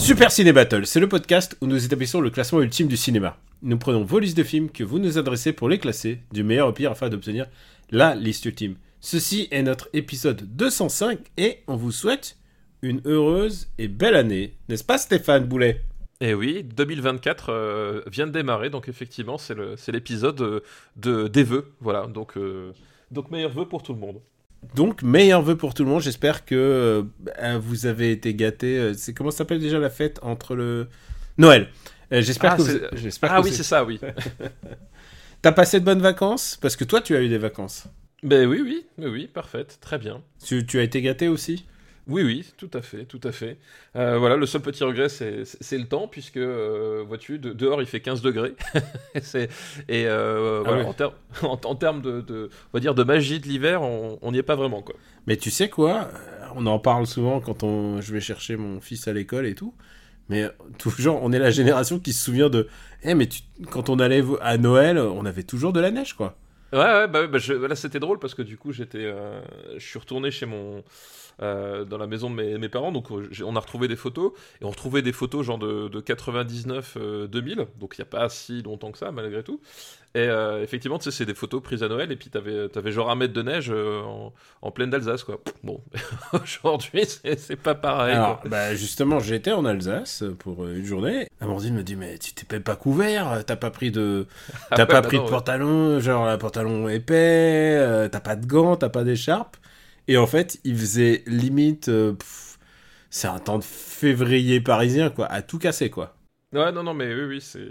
Super Ciné Battle, c'est le podcast où nous établissons le classement ultime du cinéma. Nous prenons vos listes de films que vous nous adressez pour les classer, du meilleur au pire, afin d'obtenir la liste ultime. Ceci est notre épisode 205 et on vous souhaite une heureuse et belle année, n'est-ce pas Stéphane Boulet? Et oui, 2024 euh, vient de démarrer, donc effectivement, c'est l'épisode euh, de, des vœux. Voilà, donc, euh, donc meilleurs vœux pour tout le monde. Donc, meilleurs vœux pour tout le monde. J'espère que euh, bah, vous avez été gâtés. Euh, C'est comment s'appelle déjà la fête entre le Noël. Euh, j'espère Ah, que c'est- vous... j'espère Ah que oui, c'est ça, oui. T'as passé de bonnes vacances? Parce que toi, tu as eu des vacances. ben oui, oui, oui, oui, parfaite, très bien. Tu, tu as été gâté aussi? Oui, oui, tout à fait, tout à fait. Euh, voilà, le seul petit regret, c'est le temps, puisque, euh, vois-tu, de- dehors, il fait 15 degrés. Et euh, Ah voilà, en, ter- en, en termes de, de- on va dire, de magie de l'hiver, on n'y est pas vraiment, quoi. Mais tu sais quoi On en parle souvent quand on... je vais chercher mon fils à l'école et tout. Mais toujours, on est la génération qui se souvient de. Eh, mais tu- quand on allait à Noël, on avait toujours de la neige, quoi. Ouais, ouais, bah, bah, je- là c'était drôle parce que du coup j'étais, je suis retourné chez mon, euh, dans la maison de mes, mes parents, donc euh, on a retrouvé des photos et on retrouvait des photos genre de, de 99, euh, 2000, donc il y a pas si longtemps que ça malgré tout. Et euh, effectivement, tu sais, c'est des photos prises à Noël et puis t'avais, t'avais genre un mètre de neige euh, en, en pleine d'Alsace quoi. Bon, aujourd'hui c'est, pas pareil. Alors, quoi. bah, justement, j'étais en Alsace pour euh, une journée. Amandine me dit Mais tu t'es pas couvert, t'as pas pris de, Ah t'as ouais, pas bah pris non, de ouais. pantalon, genre un pantalon épais, euh, t'as pas de gants, t'as pas d'écharpe. Et en fait, il faisait limite. euh, c'est un temps de février parisien, quoi, à tout casser, quoi. Ouais, non, non, mais oui, oui, c'est.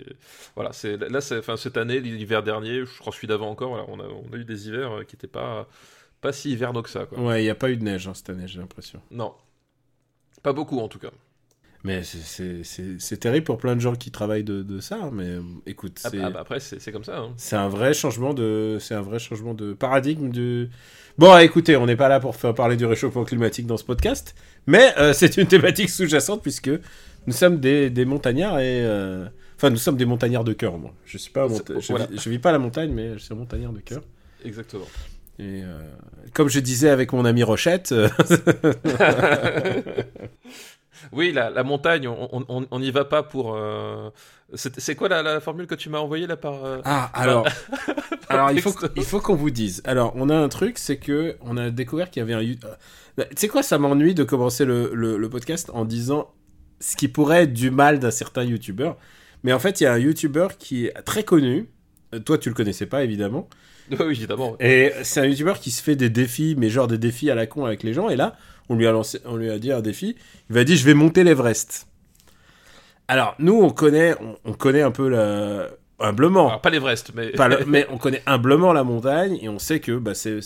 Voilà, c'est. Là, c'est. Enfin, cette année, l'hiver dernier, je crois celui d'avant encore, voilà, on a, on a eu des hivers euh, qui étaient pas. Pas si hivernaux que ça, quoi. Ouais, il y a pas eu de neige hein, cette année, j'ai l'impression. Non. Pas beaucoup, en tout cas. Mais c'est- terrible pour plein de gens qui travaillent de, de ça. hein, Mais euh, écoute, Ah, c'est. ah, bah, après, c'est comme ça. Hein. C'est un vrai changement de, c'est un vrai changement de paradigme de. Bon, écoutez, on n'est pas là pour faire parler du réchauffement climatique dans ce podcast, mais euh, c'est une thématique sous-jacente puisque nous sommes des, des montagnards et, euh, enfin, nous sommes des montagnards de cœur. Moi, je suis pas, monta- je, voilà. vis, je vis pas à la montagne, mais je suis un montagnard de cœur. Exactement. Et euh, comme je disais avec mon ami Rochette, Oui, la, la montagne, on n'y va pas pour. euh, C'est quoi la, la formule que tu m'as envoyée là par. euh, Ah, alors, alors il faut, texto. il faut qu'on vous dise. Alors, on a un truc, c'est que on a découvert qu'il y avait un. euh, Tu sais quoi, ça m'ennuie de commencer le, le- le podcast en disant ce qui pourrait être du mal d'un certain youtubeur. Mais en fait, il y a un youtubeur qui est très connu. Toi, tu le connaissais pas, évidemment. Oui, évidemment. Et c'est un youtubeur qui se fait des défis, mais genre des défis à la con avec les gens. Et là, on lui a, lancé, on lui a dit un défi. Il va dire Je vais monter l'Everest. Alors, nous, on connaît, on, on connaît un peu la. Humblement. Alors, pas l'Everest, mais. Pas le- mais on connaît humblement la montagne et on sait que bah, c'est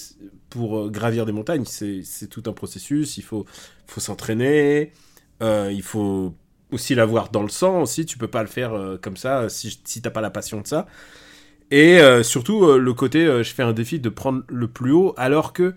pour euh, gravir des montagnes, c'est tout un processus. Il faut, faut s'entraîner, euh, il faut aussi l'avoir dans le sang aussi. Tu peux pas le faire euh, comme ça si, si t'as pas la passion de ça. Et euh, surtout le côté, je fais un défi de prendre le plus haut, alors que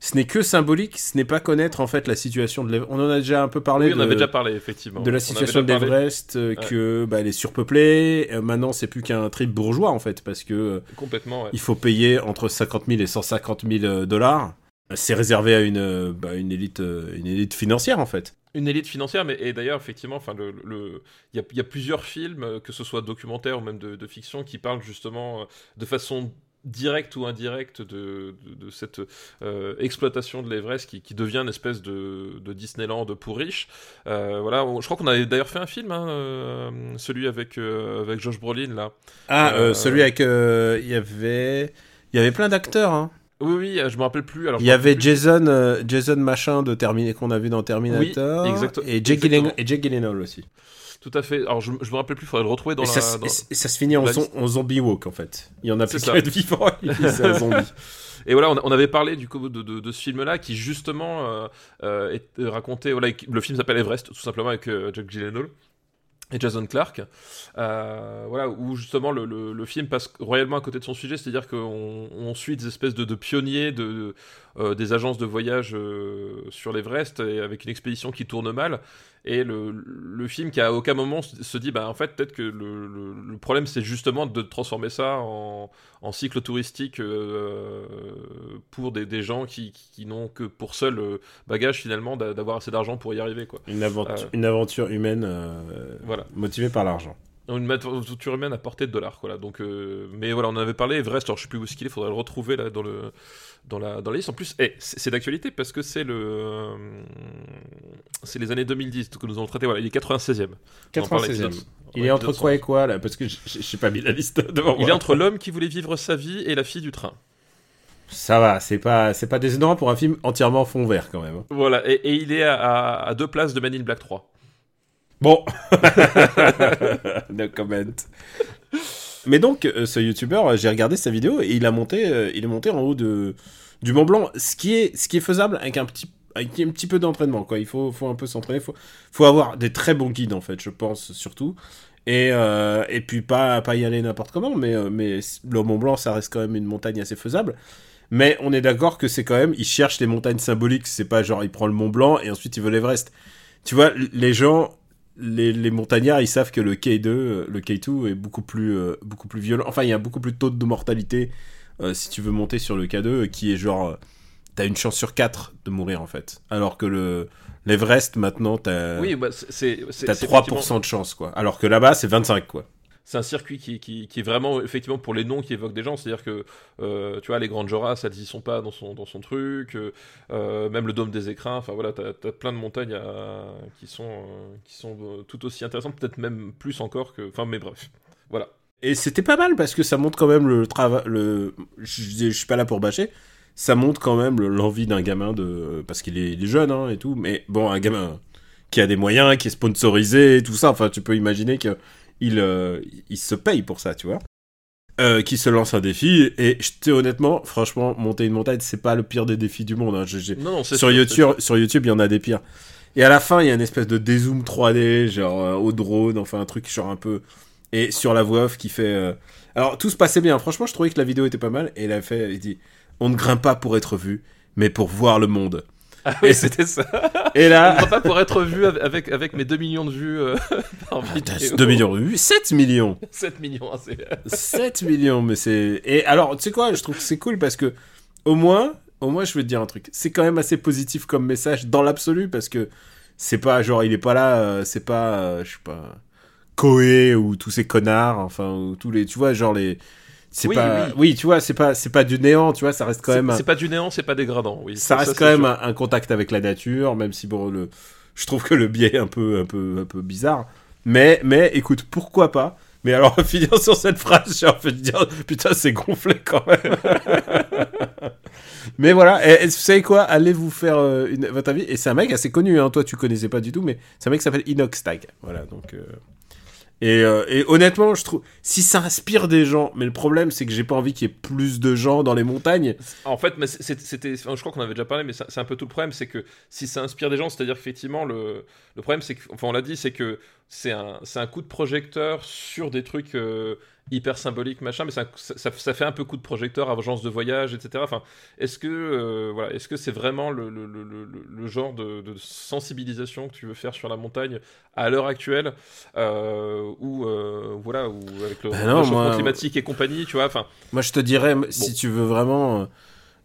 ce n'est que symbolique. Ce n'est pas connaître en fait la situation de l'Everest. On en a déjà un peu parlé. Oui, on de- avait déjà parlé, effectivement. de la On situation de l'Everest, euh, que bah, elle est surpeuplée. Euh, maintenant, c'est plus qu'un trip bourgeois en fait, parce que euh, Complètement, ouais. il faut payer entre 50 000 et 150 000 euh, dollars. C'est réservé à une, euh, bah, une, élite, euh, une élite financière en fait. Une élite financière, mais et d'ailleurs, effectivement, enfin, le, le- il y, a, y a plusieurs films, euh, que ce soit documentaires ou même de, de fiction, qui parlent justement euh, de façon directe ou indirecte de, de, de cette euh, exploitation de l'Everest qui, qui devient une espèce de, de Disneyland pour riches. Euh, voilà, on- je crois qu'on avait d'ailleurs fait un film, hein, euh, celui avec, avec Josh Brolin là. Ah, celui avec. Il y avait. Il y avait plein d'acteurs. Hein. Oui, oui, je me rappelle plus. Alors, Il y avait plus. Jason, Jason machin de qu'on a vu dans Terminator. Oui, exact- et Jake Gyllenhaal aussi. Tout à fait. Alors, je, je me rappelle plus, il faudrait le retrouver dans et, la. ça, dans- et- et ça se finit en, zombie walk en fait. Il y en a plus être vivant, c'est un zombie. Et voilà, on, avait parlé du coup de, de- de ce film-là qui justement euh, euh, est- racontait. Voilà, le film s'appelle Everest, tout simplement avec euh, Jack Gyllenhaal. et Jason Clark, euh, voilà, où justement le, le, le, film passe royalement à côté de son sujet, c'est-à-dire qu'on on suit des espèces de, de pionniers de, euh, des agences de voyage euh, sur l'Everest, avec une expédition qui tourne mal, et le, le, film qui à aucun moment se dit, bah en fait peut-être que le, le problème c'est justement de transformer ça en, en cycle touristique euh, pour des, des, gens qui, qui n'ont que pour seul euh, bagage finalement d'avoir assez d'argent pour y arriver. Quoi. Une, aventure, une aventure humaine voilà. motivée par l'argent une aventure humaine à portée de dollars quoi donc euh, mais voilà on en avait parlé Everest alors je sais plus où est-ce qu'il est faudrait le retrouver là dans le dans la dans la liste. En plus eh, c'est d'actualité parce que c'est le euh, c'est les années 2010 que nous avons traité voilà il est 96e 96e il est entre quoi et quoi là? Parce que j'ai pas mis la liste devant il moi. est entre l'homme qui voulait vivre sa vie et la fille du train. Ça va, c'est pas, c'est pas décevant pour un film entièrement fond vert quand même. Voilà, et, et il est à, à, à, deux places de Man in Black 3. Bon. no comment. Mais donc, euh, ce youtubeur, j'ai regardé sa vidéo et il a monté, euh, il est monté en haut de, du Mont Blanc, ce qui est, ce qui est faisable avec un petit, avec un petit peu d'entraînement, quoi. Il faut, faut un peu s'entraîner, faut, faut avoir des très bons guides, en fait, je pense, surtout. Et, euh, et puis pas, pas y aller n'importe comment, mais, euh, mais le Mont Blanc, ça reste quand même une montagne assez faisable. Mais on est d'accord que c'est quand même, il cherche les montagnes symboliques, c'est pas genre il prend le Mont Blanc et ensuite il veut l'Everest. Tu vois, les gens, les, les, montagnards, ils savent que le K2, le K2 est beaucoup plus, euh, beaucoup plus violent. Enfin, il y a beaucoup plus de taux de mortalité euh, si tu veux monter sur le K2, qui est genre, euh, t'as une chance sur 4 de mourir en fait. Alors que le l'Everest maintenant, t'as oui, bah, c'est, t'as 3% de chance quoi. Alors que là-bas, c'est 25 quoi c'est un circuit qui, qui, est vraiment effectivement pour les noms qui évoquent des gens. C'est à dire que euh, tu vois les grandes Joras elles y sont pas dans son, dans son truc. Euh, même le dôme des écrins enfin voilà t'as as plein de montagnes à, qui sont euh, qui sont tout aussi intéressantes peut-être même plus encore que enfin mais bref. Voilà. Et c'était pas mal parce que ça montre quand même le travail le je, suis pas là pour bâcher. Ça montre quand même l'envie d'un gamin de parce qu'il est, est, jeune hein, et tout. Mais bon un gamin qui a des moyens qui est sponsorisé et tout ça enfin tu peux imaginer que il, euh, il se paye pour ça, tu vois. Euh, qui se lance un défi et je honnêtement franchement monter une montagne c'est pas le pire des défis du monde hein. je, non, sur sûr, YouTube sur YouTube il y en a des pires et à la fin il y a une espèce de dézoom 3D genre euh, au drone enfin un truc genre un peu et sur la voix off qui fait euh... alors tout se passait bien franchement je trouvais que la vidéo était pas mal et il a fait il dit on ne grimpe pas pour être vu mais pour voir le monde ah oui, c'était ça. Et là. pas pour être vu avec, avec mes 2 millions de vues euh, par vidéo. 2 millions de vues 7 millions 7 millions, hein, c'est. 7 millions, mais c'est. Et alors, tu sais quoi, je trouve que c'est cool parce que, au moins, au moins, je vais te dire un truc. C'est quand même assez positif comme message dans l'absolu parce que c'est pas genre, il est pas là, euh, c'est pas, euh, je sais pas, Koé ou tous ces connards, enfin, ou tous les. Tu vois, genre les c'est oui, pas oui. oui. tu vois c'est pas c'est pas du néant tu vois ça reste quand même c'est pas du néant c'est pas dégradant oui. Ça reste ça, quand même un, un, contact avec la nature même si bon le je trouve que le biais est un peu un peu un peu bizarre. Mais mais écoute pourquoi pas? Mais alors finir sur cette phrase j'ai envie de dire putain c'est gonflé quand même. Mais voilà et, et, vous savez quoi? Allez vous faire euh, une, votre avis? Et c'est un mec assez connu hein. toi tu connaissais pas du tout mais c'est un mec qui s'appelle Inoxtag voilà donc euh... Et, euh, et, honnêtement, je trouve si ça inspire des gens, mais le problème c'est que j'ai pas envie qu'il y ait plus de gens dans les montagnes. En fait, mais c'était, je crois qu'on avait déjà parlé, mais c'est un peu tout le problème, c'est que si ça inspire des gens, c'est-à-dire qu'effectivement le, problème c'est que, enfin on l'a dit, c'est que c'est un, c'est un coup de projecteur sur des trucs euh, hyper symboliques machin, mais ça, ça, ça, fait un peu coup de projecteur, agence de voyage, etc. Enfin, est-ce que euh, voilà, est-ce que c'est vraiment le, le, le, le genre de, de, sensibilisation que tu veux faire sur la montagne à l'heure actuelle, euh, ou voilà, ou avec le ben non, réchauffement moi, climatique et compagnie, tu vois, enfin. Moi, je te dirais, bon. si tu veux vraiment euh,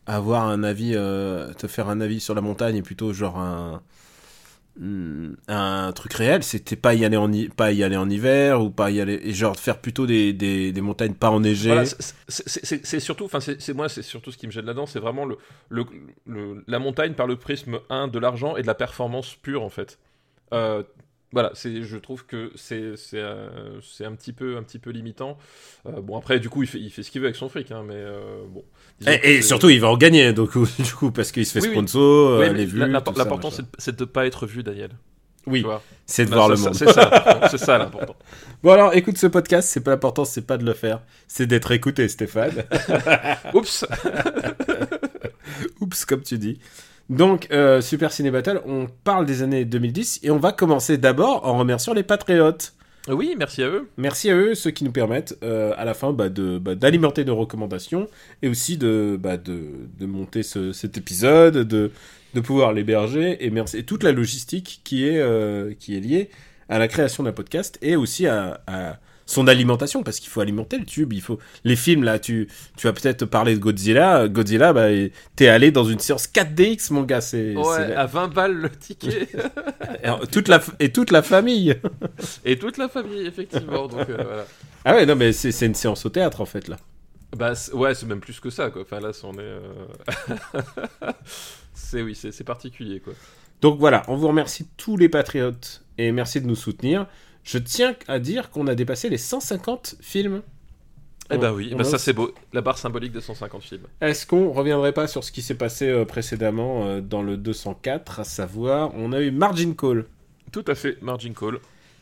avoir un avis, euh, te faire un avis sur la montagne, et plutôt genre un un truc réel, c'était pas y aller en pas y aller en hiver ou pas y aller et genre faire plutôt des, des, des montagnes pas enneigées. Voilà, c'est surtout, enfin c'est moi, c'est surtout ce qui me gêne là-dedans, c'est vraiment le, le, la montagne par le prisme 1 de l'argent et de la performance pure en fait. Euh, voilà, je trouve que c'est, euh, c'est un petit peu, un petit peu limitant. Euh, bon après, du coup, il fait, il fait ce qu'il veut avec son fric, hein, mais euh, bon. Et, et surtout, il va en gagner, donc du coup, parce qu'il se fait oui, sponsor, oui. Oui, les vues. L'important, c'est, de pas être vu, Daniel. Oui, c'est de bah, voir le monde. C'est ça, c'est ça l'important. Bon alors, écoute ce podcast, c'est pas l'important, c'est pas de le faire, c'est d'être écouté, Stéphane. Oups. Oups, comme tu dis. Donc, Super Ciné Battle, on parle des années 2010 et on va commencer d'abord en remerciant les patriotes. Oui, merci à eux. Merci à eux, ceux qui nous permettent euh, à la fin bah, de bah, d'alimenter nos recommandations et aussi de bah, de, de monter ce, cet épisode, de de pouvoir l'héberger et merci et toute la logistique qui est euh, qui est liée à la création d'un podcast et aussi à, à son alimentation parce qu'il faut alimenter le tube il faut les films là tu tu vas peut-être parler de Godzilla Godzilla bah t'es allé dans une séance 4DX mon gars c'est Ouais, à 20 balles le ticket. et toute la et toute la famille Et toute la famille, effectivement. Donc, euh, voilà. ah ouais non mais c'est une séance au théâtre en fait là Bah, ouais, c'est même plus que ça, quoi. Enfin, là, on est. euh, c'est oui, c'est c'est particulier, quoi. Donc voilà, on vous remercie tous les patriotes et merci de nous soutenir. Je tiens à dire qu'on a dépassé les 150 films. Eh bah oui, bah a ça c'est beau. La barre symbolique de 150 films. Est-ce qu'on reviendrait pas sur ce qui s'est passé euh, précédemment euh, dans le 204, à savoir, on a eu Margin Call, Tout à fait, Margin Call.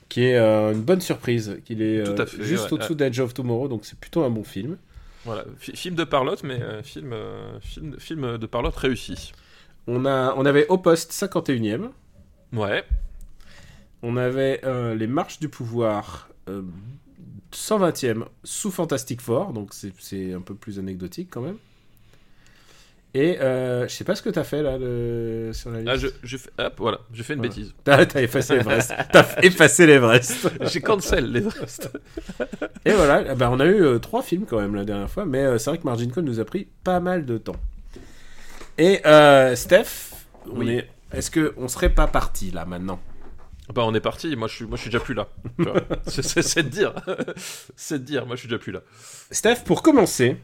qui est euh, une bonne surprise, qu'il est Tout à fait, juste ouais, au-dessous d'Edge of Tomorrow, donc c'est plutôt un bon film. Voilà, Fi- film de parlotte, mais film, film, film de parlotte réussi. On, a, on avait Au Poste 51e, Ouais, on avait euh, Les Marches du Pouvoir euh, 120e sous Fantastic Four, donc c'est- un peu plus anecdotique quand même. Et euh, je sais pas ce que t'as fait là le... sur la liste. ah, je, je fais, hop, voilà, j'ai fait une Voilà. bêtise. T'as t'as effacé l'Everest. T'as effacé l'Everest. J'ai cancel l'Everest. Et voilà, eh ben, on a eu euh, trois films quand même la dernière fois, mais euh, c'est vrai que Margin Call nous a pris pas mal de temps. Et euh, Steph, on Oui. est... est-ce que on serait pas parti là maintenant? Bah on est parti, moi je suis, moi je suis déjà plus là. c'est c'est- c'est de dire, c'est de dire, moi je suis déjà plus là. Steph, pour commencer,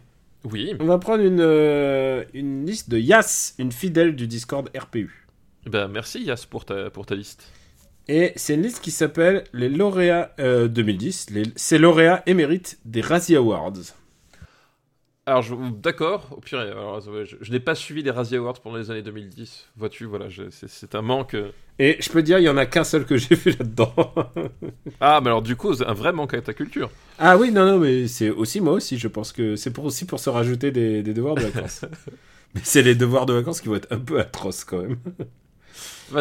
Oui, on va prendre une, euh, une liste de Yas, une fidèle du Discord RPU. bah merci Yas pour ta, pour ta liste. Et c'est une liste qui s'appelle les lauréats euh, 2010, les... ces lauréats émérites des Razzie Awards. Alors, je- d'accord, au pire, alors, je, je n'ai pas suivi les Razzie Awards pendant les années 2010. Vois-tu, voilà, c'est- un manque. euh. Et je peux dire, il y en a qu'un seul que j'ai vu là-dedans. Ah, mais alors du coup, c'est un vrai manque à ta culture. Ah oui, non, non, mais c'est aussi moi aussi, je pense que c'est pour, aussi pour se rajouter des, des devoirs de vacances. mais c'est les devoirs de vacances qui vont être un peu atroces quand même.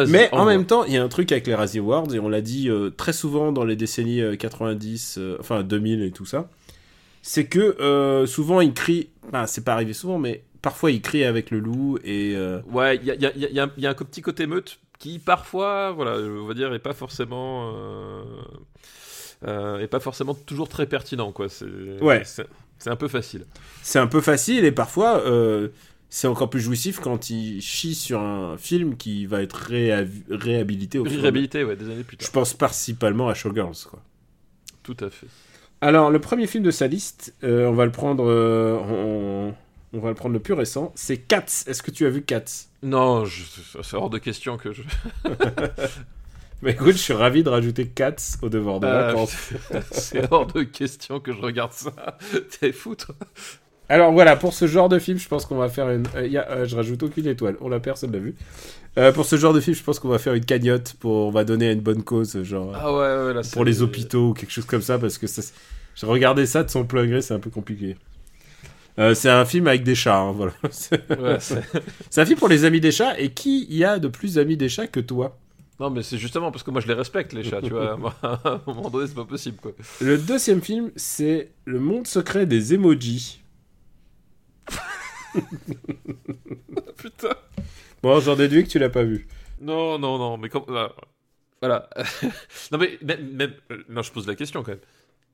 Mais en même temps, il y a un truc avec les Razzie Awards, et on l'a dit euh, très souvent dans les décennies euh, 90, euh, enfin 2000 et tout ça, c'est que euh, souvent ils crient, enfin c'est pas arrivé souvent, mais parfois ils crient avec le loup, et euh, Ouais, il y a, y a- y a- y a un- petit côté meute qui parfois, voilà, on va dire, est pas forcément, euh, euh, est pas forcément toujours très pertinent, quoi. Ouais. c'est, un peu facile. c'est un peu facile, et parfois c'est encore plus jouissif quand ils chient sur un film qui va être réha- réhabilité au. Réhabilité, ouais, des années plus Je tard. pense principalement à Showgirls, quoi. Tout à fait. Alors, le premier film de sa liste, euh, on va le prendre, euh, on, on va le prendre le plus récent, c'est Cats. Est-ce que tu as vu Cats? Non, je- c'est hors de question que je. Mais écoute, je suis ravi de rajouter Cats au devoir de Ah, vacances. c'est hors de question que je regarde ça. T'es fou, toi. Alors voilà, pour ce genre de film, je pense qu'on va faire une. euh, y a- euh, je rajoute aucune étoile. On l'a personne l'a vu. Euh, pour ce genre de film, je pense qu'on va faire une cagnotte pour. On va donner à une bonne cause, genre Ah ouais, ouais, là, pour les hôpitaux ou quelque chose comme ça, parce que ça, j'ai regardé ça de son plein gré, c'est un peu compliqué. C'est un film avec des chats, hein, voilà. C'est Ouais, c'est- c'est un film pour les amis des chats, et qui y a de plus amis des chats que toi? Non, mais c'est justement parce que moi je les respecte, les chats, tu vois. À un moment donné, c'est pas possible, quoi. Le deuxième film, c'est Le monde secret des emojis. Putain. Bon, j'en déduis que tu l'as pas vu. Non, non, non, mais comme. Voilà. Non, mais même, même- Non, je pose la question quand même.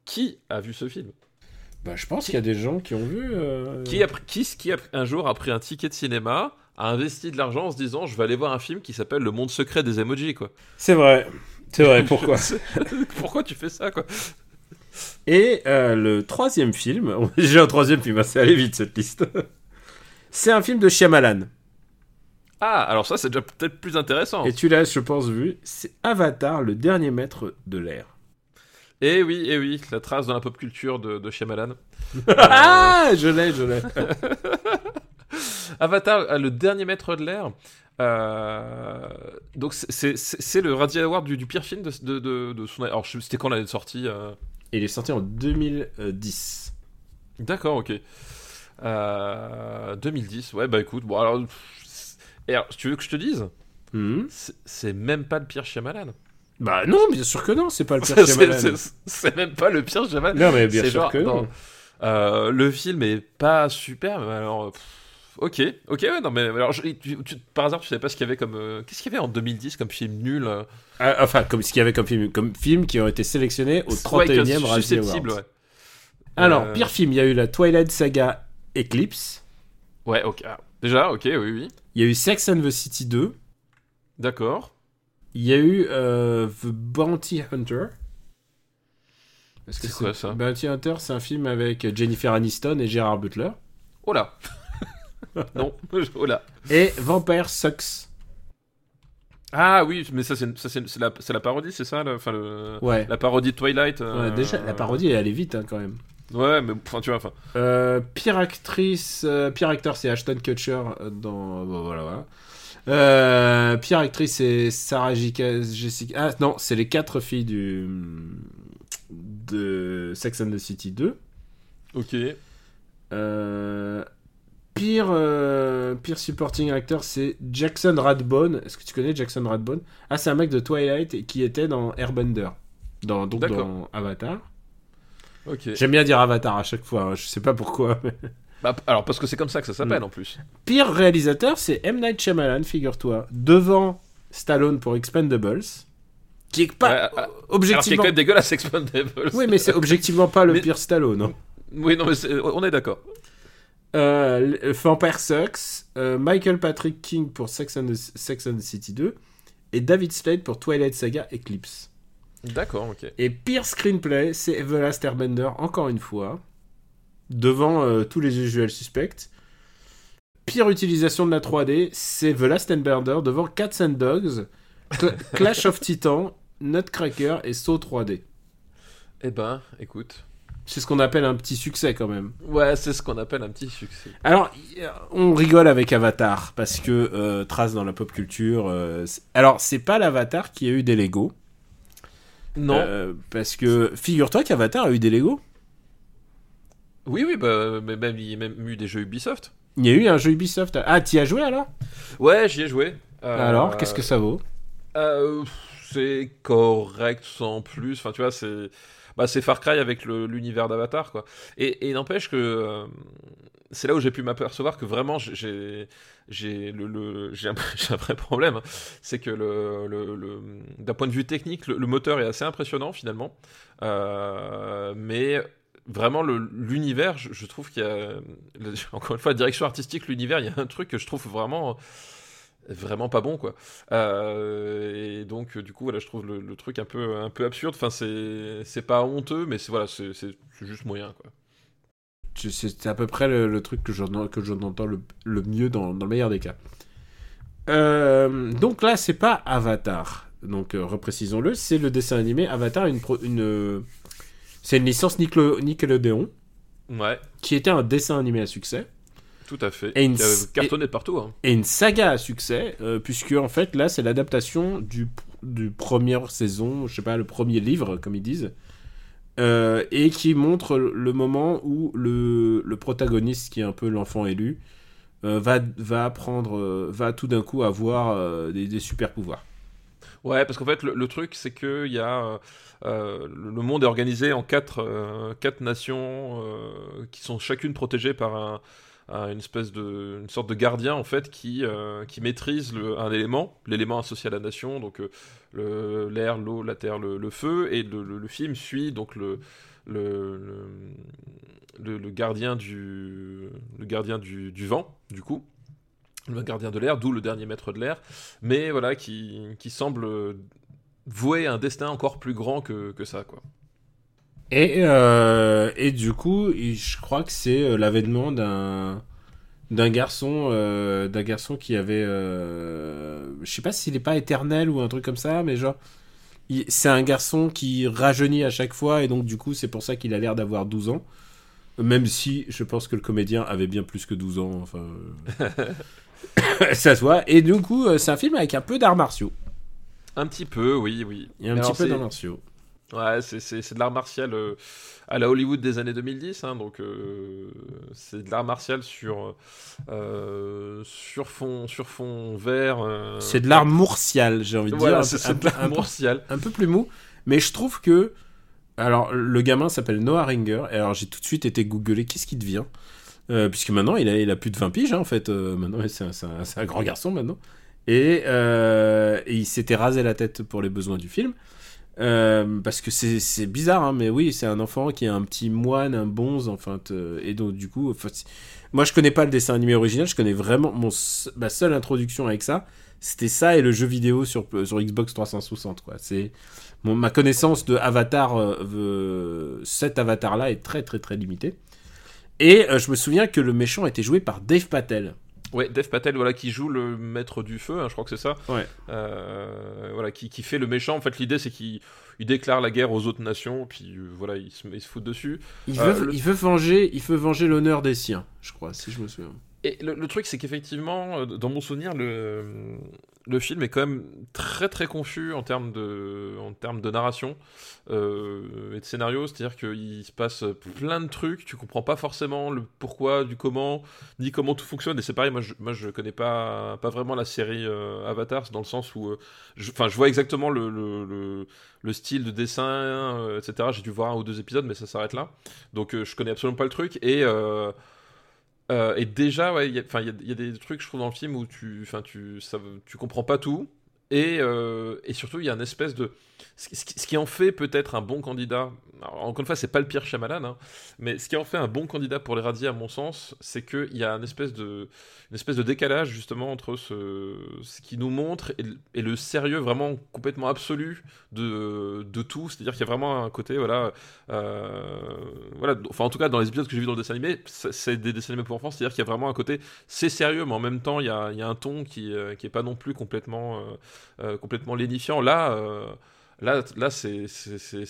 Qui a vu ce film? Bah, je pense qu'il y a des gens qui ont vu. euh, qui, a, pris- qui, qui a, un jour a pris un ticket de cinéma, a investi de l'argent en se disant je vais aller voir un film qui s'appelle Le monde secret des emojis, quoi. C'est vrai. C'est vrai, pourquoi? Pourquoi tu fais ça, quoi? Et euh, le troisième film, j'ai un troisième film, hein, c'est allé vite cette liste. c'est un film de Shyamalan. Ah, alors ça, c'est déjà peut-être plus intéressant. Et tu l'as, je pense, vu. C'est Avatar, le dernier maître de l'air. Et oui, et oui, la trace dans la pop culture de, de Shyamalan. Ah, je l'ai, je l'ai. Avatar, euh, le dernier maître de l'air. Euh, donc c'est- le Razzie Award du, du pire film de, de, de, de son. Alors c'était quand l'année de sortie euh Il est sorti en 2010. D'accord, ok. Euh, 2010, ouais, bah écoute, bon alors. et alors, tu veux que je te dise Mhm. C'est c'est même pas le pire Shyamalan. Bah non, bien sûr que non, c'est pas le pire Shyamalan. c'est- même pas le pire Shyamalan. Non, mais bien sûr genre que dans- non. Euh, le film est pas super, mais alors. pff, ok, ok, ouais, non, mais alors, je- tu- tu- par hasard, tu savais pas ce qu'il y avait comme. euh, Qu'est-ce qu'il y avait en 2010 comme film nul euh, Ah, enfin, comme ce qu'il y avait comme film, comme film qui ont été sélectionnés au ouais, que 31e Razzie Awards. ouais. Alors, Euh, pire film, il y a eu la Twilight Saga Eclipse. Ouais, ok. ah, Déjà, ok, oui, oui. Il y a eu Sex and the City 2. D'accord. Il y a eu The Bounty Hunter. Est-ce que C'est quoi, ça? Bounty Hunter, c'est un film avec Jennifer Aniston et Gérard Butler. Oh là Non, oh là. Et Vampire Sucks. Ah oui, mais ça, c'est ça, c'est- c'est la, la parodie, c'est ça Enfin, le, Ouais. la parodie de Twilight. euh, Ouais, déjà, la parodie, elle allait vite hein, quand même. Ouais, mais enfin, tu vois. Euh, pire actrice, euh, pire acteur, c'est Ashton Kutcher dans. bon, voilà, voilà. Pire actrice, c'est Sarah Jessica. Jessica- Ah non, c'est les quatre filles du de Sex and the City 2. Ok. Euh, pire, euh, pire supporting actor, c'est Jackson Radbone. Est-ce que tu connais Jackson Radbone? Ah, c'est un mec de Twilight et qui était dans Airbender, dans donc dans Avatar. Ok. J'aime bien dire Avatar à chaque fois. hein, je sais pas pourquoi. mais- Bah, alors, parce que c'est comme ça que ça s'appelle Mm. en plus. Pire réalisateur, c'est M. Night Shyamalan, figure-toi. Devant Stallone pour Expendables. Qui est pas Ouais, alors, Alors, c'est objectivement. quand même dégueulasse, Expendables. Oui, mais c'est objectivement pas le Mais- pire Stallone. non Oui, non, mais on est d'accord. Euh, Vampire Sucks, euh, Michael Patrick King pour Sex and, the, Sex and the City 2 et David Slade pour Twilight Saga Eclipse. D'accord, ok. Et pire screenplay, c'est The Last Airbender, encore une fois, devant euh, tous les usual suspects. Pire utilisation de la 3D, c'est The Last Airbender devant Cats and Dogs, Cl- Clash of Titans, Nutcracker et Saw 3D. Eh ben, écoute. C'est ce qu'on appelle un petit succès quand même. Ouais, c'est ce qu'on appelle un petit succès. Alors, on rigole avec Avatar parce que euh, trace dans la pop culture. euh, alors, c'est pas l'Avatar qui a eu des Lego. Non. Euh, parce que figure-toi qu'Avatar a eu des Lego. Oui, oui, bah, mais même, il y a même eu des jeux Ubisoft. Il y a eu un jeu Ubisoft. Ah, t'y as joué alors? Ouais, j'y ai joué. Alors, qu'est-ce que ça vaut? C'est correct sans plus. Enfin, tu vois, c'est. Bah, c'est Far Cry avec l'univers d'Avatar, quoi. Et, et n'empêche que euh, c'est là où j'ai pu m'apercevoir que vraiment j'ai j'ai un, vrai problème. hein. C'est que le, d'un point de vue technique, le, moteur est assez impressionnant finalement, Euh, mais vraiment l'univers, je, je trouve qu'il y a encore une fois direction artistique, l'univers, il y a un truc que je trouve vraiment vraiment pas bon quoi. Euh, et donc euh, du coup voilà je trouve le, le truc un peu un peu absurde. Enfin c'est c'est pas honteux mais c'est voilà c'est juste moyen quoi. C'est à peu près le, le truc que j'en que entends le, le mieux dans, dans le meilleur des cas. Euh, donc là, c'est pas Avatar. Donc euh, reprécisons-le, c'est le dessin animé Avatar, une, une c'est une licence Nickel- Nickelodeon. Ouais. Qui était un dessin animé à succès tout à fait Et une Qui a s- cartonné de partout hein. et une saga à succès, euh, puisque en fait là c'est l'adaptation du, du première saison, je sais pas, le premier livre comme ils disent, euh, et qui montre le moment où le, le protagoniste, qui est un peu l'enfant élu, euh, va, va apprendre, euh, va tout d'un coup avoir des, des super pouvoirs. Ouais, parce qu'en fait, le, le truc, c'est que y a, le monde est organisé en quatre, quatre nations qui sont chacune protégées par un- une espèce de, une sorte de gardien en fait qui, euh, maîtrise un élément, l'élément associé à la nation, donc euh, l'air, l'eau, la terre, le, feu, et le, film suit donc le gardien du vent, du coup le gardien de l'air, d'où le dernier maître de l'air, mais voilà, qui, semble vouer un destin encore plus grand que, ça. Et, euh, et du coup, je crois que c'est euh, l'avènement d'un d'un garçon euh, d'un garçon qui avait euh, je sais pas s'il est pas éternel ou un truc comme ça mais genre c'est un garçon qui rajeunit à chaque fois et donc du coup c'est pour ça qu'il a l'air d'avoir 12 ans. Même si je pense que le comédien avait bien plus que 12 ans enfin ça se voit. Et du coup c'est un film avec un peu d'arts martiaux. Un petit peu, oui, oui. il y a un Alors, petit peu d'arts martiaux Ouais, c'est- de l'art martial euh, à la Hollywood des années 2010, hein, donc euh, c'est de l'art martial sur, euh, sur, fond, sur fond vert. C'est de l'art mourtial, j'ai envie de Voilà, dire. c'est un, c'est peu- de l'art martial. un peu plus mou. Mais je trouve que. Alors, le gamin s'appelle Noah Ringer. Et alors, j'ai tout de suite été googlé qu'est-ce qui devient. Puisque maintenant, il a, il a plus de 20 piges, hein, en fait. Maintenant, c'est un, un- grand garçon, maintenant. Et, et il s'était rasé la tête pour les besoins du film. Euh, parce que c'est bizarre, hein, mais oui, c'est un enfant qui est un petit moine, un bonze, enfin, te- et donc du coup, moi je connais pas le dessin animé original, je connais vraiment mon, ma seule introduction avec ça, c'était ça et le jeu vidéo sur, sur Xbox 360, quoi. C'est ma connaissance de Avatar, euh, euh, cet Avatar-là est très très très limitée. Et euh, je me souviens que le méchant était joué par Dave Patel. Ouais, Dev Patel, voilà, qui joue le maître du feu, hein, je crois que c'est ça. Ouais. Euh, voilà, qui, qui fait le méchant. En fait, l'idée, c'est qu'il il déclare la guerre aux autres nations, puis euh, voilà, il se, il se fout dessus. Il Euh, le- il veut venger, il veut venger l'honneur des siens, je crois, si je me souviens. Et le, le truc, c'est qu'effectivement, dans mon souvenir, le, le film est quand même très très confus en termes de, en termes de narration euh, et de scénario. C'est-à-dire qu'il se passe plein de trucs, tu comprends pas forcément le pourquoi, du comment, ni comment tout fonctionne. Et c'est pareil, moi je, moi, connais pas, pas vraiment la série euh, Avatar, dans le sens où, euh, je, vois exactement le, le, le, le style de dessin, euh, etc. J'ai dû voir un ou deux épisodes, mais ça s'arrête là. Donc euh, je connais absolument pas le truc. Et. Euh, et déjà, ouais, il y, a- des trucs, je trouve, dans le film où tu, tu, tu comprends pas tout. Et, euh, et surtout, il y a une espèce de. Ce qui en fait peut-être un bon candidat. Encore une fois, c'est pas le pire Shyamalan, hein, mais ce qui en fait un bon candidat pour les radis, à mon sens, c'est qu'il y a une espèce de, décalage justement entre ce, ce qui nous montre et, le- sérieux vraiment complètement absolu de, tout. C'est-à-dire qu'il y a vraiment un côté, voilà, euh, voilà, enfin en tout cas dans les épisodes que j'ai vus dans le dessin animé, c'est des dessins animés pour enfants, c'est-à-dire qu'il y a vraiment un côté, c'est sérieux, mais en même temps il y a, un ton qui, euh, qui est pas non plus complètement, euh, euh, complètement lénifiant. Là, là, là c'est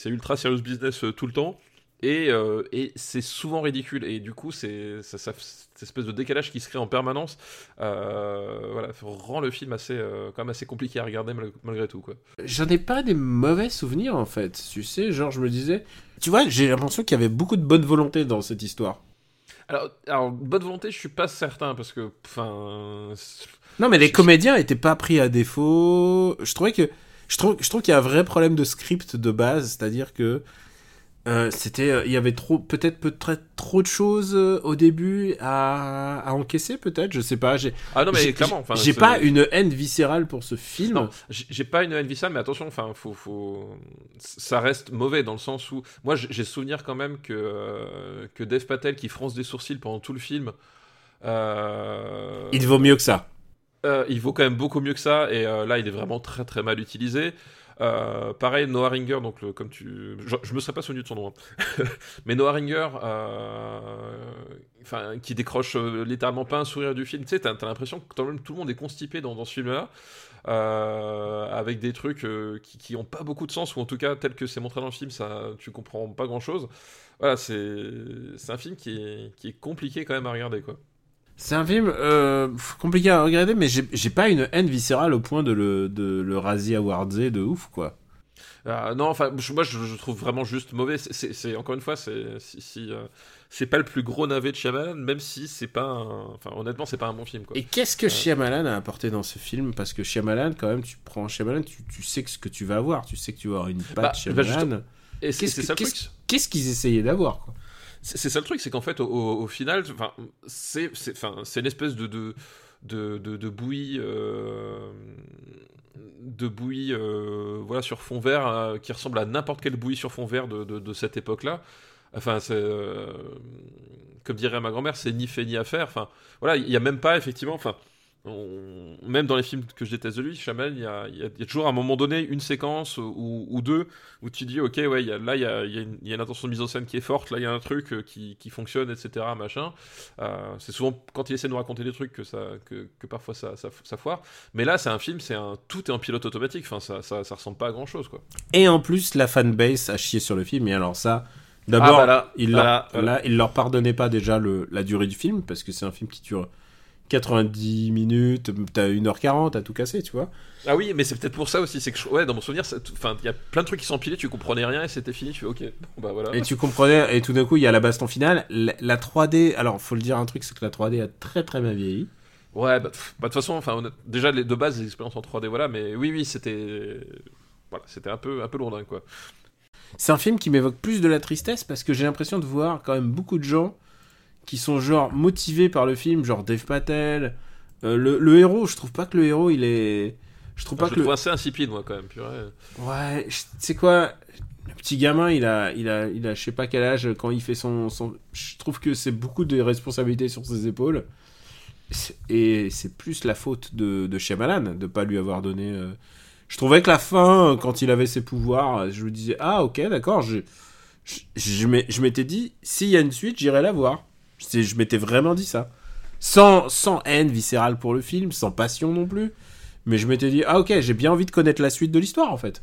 ultra serious business euh, tout le temps. Et, euh, et c'est souvent ridicule et du coup c'est ça, ça- cette espèce de décalage qui se crée en permanence euh, voilà rend le film assez euh, quand même assez compliqué à regarder mal- malgré tout J'en ai pas des mauvais souvenirs en fait, tu sais, genre je me disais, tu vois, j'ai l'impression qu'il y avait beaucoup de bonne volonté dans cette histoire. alors, alors bonne volonté je suis pas certain parce que enfin Non, mais les comédiens étaient pas pris à défaut. Je trouvais que je trouve je trouve qu'il y a un vrai problème de script de base, c'est-à-dire que euh, c'était euh, il y avait trop peut-être peut-être trop de choses euh, au début à, à encaisser peut-être, je sais pas, j'ai ah non mais j'ai- clairement enfin, j'ai pas une haine viscérale pour ce film. Non, j'ai pas une haine viscérale, mais attention, enfin, faut, faut, ça reste mauvais dans le sens où, moi, j'ai souvenir quand même que que Dev Patel qui fronce des sourcils pendant tout le film, Il vaut mieux que ça. Euh, il vaut quand même beaucoup mieux que ça, et euh, là, il est vraiment très très mal utilisé. Euh, pareil, Noah Ringer, donc comme tu, je, je me serais pas souvenu de son nom, hein. mais Noah Ringer, enfin, qui décroche littéralement pas un sourire du film. Tu sais, t'as l'impression que quand même tout le monde est constipé dans, dans ce film-là, avec des trucs qui, qui ont pas beaucoup de sens, ou en tout cas tel que c'est montré dans le film, ça, tu comprends pas grand-chose. Voilà, c'est c'est un film qui est, qui est compliqué quand même à regarder, quoi. C'est un film euh, compliqué à regarder, mais j'ai pas une haine viscérale au point de le, de le Razzie Awardser de ouf, quoi. Euh, non, enfin, moi je, je trouve vraiment juste mauvais. C'est- encore une fois, c'est si, si, euh, c'est pas le plus gros navet de Shyamalan, même si c'est pas, un- enfin honnêtement, c'est pas un bon film quoi. Et qu'est-ce que Shyamalan a apporté dans ce film? Parce que Shyamalan, quand même, tu prends Shyamalan, tu, tu sais ce que tu vas avoir, tu sais que tu vas avoir une patte Bah, bah, Shyamalan. Et Qu'est-ce qu'est-ce- truc. Qu'est-ce qu'ils essayaient d'avoir, quoi? C'est ça le truc, c'est qu'en fait, au, final, c'est une espèce de de de, de, de bouillie. euh, de bouillie euh, voilà sur fond vert euh, qui ressemble à n'importe quelle bouillie sur fond vert de, de, cette époque-là. Enfin, c'est comme dirait ma grand-mère, c'est ni fait ni à faire. Enfin, voilà, il y a même pas effectivement. Enfin, on- même dans les films que je déteste de lui, Shyamalan, il y a, y y toujours à un moment donné une séquence ou, ou deux où tu dis, ok, ouais, il y a, là, il y a, il y a une, intention de mise en scène qui est forte, là, il y a un truc euh, qui, qui fonctionne, etc., machin. Euh, c'est souvent quand il essaie de nous raconter des trucs que, ça, que, que parfois ça, ça, ça foire. Mais là, c'est un film, c'est un, tout est en pilote automatique, enfin, ça, ça, ça ressemble pas à grand-chose, quoi. Et en plus, la fanbase a chié sur le film, et alors ça... D'abord, Ah, bah là, il, voilà, leur, là, il leur pardonnait pas déjà le, la durée du film, parce que c'est un film qui dure 90 minutes, t'as 1h40 à tout casser, tu vois. Ah oui, mais c'est peut-être pour ça aussi, c'est que je- ouais, dans mon souvenir, enfin, il y a plein de trucs qui sont empilés, tu comprenais rien et c'était fini, tu fais ok, bon bah voilà. Et tu comprenais, et tout d'un coup, il y a la baston finale. La, la 3D, alors, faut le dire un truc, c'est que la 3D a très très bien vieilli. Ouais, bah bah, de toute façon, enfin, déjà les, de base, les expériences en 3D, voilà, mais oui, oui, c'était, voilà, c'était un peu, un peu lourdin quoi. C'est un film qui m'évoque plus de la tristesse parce que j'ai l'impression de voir quand même beaucoup de gens qui sont genre motivés par le film, genre Dave Patel. Euh, le, le héros, je trouve pas que le héros il est. Je trouve pas je que le le. trouve assez insipide moi quand même, purée. Ouais, je- tu sais quoi Le petit gamin, il a, il a, il a, je sais pas quel âge quand il fait son, son... Je trouve que c'est beaucoup de responsabilités sur ses épaules. Et c'est plus la faute de, de Shyamalan de pas lui avoir donné. euh, Je trouvais que la fin, quand il avait ses pouvoirs, je me disais ah ok d'accord. Je, je, je je m'étais dit s'il y a une suite, j'irai la voir. Je m'étais vraiment dit ça, sans, sans haine viscérale pour le film, sans passion non plus. Mais je m'étais dit ah ok j'ai bien envie de connaître la suite de l'histoire en fait.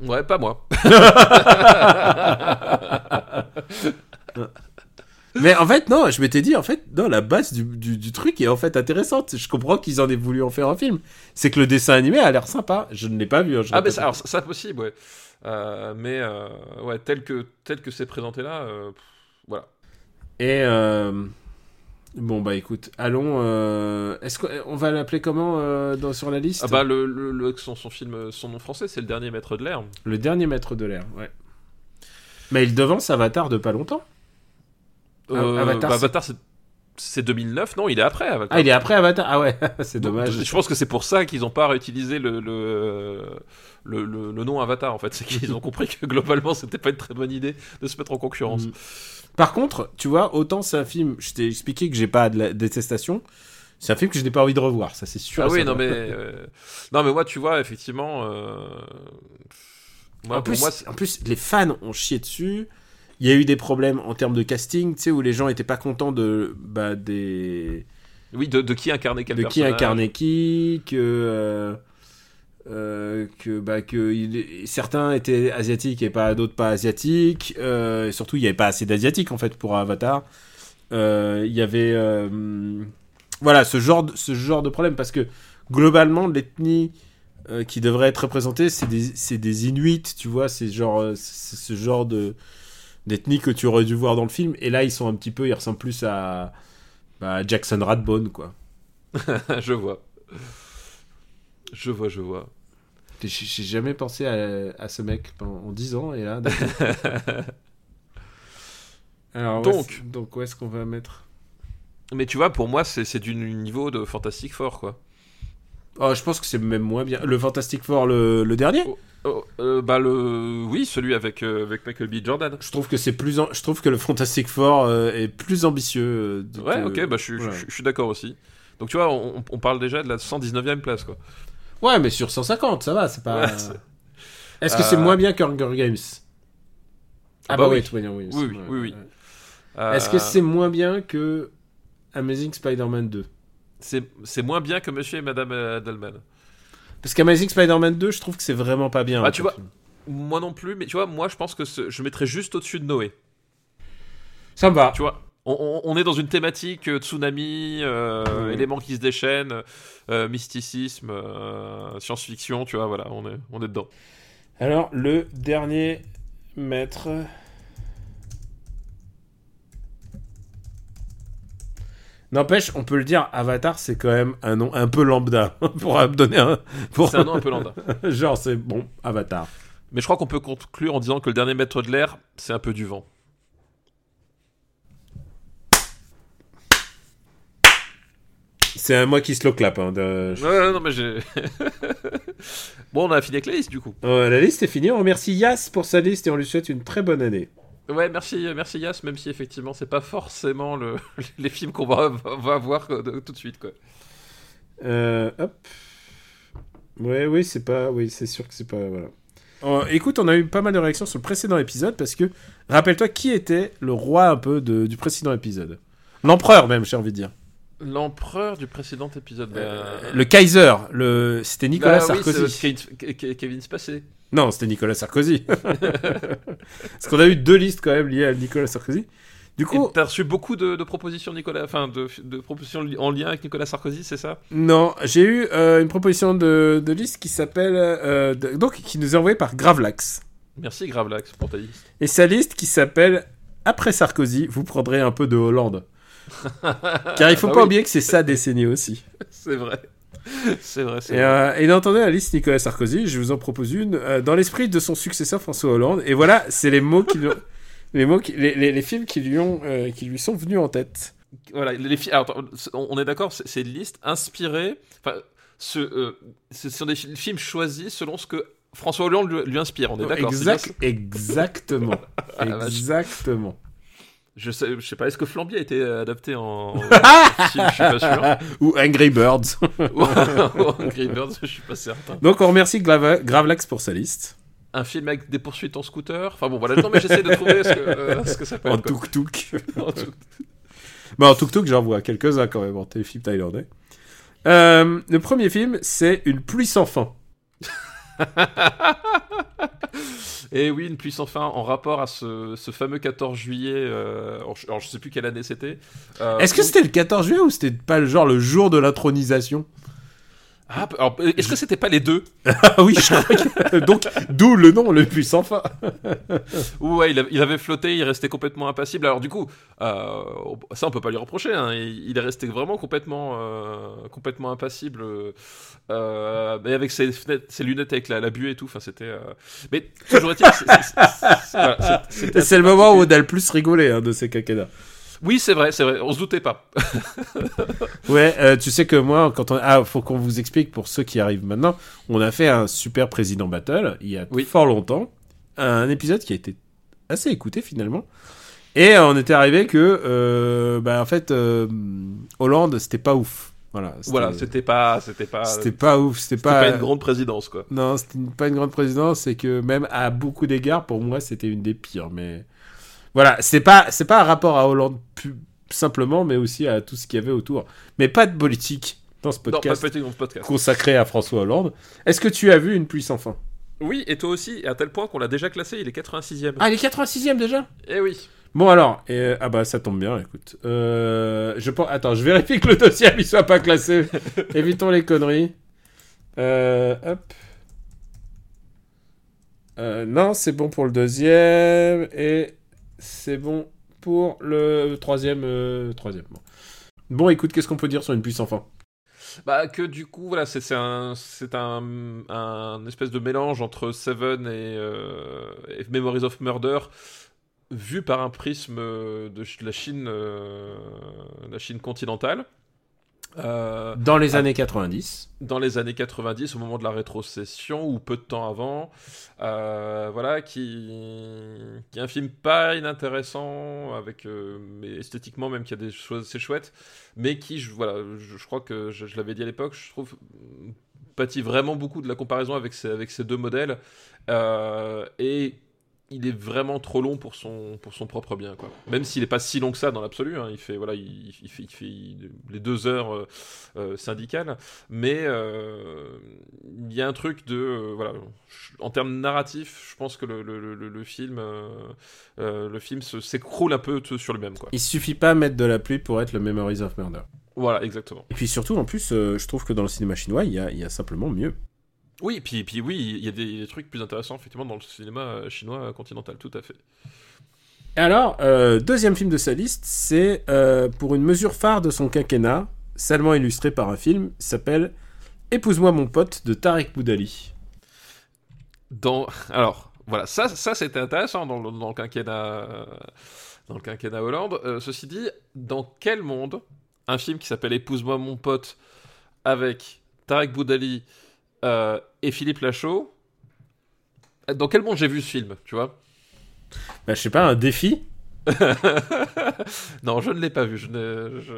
Ouais, pas moi. Mais en fait, non, je m'étais dit, en fait, non, la base du, du, du truc est en fait intéressante. Je comprends qu'ils en aient voulu en faire un film. C'est que le dessin animé a l'air sympa. Je ne l'ai pas vu. hein, Ah, mais ça, alors, ça, possible, ouais. Euh, mais euh, ouais, tel que tel que c'est présenté là, euh, voilà. Et euh, bon, bah écoute, allons. euh, Est-ce qu'on va l'appeler comment euh, dans, sur la liste? Ah bah le, le, le- son, son film, son nom français, c'est le dernier maître de l'air. Le dernier maître de l'air, ouais. Mais il devance Avatar de pas longtemps. Euh, Avatar, bah, c'est- Avatar, c'est c'est 2009, non Il est après Avatar. Ah, il est après Avatar Ah ouais, c'est Donc, dommage. Je pense que c'est pour ça qu'ils n'ont pas réutilisé le, le, le, le- le nom Avatar, en fait. C'est qu'ils ont compris que globalement, c'était pas une très bonne idée de se mettre en concurrence. Par contre, tu vois, autant c'est un film, je t'ai expliqué que j'ai pas de la détestation, c'est un film que je n'ai pas envie de revoir, ça c'est sûr. Ah oui, non mais, euh, non mais moi, tu vois, effectivement, euh, moi, en, plus, moi, c'est- en plus, les fans ont chié dessus. Il y a eu des problèmes en termes de casting, tu sais, où les gens étaient pas contents de, bah, des, oui, de, de qui incarner quel de qui incarnait qui, que, euh, que, bah, certains étaient asiatiques et pas d'autres pas asiatiques. euh, surtout, il n'y avait pas assez d'asiatiques en fait pour Avatar. Euh, Il y avait, euh, voilà, ce genre, de, ce genre de problème parce que globalement, l'ethnie qui devrait être représentée, c'est des, des Inuits, tu vois, c'est genre, ce genre de d'ethnie que tu aurais dû voir dans le film. Et là, ils sont un petit peu, ils ressemblent plus à, bah, Jackson Radbone, quoi. je vois. Je vois, je vois. J'ai jamais pensé à, à ce mec en 10 ans et là. Alors, où Donc. est-ce- donc où est-ce qu'on va mettre? Mais tu vois, pour moi, c'est c'est du niveau de Fantastic Four, quoi. Oh, je pense que c'est même moins bien. Le Fantastic Four, le, le dernier? Oh, oh, euh, bah le, oui, celui avec euh, avec Michael B. Jordan. Je trouve que c'est plus. en- Je trouve que le Fantastic Four euh, est plus ambitieux. euh, Ouais, que- ok, bah je suis, d'accord aussi. Donc tu vois, on, on parle déjà de la 119e place, quoi. Ouais, mais sur 150, ça va, c'est pas. Ouais, Est-ce que c'est Euh, moins bien qu'Hunger Games? Ah, bah bah, oui. oui, oui. Oui, oui, oui. Euh, Est-ce que c'est moins bien que Amazing Spider-Man 2 c'est moins bien que Monsieur et Madame euh, Delman Parce qu'Amazing Spider-Man 2, je trouve que c'est vraiment pas bien. Bah, tu vois- film. Moi non plus, mais tu vois, moi je pense que ce- je mettrais juste au-dessus de Noé. Ça me va. Tu vois, on, est dans une thématique euh, tsunami, euh, éléments qui se déchaînent, euh, mysticisme, euh, science-fiction, tu vois, voilà, on est, on est dedans. Alors, le dernier maître. N'empêche, on peut le dire, Avatar, c'est quand même un nom un peu lambda pour donner un. Pour... C'est un nom un peu lambda. Genre, c'est bon, Avatar. Mais je crois qu'on peut conclure en disant que le dernier maître de l'air, c'est un peu du vent. C'est un moi qui se le clap. Hein, de- Ouais, ouais, non, mais j'ai. bon, on a fini avec la liste du coup. Euh, la liste est finie. On remercie Yas pour sa liste et on lui souhaite une très bonne année. Ouais, merci, merci Yas, même si effectivement, c'est pas forcément le... les films qu'on va, va voir tout de suite, quoi. Euh, hop. Ouais, oui, c'est pas. Oui, c'est sûr que c'est pas. Voilà. Euh, écoute, on a eu pas mal de réactions sur le précédent épisode parce que rappelle-toi qui était le roi un peu de- du précédent épisode? L'empereur même, j'ai envie de dire. L'empereur du précédent épisode. bah, Euh, Le Kaiser, le c'était Nicolas bah oui, Sarkozy. c'est Kevin, Ke- Kevin Spacey. Non, c'était Nicolas Sarkozy. Parce qu'on a eu deux listes quand même liées à Nicolas Sarkozy. Du coup, t'as reçu beaucoup de, de propositions, Nicolas, enfin de, de propositions li- en lien avec Nicolas Sarkozy, c'est ça? Non, j'ai eu euh, une proposition de, de liste qui s'appelle euh, donc qui nous est envoyée par Gravelax. Merci Gravelax pour ta liste. Et sa liste qui s'appelle Après Sarkozy, vous prendrez un peu de Hollande. Car il faut Ah pas oui. oublier que c'est sa décennie aussi. C'est vrai. C'est vrai, Et, euh, et d'entendre la liste Nicolas Sarkozy, je vous en propose une euh, dans l'esprit de son successeur François Hollande. Et voilà, c'est les mots qui lui ont- les mots qui- les, les- les films qui lui ont euh, qui lui sont venus en tête. Voilà, les fi- alors, attends, c'est- on est d'accord, c'est une liste inspirée. Enfin, ce, euh, ce sont des fi- films choisis selon ce que François Hollande lui, lui inspire. On est d'accord. Exact, exactement, Ah, exactement. Je sais, je sais pas. Est-ce que Flambier a été adapté en en film Je suis pas sûr. Ou Angry Birds. Ou Angry Birds, je suis pas certain. Donc on remercie Grava- Gravelax pour sa liste. Un film avec des poursuites en scooter. Enfin bon, voilà. Non, mais j'essaie de trouver ce que, euh, ce que ça peut En être. tuk-tuk. En tuk- Bah, en tuk-tuk, j'en vois quelques-uns quand même en téléfilm thaïlandais. Euh, le premier film, c'est Une pluie sans fin. Et oui, une pluie sans fin en rapport à ce, ce fameux 14 juillet. euh, alors, je, alors, je sais plus quelle année c'était. Euh, Est-ce que où- c'était le 14 juillet ou c'était pas le genre le jour de l'intronisation? Ah, alors, est-ce que c'était pas les deux Ah oui, je crois que... Donc, d'où le nom, le puits sans fin. Ouais, il, avait flotté, il restait complètement impassible. Alors du coup, euh, ça on peut pas lui reprocher. hein. Il, est resté vraiment complètement, euh, complètement impassible. euh, mais avec ses, fenêtres- ses lunettes avec la, la buée et tout. Enfin, c'était. euh, Mais toujours est-il. c'est- c'est- c'est- voilà, c'est- c'était C'est le moment où on a le plus rigolé hein, de ces quinquennats. Oui, c'est vrai, c'est vrai. On se doutait pas. Ouais, euh, tu sais que moi, quand on... Ah, faut qu'on vous explique pour ceux qui arrivent maintenant. On a fait un super président battle, il y a Oui. fort longtemps. Un épisode qui a été assez écouté finalement. Et euh, on était arrivé que, euh, bah, en fait, euh, Hollande, c'était pas ouf. Voilà. c'était- Voilà, c'était pas, c'était pas, C'était pas ouf. C'était pas, pas une grande présidence quoi. Non, c'était pas une grande présidence, c'est que même à beaucoup d'égards, pour moi, c'était une des pires. Mais voilà, c'est pas, c'est pas un rapport à Hollande simplement, mais aussi à tout ce qu'il y avait autour. Mais pas de politique dans ce Non, pas podcast peut-être dans ce podcast. consacré à François Hollande. Est-ce que tu as vu Une pluie sans fin Oui, et toi aussi, à tel point qu'on l'a déjà classé, il est 86e. Ah, il est 86e déjà? Eh oui. Bon alors, et, ah bah ça tombe bien, écoute. Euh, je pense, attends, je vérifie que le dossier ne soit pas classé. Évitons les conneries. Euh, hop. Euh, non, c'est bon pour le deuxième et c'est bon pour le troisième. euh. Bon. Écoute, qu'est-ce qu'on peut dire sur une puissance fin Bah que du coup voilà c'est un espèce de mélange entre Seven et, euh, et Memories of Murder vu par un prisme euh, de la Chine la Chine continentale Euh, Dans les années 90. dans les années 90 au moment de la rétrocession ou peu de temps avant euh, voilà qui qui est un film pas inintéressant avec euh, mais esthétiquement même qu'il y a des choses assez chouettes mais qui je, voilà je, je crois que je, je l'avais dit à l'époque je trouve pâtit vraiment beaucoup de la comparaison avec ces, avec ces deux modèles et il est vraiment trop long pour son, pour son propre bien quoi. Même s'il n'est pas si long que ça dans l'absolu, hein, il fait voilà, il, il fait, il fait les deux heures euh, euh, syndicales, mais euh, il y a un truc de voilà, je- en termes narratifs, je pense que le, le, le, le film, le film s'écroule un peu sur lui-même quoi. Il suffit pas mettre de la pluie pour être le Memories of Murder. Voilà, exactement. Et puis surtout, en plus, je trouve que dans le cinéma chinois, il y a, il y a simplement mieux. Oui, puis, puis oui, il y a des, trucs plus intéressants effectivement dans le cinéma euh, chinois continental, tout à fait. Alors, euh, deuxième film de sa liste, c'est euh, pour une mesure phare de son quinquennat, salement illustré par un film, s'appelle Épouse-moi mon pote de Tarek Boudali. Dans, alors, voilà, ça, ça c'était intéressant dans le, dans le quinquennat, euh, dans le quinquennat Hollande. Euh, ceci dit, dans quel monde un film qui s'appelle Épouse-moi mon pote avec Tarek Boudali euh, et Philippe Lachaud, dans quel monde j'ai vu ce film, tu vois? Bah, je sais pas, un défi? Non, je ne l'ai pas vu. Je ne, je,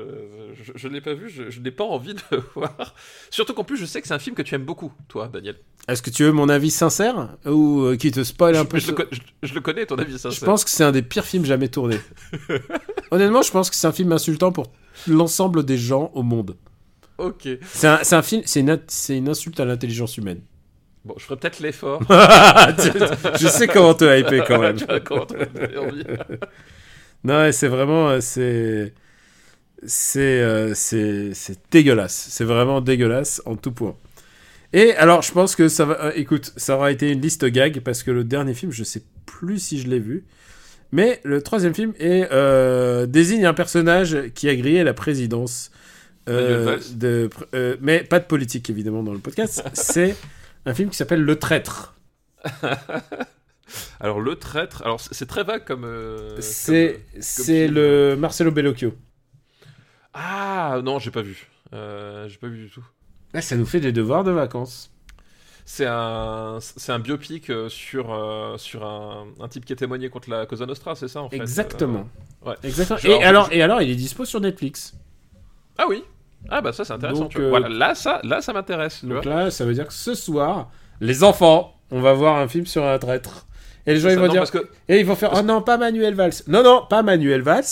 je- je ne l'ai pas vu. Je, je n'ai pas envie de le voir. Surtout qu'en plus, je sais que c'est un film que tu aimes beaucoup, toi, Daniel. Est-ce que tu veux mon avis sincère? Ou euh, qui te spoil un peu je le, je- connais, ton avis sincère. Je pense que c'est un des pires films jamais tournés. Honnêtement, je pense que c'est un film insultant pour l'ensemble des gens au monde. Ok. C'est un, film, c'est une, c'est une insulte à l'intelligence humaine. Bon, je ferai peut-être l'effort. je sais comment te hyper quand même. Non, c'est vraiment. euh, C'est. C'est euh, c'est c'est dégueulasse. C'est vraiment dégueulasse en tout point. Et alors, je pense que ça va. euh, écoute, ça aura été une liste gag parce que le dernier film, je sais plus si je l'ai vu. Mais le troisième film est, euh, désigne un personnage qui a grillé la présidence. euh, de, mais pas de politique, évidemment, dans le podcast. C'est un film qui s'appelle Le Traître. Alors le traître, alors c'est très vague comme. euh, C'est le Marcelo Bellocchio. Ah non, j'ai pas vu. Euh, j'ai pas vu du tout. Là, ça nous fait des devoirs de vacances. C'est un, c'est un biopic euh, sur, euh, sur un, un type qui a témoigné contre la Cosa Nostra, c'est ça en fait? Exactement. ouais. Exactement. Et, alors, je- et alors, il est dispo sur Netflix. Ah oui. Ah bah ça c'est intéressant. Donc, tu vois. euh, Voilà, là ça, là ça m'intéresse. Donc vois. là, ça veut dire que ce soir, les enfants, on va voir un film sur un traître. Et les gens, ils vont non, dire. parce que Et ils vont faire Oh non, pas Manuel Valls. Non, non, pas Manuel Valls.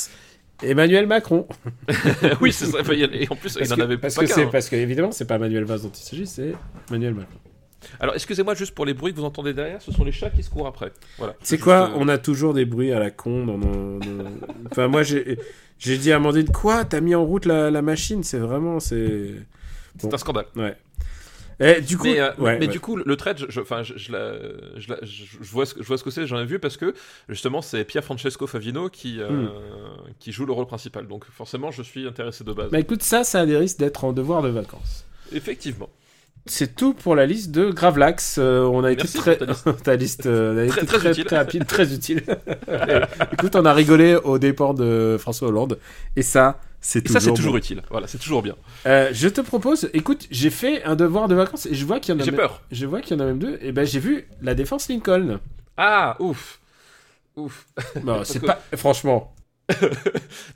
Emmanuel Macron. oui c'est ça. Et en plus il Parce en que, avait parce pas que c'est hein. parce que évidemment c'est pas Manuel Valls dont il s'agit, c'est Manuel Macron. Alors excusez-moi juste pour les bruits que vous entendez derrière, ce sont les chats qui se courent après. Voilà. C'est quoi? Euh, On a toujours des bruits à la con dans nos- Enfin moi j'ai j'ai dit à Amandine quoi T'as mis en route la, la machine? C'est vraiment c'est. C'est un scandale. Ouais. Et du coup. mais euh, ouais, mais ouais. du coup, le trade, je, enfin, je, je, la- je, la- je- vois ce, que- je vois ce que c'est, j'en ai vu parce que justement, c'est Pierre Francesco Favino qui, euh, Hmm. qui joue le rôle principal. Donc forcément, je suis intéressé de base. Bah écoute, ça, ça a des risques d'être en devoir de vacances. Effectivement. C'est tout pour la liste de Gravelax. Euh, on a été très. ta liste. euh, a Très- été très très, utile. très rapide, très utile. écoute, on a rigolé au départ de François Hollande. Et ça, c'est Et toujours. ça, c'est toujours bon. utile. Voilà, c'est toujours bien. Euh, je te propose, écoute, j'ai fait un devoir de vacances et je vois qu'il y en a. J'ai peur. Je vois qu'il y en a même deux. Et ben, j'ai vu la défense Lincoln. Ah, ouf. Ouf. Bon, c'est que- pas. Franchement.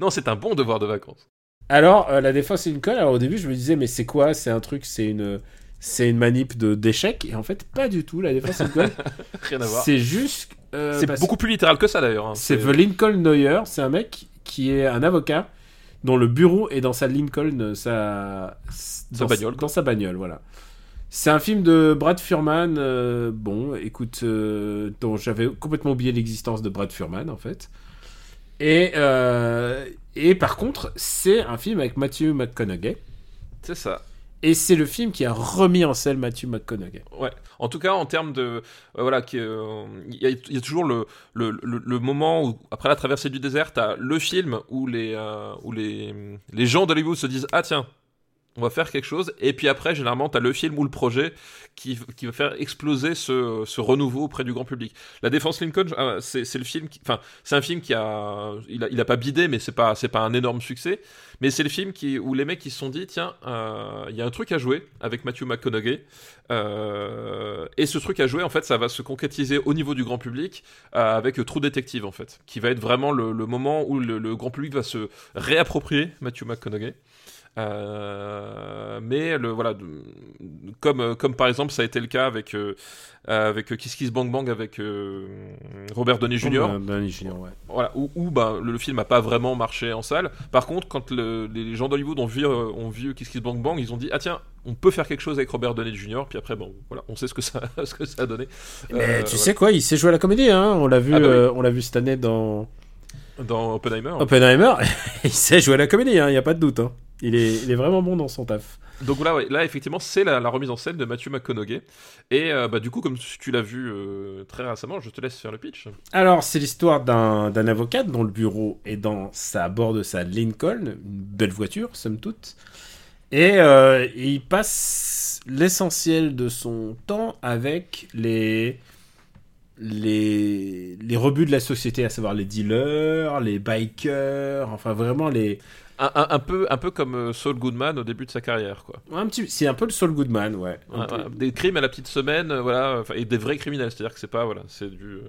Non, c'est un bon devoir de vacances. Alors, euh, la défense Lincoln, alors au début, je me disais, mais c'est quoi? C'est un truc, c'est une. C'est une manip de d'échecs et en fait pas du tout la défense Lincoln Rien à voir. c'est juste euh, C'est beaucoup plus littéral que ça d'ailleurs. hein. C'est The Lincoln Lawyer, c'est un mec qui est un avocat dont le bureau est dans sa Lincoln, euh, sa, dans bagnole. Dans sa bagnole, voilà. C'est un film de Brad Furman. euh, bon, écoute, euh, dont j'avais complètement oublié l'existence de Brad Furman en fait. Et, et par contre, c'est un film avec Matthew McConaughey. C'est ça. Et c'est le film qui a remis en scène Matthew McConaughey. Ouais. En tout cas, en termes de, euh, voilà, euh, il y, a- toujours le, le, le, le moment où, après la traversée du désert, t'as le film où les, euh, où les, les gens d'Hollywood se disent, ah tiens, on va faire quelque chose. Et puis après, généralement, t'as le film ou le projet qui, qui va faire exploser ce, ce renouveau auprès du grand public. La Défense Lincoln, euh, c'est le film, enfin, c'est un film qui a, il a, il a pas bidé, mais c'est pas, pas un énorme succès. Mais c'est le film qui, où les mecs qui se sont dit, tiens, euh, il y a un truc à jouer avec Matthew McConaughey. Euh, et ce truc à jouer, en fait, ça va se concrétiser au niveau du grand public euh, avec True Detective, en fait, qui va être vraiment le, moment où le grand public va se réapproprier Matthew McConaughey. Euh, mais le voilà, comme comme par exemple ça a été le cas avec euh, avec Kiss Kiss Bang Bang avec euh, Robert Downey Jr. Euh, Downey Jr., ouais. Voilà, où, où, ben, le, le film n'a pas vraiment marché en salle. Par contre, quand le- les gens d'Hollywood ont vu, euh, ont vu Kiss Kiss Bang Bang, ils ont dit Ah tiens, on peut faire quelque chose avec Robert Downey Jr. Puis après, bon, voilà, on sait ce que ça, ce que ça a donné. Mais Euh, tu voilà. sais quoi, il sait jouer à la comédie, hein. On l'a vu, Ah bah oui. euh, on l'a vu cette année dans Dans Oppenheimer. Oppenheimer. il sait jouer à la comédie, il n'y a pas de doute. hein. Il, est, il est vraiment bon dans son taf. Donc là, ouais, là effectivement, c'est la, la remise en scène de Matthew McConaughey. Et euh, bah, du coup, comme tu l'as vu euh, très récemment, je te laisse faire le pitch. Alors, c'est l'histoire d'un d'un avocat dont le bureau est dans sa, à bord de sa Lincoln, une belle voiture, somme toute. Et euh, il passe l'essentiel de son temps avec les, les, les rebuts de la société, à savoir les dealers, les bikers, enfin vraiment les... Un, un- un peu, un peu comme euh, Saul Goodman au début de sa carrière, quoi. Un petit, c'est un peu le Saul Goodman, ouais. Un des crimes à la petite semaine, euh, voilà, et des vrais criminels, c'est-à-dire que c'est pas, voilà, c'est du. euh,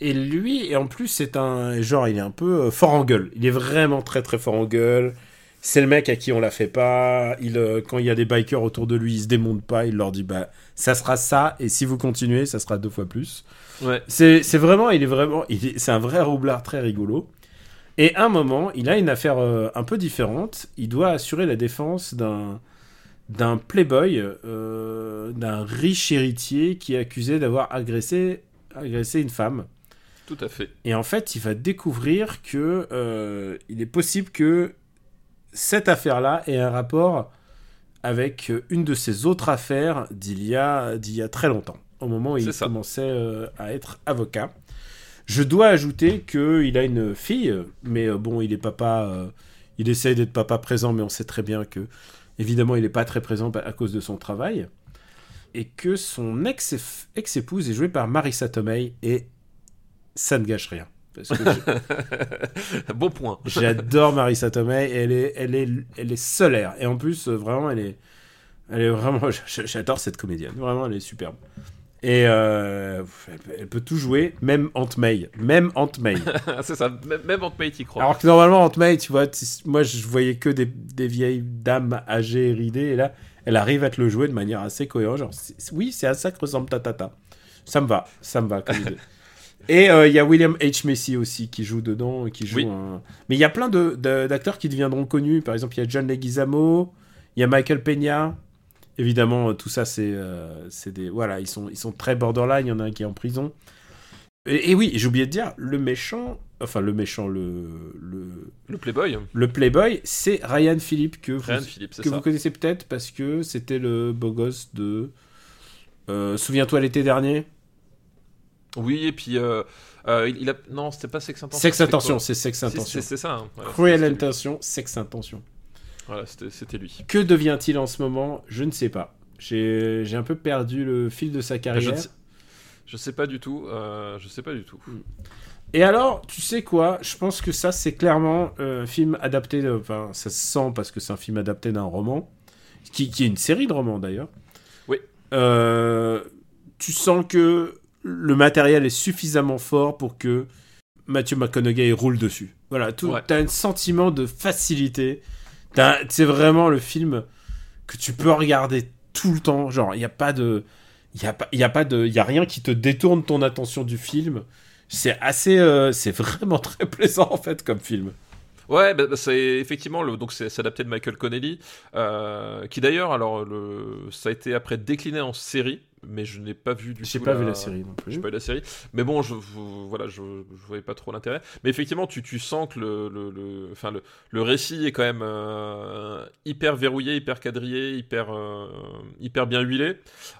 Et lui, et en plus, c'est un. Genre, il est un peu fort en gueule. Il est vraiment très très fort en gueule. C'est le mec à qui on la fait pas. Il, euh, quand il y a des bikers autour de lui, il se démonte pas. Il leur dit bah ça sera ça et si vous continuez, ça sera deux fois plus. Ouais. C'est c'est vraiment, il est vraiment, il est- c'est un vrai roublard très rigolo. Et à un moment, il a une affaire euh, un peu différente. Il doit assurer la défense d'un d'un playboy, euh, d'un riche héritier qui est accusé d'avoir agressé agressé une femme. Tout à fait. Et en fait, il va découvrir que euh, il est possible que cette affaire-là ait un rapport avec une de ses autres affaires d'il y a, d'il y a très longtemps, au moment où il ça. commençait euh, à être avocat. Je dois ajouter qu'il a une fille, mais euh, bon, il est papa, euh, il essaye d'être papa présent, mais on sait très bien que, évidemment, il n'est pas très présent à cause de son travail. Et que son ex- ex-épouse est jouée par Marissa Tomei, et ça ne gâche rien. Parce que je- bon point. J'adore Marissa Tomei. Elle est, elle est, elle est solaire. Et en plus, euh, vraiment, elle est, elle est vraiment. J'adore cette comédienne. Vraiment, elle est superbe. Et euh, elle, peut- tout jouer, même Aunt May. Même Aunt May. c'est ça, même, entre May, t'y crois. Alors que normalement, Aunt May, tu vois, moi, je voyais que des, des vieilles dames âgées et ridées. Et là, elle arrive à te le jouer de manière assez cohérente. Genre, oui, c'est à ça que ressemble ta tata. Ça me va. Ça me va comme idée. Et euh, il y a William H. Macy aussi qui joue dedans. Qui joue Oui. un- Mais il y a plein de- de- d'acteurs qui deviendront connus. Par exemple, il y a John Leguizamo, il y a Michael Peña. Évidemment, euh, tout ça, c'est euh, c'est des. Voilà, ils sont, ils sont très borderline. Il y en a un qui est en prison. Et, et oui, j'ai oublié de dire, le méchant. Enfin, le méchant, le, le, Le Playboy, le Playboy, c'est Ryan Philippe que, Ryan vous, Philippe, que ça. vous connaissez peut-être parce que c'était le beau gosse de. euh, Souviens-toi l'été dernier Oui, et puis euh, il, il a. Non, c'était pas Sex Intention. Sex Intention, c'est Sex Intention. C'est ça. hein. Voilà, Cruel. Intention, Sex Intention. Voilà, c'était lui. Que devient-il en ce moment? Je ne sais pas. J'ai un peu perdu le fil de sa Je carrière. ne sais, je sais pas du tout. euh, je sais pas du tout. Et alors, tu sais quoi? Je pense que ça, c'est clairement un film adapté. de- Enfin, ça se sent parce que c'est un film adapté d'un roman, qui, qui est une série de romans d'ailleurs. Oui. Euh, tu sens que le matériel est suffisamment fort pour que Matthew McConaughey roule dessus. Voilà, Ouais. t'as un sentiment de facilité. C'est vraiment le film que tu peux regarder tout le temps. Genre, il n'y a pas de. Il a pas, y a pas de, y a rien qui te détourne ton attention du film. C'est assez, euh, c'est vraiment très plaisant en fait comme film. Ouais, bah, bah, c'est effectivement le, donc c'est adapté de Michael Connelly, euh, qui d'ailleurs alors le ça a été après décliné en série, mais je n'ai pas vu du J'ai pas vu la série non plus. J'ai pas vu la série, mais bon, je, je- voilà, je, je voyais pas trop l'intérêt. Mais effectivement, tu, tu sens que le, le, le- enfin le, le récit est quand même euh, hyper verrouillé, hyper quadrillé, hyper, euh, hyper bien huilé.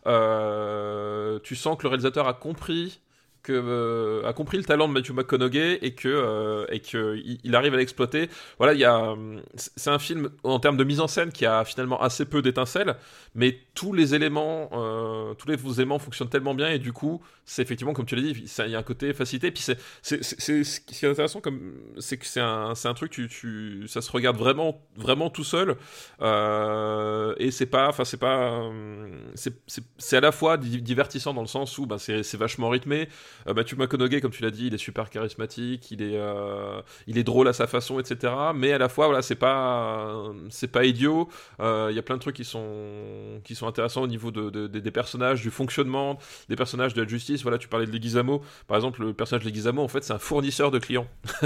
Euh, tu sens que le réalisateur a compris que euh, a compris le talent de Matthew McConaughey et que euh, et que il, arrive à l'exploiter. Voilà, il y a c'est un film en termes de mise en scène qui a finalement assez peu d'étincelles, mais tous les éléments euh, tous les éléments fonctionnent tellement bien et du coup, c'est effectivement comme tu l'as dit, il y a un côté facilité puis c'est c'est ce qui est intéressant comme c'est que c'est un c'est un truc tu, tu ça se regarde vraiment vraiment tout seul euh, et c'est pas enfin c'est pas hum, c'est c'est- à la fois di- divertissant dans le sens où bah, c'est vachement rythmé euh, Matthew McConaughey, comme tu l'as dit, il est super charismatique, il est, euh, il est drôle à sa façon, etc. Mais à la fois, voilà, c'est pas, c'est pas idiot. Euh, Il y a plein de trucs qui sont, qui sont intéressants au niveau de, de- des- des personnages, du fonctionnement des personnages de la justice. Voilà, tu parlais de Leguizamo. Par exemple, le personnage de Leguizamo, en fait, c'est un fournisseur de clients.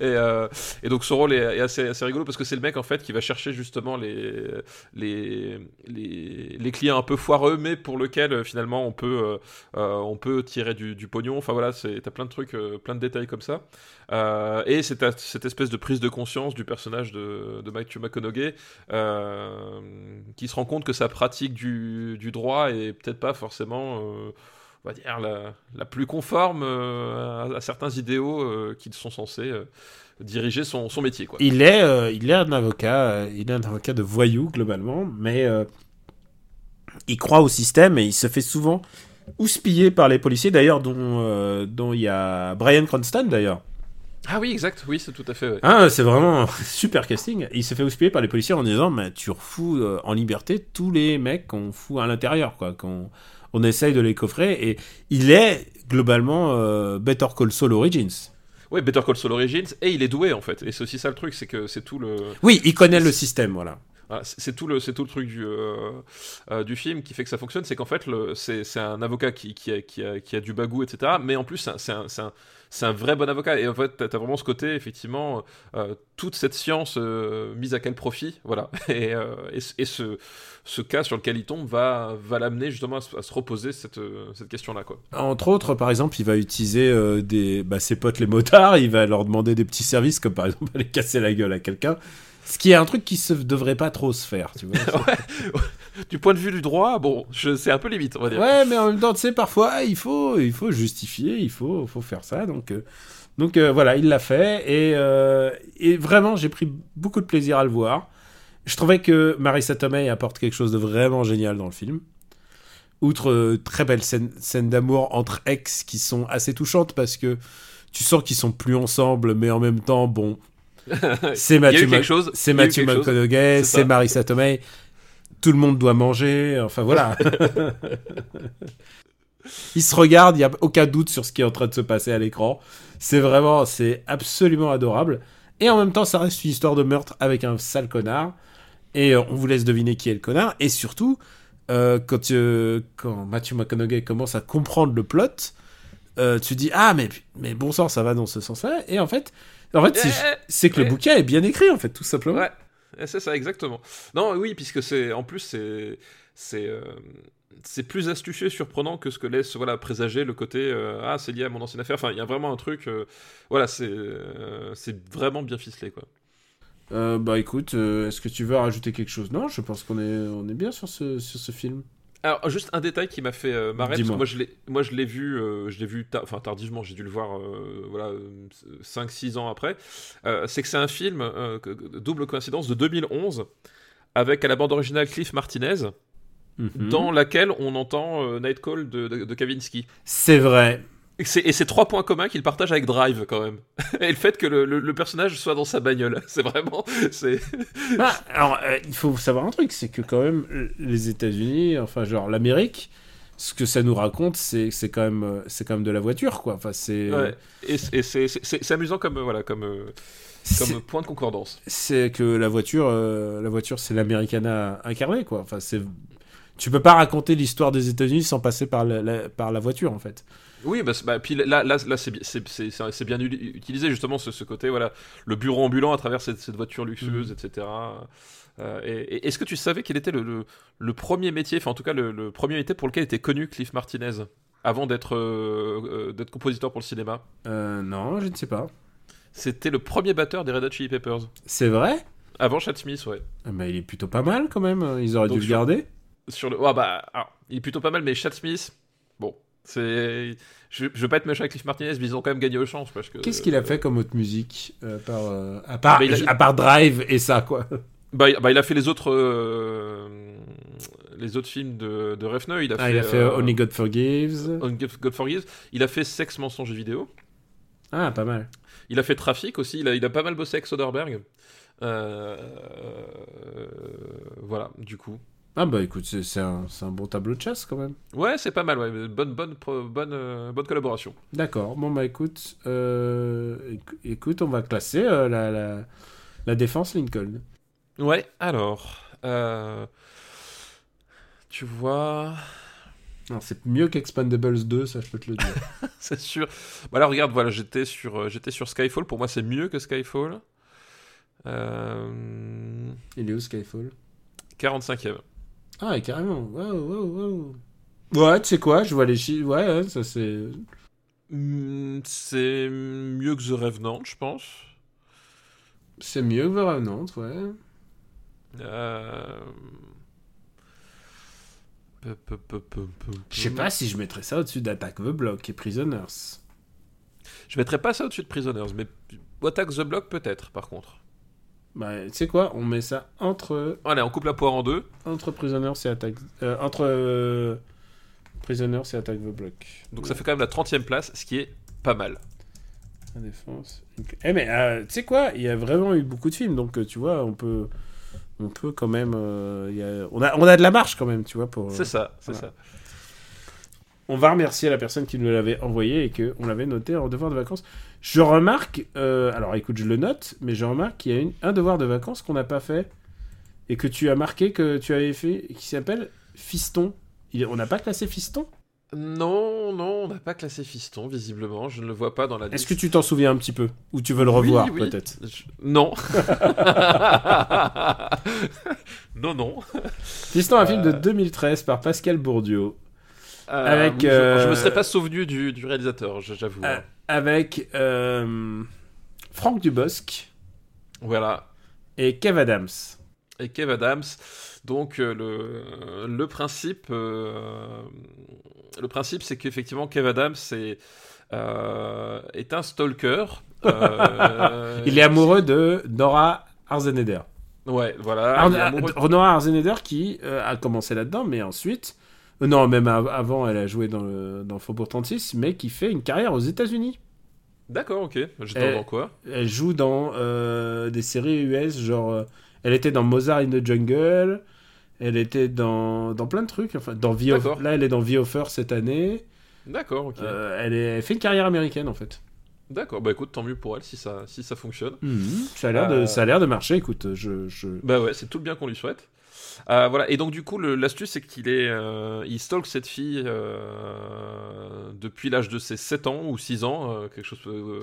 et, euh, et donc, son rôle est, est assez, assez rigolo parce que c'est le mec, en fait, qui va chercher justement les, les, les, les clients un peu foireux, mais pour lequel, finalement, on peut, euh, on peut tirer du, du pognon. Enfin voilà, t'as plein de trucs, euh, plein de détails comme ça. Euh, et c'est cette espèce de prise de conscience du personnage de, de Matthew McConaughey euh, qui se rend compte que sa pratique du, droit est peut-être pas forcément, on va dire, la, plus conforme à, certains idéaux qui sont censés diriger son, métier. Il est, il est un avocat, il est un avocat de voyou globalement, mais il croit au système et il se fait souvent houspiller par les policiers, d'ailleurs, dont euh, dont il y a Brian Cranston d'ailleurs. Ah oui, exact, oui, c'est tout à fait. ouais. Ah, c'est vraiment un super casting. Il se fait houspiller par les policiers en disant mais tu refous euh, en liberté tous les mecs qu'on fout à l'intérieur, quoi, qu'on on essaye de les coffrer. Et il est globalement euh, Better Call Saul Origins. Ouais, Better Call Saul Origins, et il est doué en fait. Et c'est aussi ça le truc, c'est que c'est tout le. Oui, il connaît le système, voilà. Voilà, c'est tout le c'est tout le truc du euh, euh, du film qui fait que ça fonctionne, c'est qu'en fait c'est un avocat qui a, du bagou etc. Mais en plus c'est un- vrai bon avocat et en fait t'as as vraiment ce côté effectivement euh, toute cette science mise à quel profit voilà et, ce- cas sur lequel il tombe va l'amener justement à se, à se reposer cette question là quoi. Entre autres, par exemple, il va utiliser des, bah, ses potes les motards, il va leur demander des petits services, comme par exemple aller casser la gueule à quelqu'un. Ce qui est un truc qui se devrait pas trop se faire, tu vois. Du point de vue du droit, bon, je c'est un peu limite on va dire. ouais, mais en même temps, tu sais, parfois, ah, il faut, il faut justifier, il faut, faut faire ça. Donc, euh, donc euh, voilà, il l'a fait. Et, euh, et vraiment, j'ai pris beaucoup de plaisir à le voir. Je trouvais que Marissa Tomei apporte quelque chose de vraiment génial dans le film. Outre très belles scènes, scènes d'amour entre ex qui sont assez touchantes parce que tu sens qu'ils sont plus ensemble, mais en même temps, bon, c'est Il y a Matthew, eu Mc- quelque chose. c'est il y a eu Matthew quelque chose. McConaughey, C'est. Marissa Tomei. Tout le monde doit manger. Enfin voilà. Ils se regardent, il n'y a aucun doute sur ce qui est en train de se passer à l'écran. C'est vraiment, c'est absolument adorable. Et en même temps, ça reste une histoire de meurtre avec un sale connard. Et euh, on vous laisse deviner qui est le connard. Et surtout, euh, quand, euh, quand Matthew McConaughey commence à comprendre le plot, euh, tu dis ah mais mais bon sang, ça va dans ce sens-là. Et en fait, en fait, c'est- Eh, c'est que le eh. bouquin est bien écrit en fait, tout simplement. Ouais, c'est ça exactement. Non, oui, puisque c'est en plus c'est c'est euh, c'est plus astucieux et surprenant que ce que laisse voilà présager le côté euh, ah c'est lié à mon ancienne affaire. Enfin, il y a vraiment un truc voilà c'est c'est vraiment bien ficelé quoi. Bah écoute, est-ce que tu veux rajouter quelque chose? Non, je pense qu'on est, on est bien sur ce, sur ce film. Alors juste un détail qui m'a fait euh, marrer parce que moi je l'ai moi je l'ai vu euh, je l'ai vu ta- enfin tardivement j'ai dû le voir euh, voilà 5 6 ans après Euh, c'est que c'est un film euh, double coïncidence de 2011 avec à la bande originale Cliff Martinez Mhm. dans laquelle on entend euh, Nightcall de, de, de Kavinsky. C'est vrai. Et c'est trois points communs qu'il partage avec Drive quand même. et le fait que le, le- le personnage soit dans sa bagnole, c'est vraiment, c'est Ah, alors, euh, il faut savoir un truc, c'est que quand même, les États-Unis, enfin genre l'Amérique, ce que ça nous raconte, c'est c'est quand même, euh, c'est quand même de la voiture, quoi. Enfin, c'est, ouais. et c'est- et c'est amusant comme euh, voilà comme comme point de concordance. c'est que la voiture, euh, la voiture, c'est l'Americana incarné, quoi. Enfin, c'est, tu peux pas raconter l'histoire des États-Unis sans passer par la, la- par la voiture, en fait. Oui, bah, bah, puis là, là, là c'est bi- c'est- c'est- c'est- c'est bien utilisé justement ce, ce côté, voilà, le bureau ambulant à travers cette, cette voiture luxueuse, etc. Euh, et et est-ce que tu savais quel était le, le, le premier métier, enfin en tout cas le, le premier métier pour lequel était connu Cliff Martinez avant d'être euh, euh, d'être compositeur pour le cinéma? Euh, non, je ne sais pas. C'était le premier batteur des Red Hot Chili Peppers. C'est vrai? Avant Chad Smith, ouais. Ah, Mais il est plutôt pas mal quand même. Ils auraient Donc, dû le garder. Sur le, ah bah, alors, il est plutôt pas mal, mais Chad Smith, c'est, je, je veux pas être méchant avec Cliff Martinez, mais ils ont quand même gagné au parce que. Qu'est-ce qu'il a fait comme autre musique euh, par, euh, à, part, Mais il a- à part Drive et ça, quoi? Bah, il- bah, il a fait les autres, euh, les autres films de, de Refneux. Il a Ah, fait, il a fait euh, Only God Forgives. Only God God Forgives. Il a fait Sexe, mensonge et vidéo. Ah, pas mal. Il a fait Trafic aussi. Il a, il a pas mal bossé avec Soderbergh. Euh, voilà, du coup. Ah bah écoute, c'est un, un bon tableau de chasse quand même. Ouais, c'est pas mal. Ouais, bonne, bonne, bonne, euh, bonne collaboration. D'accord, bon bah écoute, euh, éc- écoute, on va classer euh, la, la, la défense Lincoln. Ouais, alors. tu vois. Non, C'est mieux qu'Expandables 2, ça je peux te le dire. c'est sûr. Bah là, regarde, voilà, j'étais sur, j'étais sur Skyfall. Pour moi, c'est mieux que Skyfall. Il est où Skyfall? 45e. Ah, carrément, waouh, waouh, waouh. Ouais, tu sais quoi, je vois les chiffres, ouais, ça c'est... Hmm, c'est mieux que The Revenant, je pense. C'est mieux que The Revenant, ouais. Euh... Je sais pas si je mettrais ça au-dessus d'Attack the Block et Prisoners. Je mettrais pas ça au-dessus de Prisoners, mais Attack the Block peut-être, par contre. Bah, tu sais quoi, on met ça entre, Allez, on coupe la poire en deux. entre Prisoners et Attack... euh, entre euh, Prisoners et Attack the Block. Donc ça fait quand même la 30e place, ce qui est pas mal. La défense. Eh mais euh, tu sais quoi, il y a vraiment eu beaucoup de films, donc euh, tu vois, on peut, on peut quand même, y a- on a, on a de la marge quand même, tu vois, pour. C'est ça, c'est voilà. ça. On va remercier la personne qui nous l'avait envoyé et que on l'avait noté en devoir de vacances. Je remarque, euh, alors écoute, je le note, mais je remarque qu'il y a une- un devoir de vacances qu'on n'a pas fait et que tu as marqué que tu avais fait, qui s'appelle Fiston. Il- on n'a pas classé Fiston? Non, non, on n'a pas classé Fiston, visiblement. Je ne le vois pas dans la Est-ce liste. que tu t'en souviens un petit peu? Ou tu veux le revoir, Oui, oui. peut-être? Je- Non. non, non. Fiston, un film de Euh. 2013 par Pascal Bourdieu. Euh, Avec, je, euh, je me serais pas souvenu du, du réalisateur, j'avoue. Avec euh, Franck Dubosc Voilà. et Kev Adams. Et Kev Adams. Donc euh, le, le principe, euh, le principe, c'est qu'effectivement Kev Adams est, est un stalker. Il est amoureux de Nora Arzeneder. Ouais, voilà. Ar- Nora Arzeneder qui a commencé là-dedans, mais ensuite. Euh, non, même av- avant, elle a joué dans, le, dans Faubourg 36, mais qui fait une carrière aux États-Unis. D'accord, ok. J'étais dans quoi Elle joue dans euh, des séries US, genre. euh, elle était dans Mozart in the Jungle. Elle était dans, dans plein de trucs. Enfin, dans The Of-. Là, elle est dans The Offer cette année. D'accord, ok. Euh, elle, est- elle fait une carrière américaine en fait. D'accord, bah écoute, tant mieux pour elle si ça, si ça fonctionne. Ça a l'air de, de marcher. Écoute, je, je... Bah ouais, c'est tout le bien qu'on lui souhaite. Euh, voilà, et donc du coup, l'astuce, c'est qu'il est, euh, il stalk cette fille euh, depuis l'âge de ses 7 ans ou 6 ans, quelque, chose,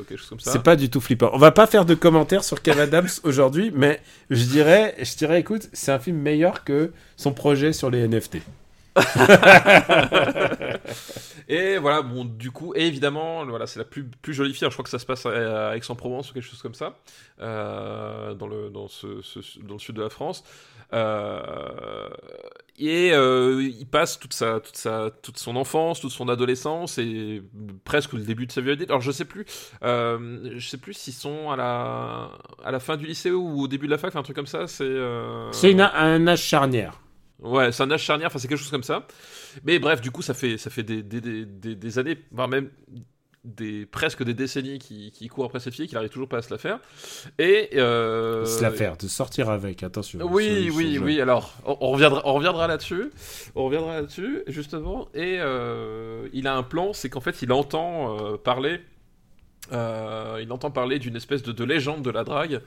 quelque chose comme ça. c'est pas du tout flippant. On va pas faire de commentaires sur Kev Adams aujourd'hui, mais je dirais, je dirais, écoute, c'est un film meilleur que son projet sur les NFT. Et voilà, bon, du coup, et évidemment, voilà, c'est la plus, plus jolie fille. Alors, je crois que ça se passe à à Aix-en-Provence ou quelque chose comme ça, euh, dans, le, dans, ce, ce- dans le sud de la France. Euh, et euh, il passe toute, sa, toute, sa, toute son enfance, toute son adolescence et presque le début de sa vie adulte. Alors je sais plus, euh, je sais plus s'ils sont à la, à la fin du lycée ou au début de la fac, un truc comme ça. C'est C'est un âge charnière. Ouais, c'est un âge charnière, enfin c'est quelque chose comme ça. Mais bref, du coup, ça fait, ça fait des, des- des années, voire même des, presque des décennies qui, qui court après cette fille, qu'il arrive toujours pas à se la faire. Et. Euh... Se la faire, de sortir avec, attention. Oui, Ce- oui, ce oui. Alors, on, on reviendra, on reviendra là-dessus. On reviendra là-dessus, justement. Et euh, il a un plan, c'est qu'en fait, il entend euh, parler. euh, il entend parler d'une espèce de, de légende de la drague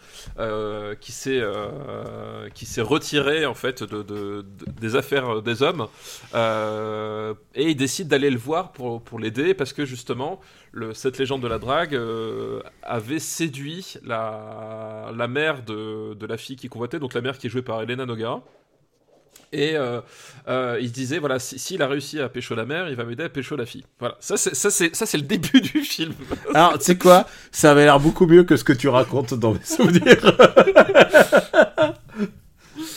qui s'est qui s'est retirée en fait de, de- de- des affaires des hommes et il décide d'aller le voir pour, pour l'aider parce que justement le, cette légende de la drague euh, avait séduit la, la mère de, de la fille qui convoitait, donc la mère qui est jouée par Elena Nogara. Et euh, euh, il se disait, voilà, si- s'il a réussi à pécho la mère, il va m'aider à pécho la fille. Voilà, ça c'est, ça, c'est, ça, c'est le début du film. Alors, tu sais quoi? Ça avait l'air beaucoup mieux que ce que tu racontes dans mes souvenirs.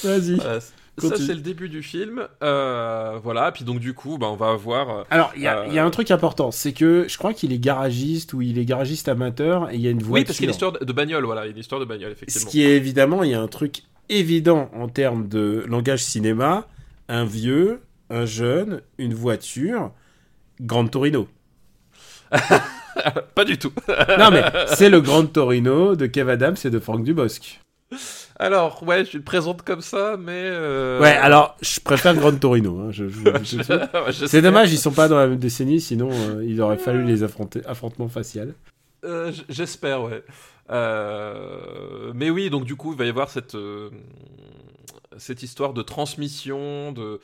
Vas-y. Voilà, ça c'est le début du film. Euh, voilà, puis donc du coup, bah, on va avoir... euh, Alors, il y, a- Euh, il y a un truc important, c'est que je crois qu'il est garagiste ou il est garagiste amateur et il y a une voiture. Oui, parce qu'il y a une histoire de, bagnole, voilà, il y a une histoire de bagnole, Ce effectivement. qui est évidemment, il y a un truc évident en termes de langage cinéma un vieux, un jeune, une voiture, Grande Torino. Pas du tout. Non, mais c'est le Grande Torino de Kev Adams et de Franck Dubosc. Alors, ouais, je le présente comme ça, mais... euh, Ouais, alors, je préfère Grande Torino. hein, je- je- je- Ouais, je C'est dommage, ils sont pas dans la même décennie, sinon euh, il aurait fallu les affronter, affrontements faciaux. Euh, J'espère, ouais. Mais oui, donc du coup, il va y avoir cette, cette histoire de transmission, de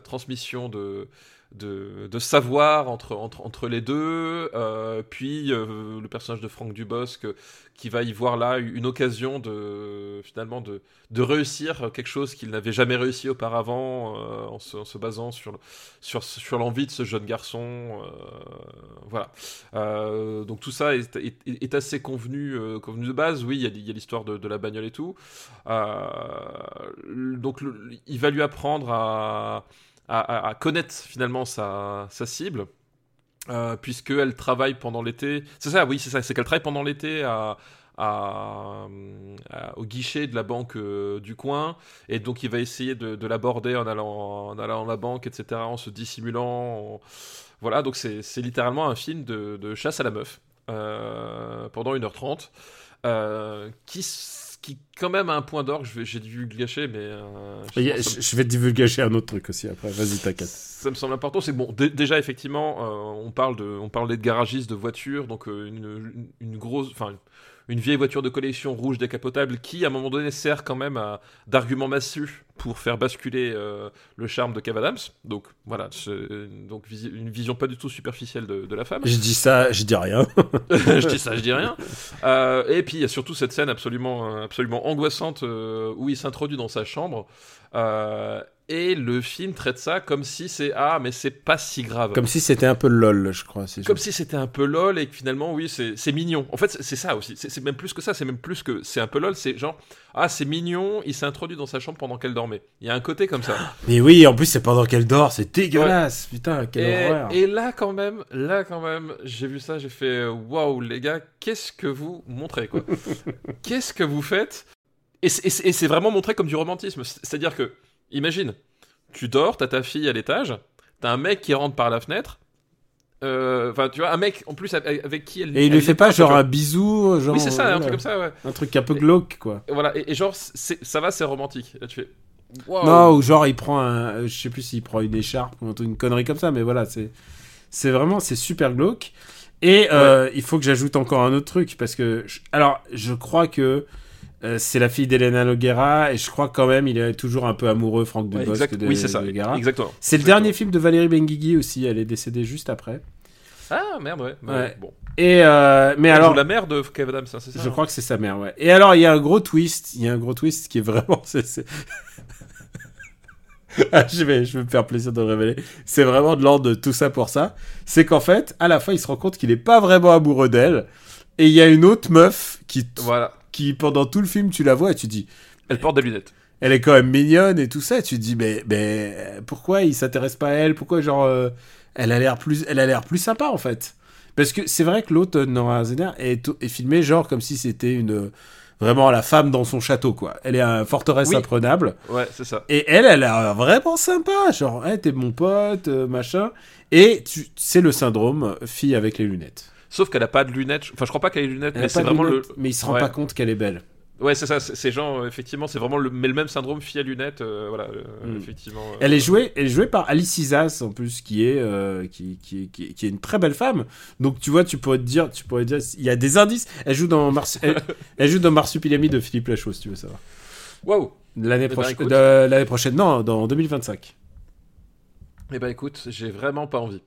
transmission de, de, savoir entre, entre, entre les deux. euh, puis euh, le personnage de Franck Dubosc euh, qui va y voir là une occasion de finalement de, de réussir quelque chose qu'il n'avait jamais réussi auparavant en, se, basant sur, sur, sur l'envie de ce jeune garçon. voilà. Donc tout ça est, est- assez convenu, convenu de base. Oui, il y y a l'histoire de, la bagnole et tout. Donc il va lui apprendre à, à- connaître finalement sa, sa cible. Euh, puisqu'elle travaille pendant l'été. C'est ça, oui, c'est ça. C'est qu'elle travaille pendant l'été à, à- au guichet de la banque euh, du coin. Et donc il va essayer de, de l'aborder en allant, en allant à la banque, etc., en se dissimulant. Voilà, donc c'est littéralement un film de, de chasse à la meuf euh, pendant 1h30. euh, qui, qui quand même a un point d'orgue, je j'ai dû le gâcher, mais... euh, y a- ça me- Je je vais divulgacher un autre truc aussi après, vas-y, t'inquiète. ça me semble important. C'est bon, dé- déjà effectivement, euh, on parle de, on parle des garagistes de voitures, donc euh, une, une- grosse, enfin une vieille voiture de collection rouge décapotable qui, à un moment donné, sert quand même d'argument massu pour faire basculer euh, le charme de Kev Adams. Donc voilà, donc une vision pas du tout superficielle de, de la femme. Je dis ça, je dis rien. je dis ça, je dis rien. Euh, et puis il y a surtout cette scène absolument, euh, absolument angoissante euh, où il s'introduit dans sa chambre. Et le film traite ça comme si c'est ah mais c'est pas si grave. Comme si c'était un peu lol, je crois. si je- Comme si c'était un peu lol et que finalement, oui, c'est mignon. En fait, c'est- ça aussi. C'est c'est même plus que ça. C'est même plus que c'est un peu lol. C'est genre, ah, c'est mignon. Il s'est introduit dans sa chambre pendant qu'elle dormait. Il y a un côté comme ça. Mais oui, en plus, c'est pendant qu'elle dort, c'est dégueulasse. Putain, quelle et, horreur. et là, quand même, là, quand même, j'ai vu ça. J'ai fait, waouh, les gars, qu'est-ce que vous montrez, quoi Qu'est-ce que vous faites? Et c'est- vraiment montré comme du romantisme. C'est- C'est-à-dire que, imagine, tu dors, t'as ta fille à l'étage, t'as un mec qui rentre par la fenêtre. euh, Enfin, tu vois, un mec en plus avec, qui elle. Et il lui fait pas genre un bisou, genre. Oui, c'est ça, un voilà. truc comme ça, ouais. Un truc un peu glauque, quoi. Et Voilà, et, et genre, ça va, c'est romantique. Là, tu fais. Non, ou genre il prend un. euh, Je sais plus s'il prend une écharpe ou une connerie comme ça, mais voilà, c'est. C'est vraiment. C'est super glauque. Et euh, il faut que j'ajoute encore un autre truc, parce que. je- Alors, je crois que. euh, c'est la fille d'Elena Noguera, et je crois quand même il est toujours un peu amoureux, Franck Ouais, Dubosc. exact- de, Oui, c'est ça. Noguera. Exactement. C'est le dernier film de Valérie Benguigui aussi, elle est décédée juste après. Ah, merde, ouais. Bah, Ouais. Bon. Et euh, mais Elle alors, la mère de Kev Adams, hein, c'est ça Je hein crois que c'est sa mère, ouais. Et alors, il y a un gros twist. Il y a un gros twist qui est vraiment. c'est- Ah, je, vais, je vais me faire plaisir de le révéler. C'est vraiment de l'ordre de tout ça pour ça. C'est qu'en fait, à la fin, il se rend compte qu'il est pas vraiment amoureux d'elle. Et il y a une autre meuf qui, Voilà. qui, pendant tout le film, tu la vois et tu dis, Elle porte des lunettes. elle est quand même mignonne et tout ça. Et tu te dis, mais, mais pourquoi il s'intéresse pas à elle? Pourquoi, genre, euh, elle a l'air plus, elle a l'air plus sympa en fait? Parce que c'est vrai que l'autre Nora Zener est, est filmée genre comme si c'était une vraiment la femme dans son château quoi. Elle est un forteresse Oui. imprenable Ouais, c'est ça. et elle, elle a l'air vraiment sympa. Genre, hey, t'es mon pote, euh, machin. Et tu, c'est le syndrome fille avec les lunettes. Sauf qu'elle a pas de lunettes. Enfin, je crois pas qu'elle ait des lunettes, Elle mais c'est vraiment lunettes, le. Mais il se rend Ouais. pas compte qu'elle est belle. Ouais, c'est ça. C'est genre, euh, effectivement, c'est vraiment le, mais le même syndrome fille à lunettes. euh, voilà, euh, Mm. effectivement. euh, Elle est jouée, elle est jouée par Alice Isas en plus, qui est, qui, qui, qui, qui est une très belle femme. Donc tu vois, tu pourrais te dire, tu pourrais dire, il y a des indices. Elle joue dans Mars, elle, elle joue dans Marsupilami de Philippe Lachaud, si tu veux savoir. Waouh. L'année ben, prochaine, l'année prochaine, non, dans 2025. Eh ben, écoute, j'ai vraiment pas envie.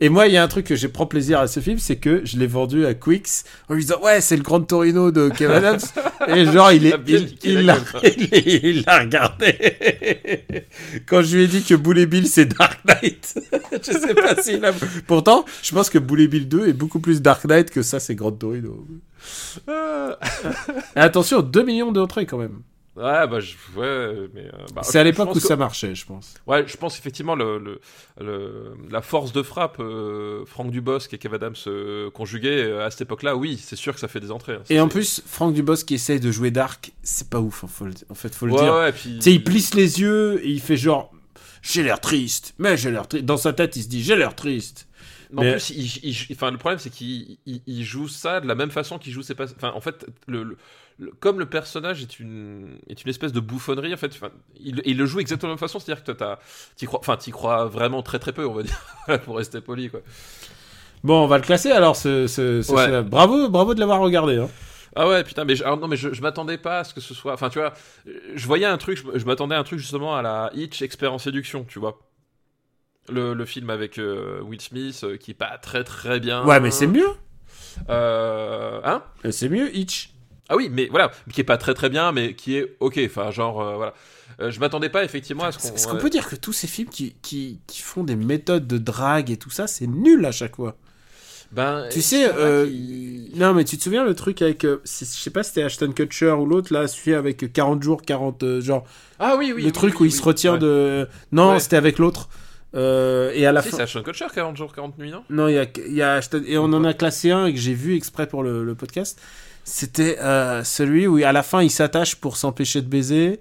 Et moi, il y a un truc que j'ai prend plaisir à ce film, c'est que je l'ai vendu à Quicks en lui disant ouais, c'est le Grand Torino de Kevin Adams. Et genre, il est, il, la il, l'a regardé. Quand je lui ai dit que Bully Bill c'est Dark Knight, je sais pas s'il a. Pourtant, je pense que Bully Bill 2 est beaucoup plus Dark Knight que ça, c'est Grand Torino. Ah. Et attention, 2 millions d'entrées quand même. Ouais, bah, je... ouais, mais. euh, bah, c'est à l'époque où que- ça marchait, je pense. Ouais, je pense effectivement le, le, le- la force de frappe, euh, Franck Dubosc et Kev Adams euh, conjugués euh, à cette époque-là, oui, c'est sûr que ça fait des entrées. hein. Et en plus, Franck Dubosc qui essaye de jouer Dark, c'est pas ouf, hein, faut le- en fait, faut le ouais, dire. ouais, puis... Tu sais, il plisse les yeux et il fait genre j'ai l'air triste, mais j'ai l'air triste. Dans sa tête, il se dit j'ai l'air triste. En Mais- plus, il, il- enfin, le problème, c'est qu'il il, il joue ça de la même façon qu'il joue ses pas. Enfin, en fait, le, le- le- comme le personnage est une, est une espèce de bouffonnerie, en fait, enfin, il, le joue exactement de la même façon. C'est-à-dire que toi, t'y crois, enfin, t'y crois vraiment très très peu, on va dire, pour rester poli, quoi. Bon, on va le classer alors. Ce, ce, ce Ouais. Bravo, bravo de l'avoir regardé. Hein. Ah ouais, putain, mais je, alors non, mais je, je m'attendais pas à ce que ce soit. Enfin, tu vois, je voyais un truc, je, je m'attendais à un truc justement à la Hitch Expert en séduction, tu vois. Le, le film avec euh, Will Smith euh, qui est pas très très bien. Ouais, mais c'est mieux. Euh, hein? C'est mieux, Hitch. Ah oui, mais voilà, qui est pas très très bien, mais qui est ok. Enfin, genre, euh, voilà. Je m'attendais pas effectivement à ce qu'on. Est-ce qu'on peut dire que tous ces films qui, qui, qui font des méthodes de drague et tout ça, c'est nul à chaque fois? Ben, Tu il sais, euh, qui- Non, mais tu te souviens le truc avec. euh, je sais pas si c'était Ashton Kutcher ou l'autre, là, celui avec 40 jours, 40. euh, genre, Ah oui, oui. le oui, truc oui, où il oui. se retire Ouais. de. Non, Ouais. c'était avec l'autre. Euh, et à la Si, fin. c'est Ashton Kutcher 40 jours, 40 nuits, non? Non, il y a, y a Ashton- et on en a classé un et que j'ai vu exprès pour le, le podcast. C'était euh, celui où à la fin il s'attache pour s'empêcher de baiser.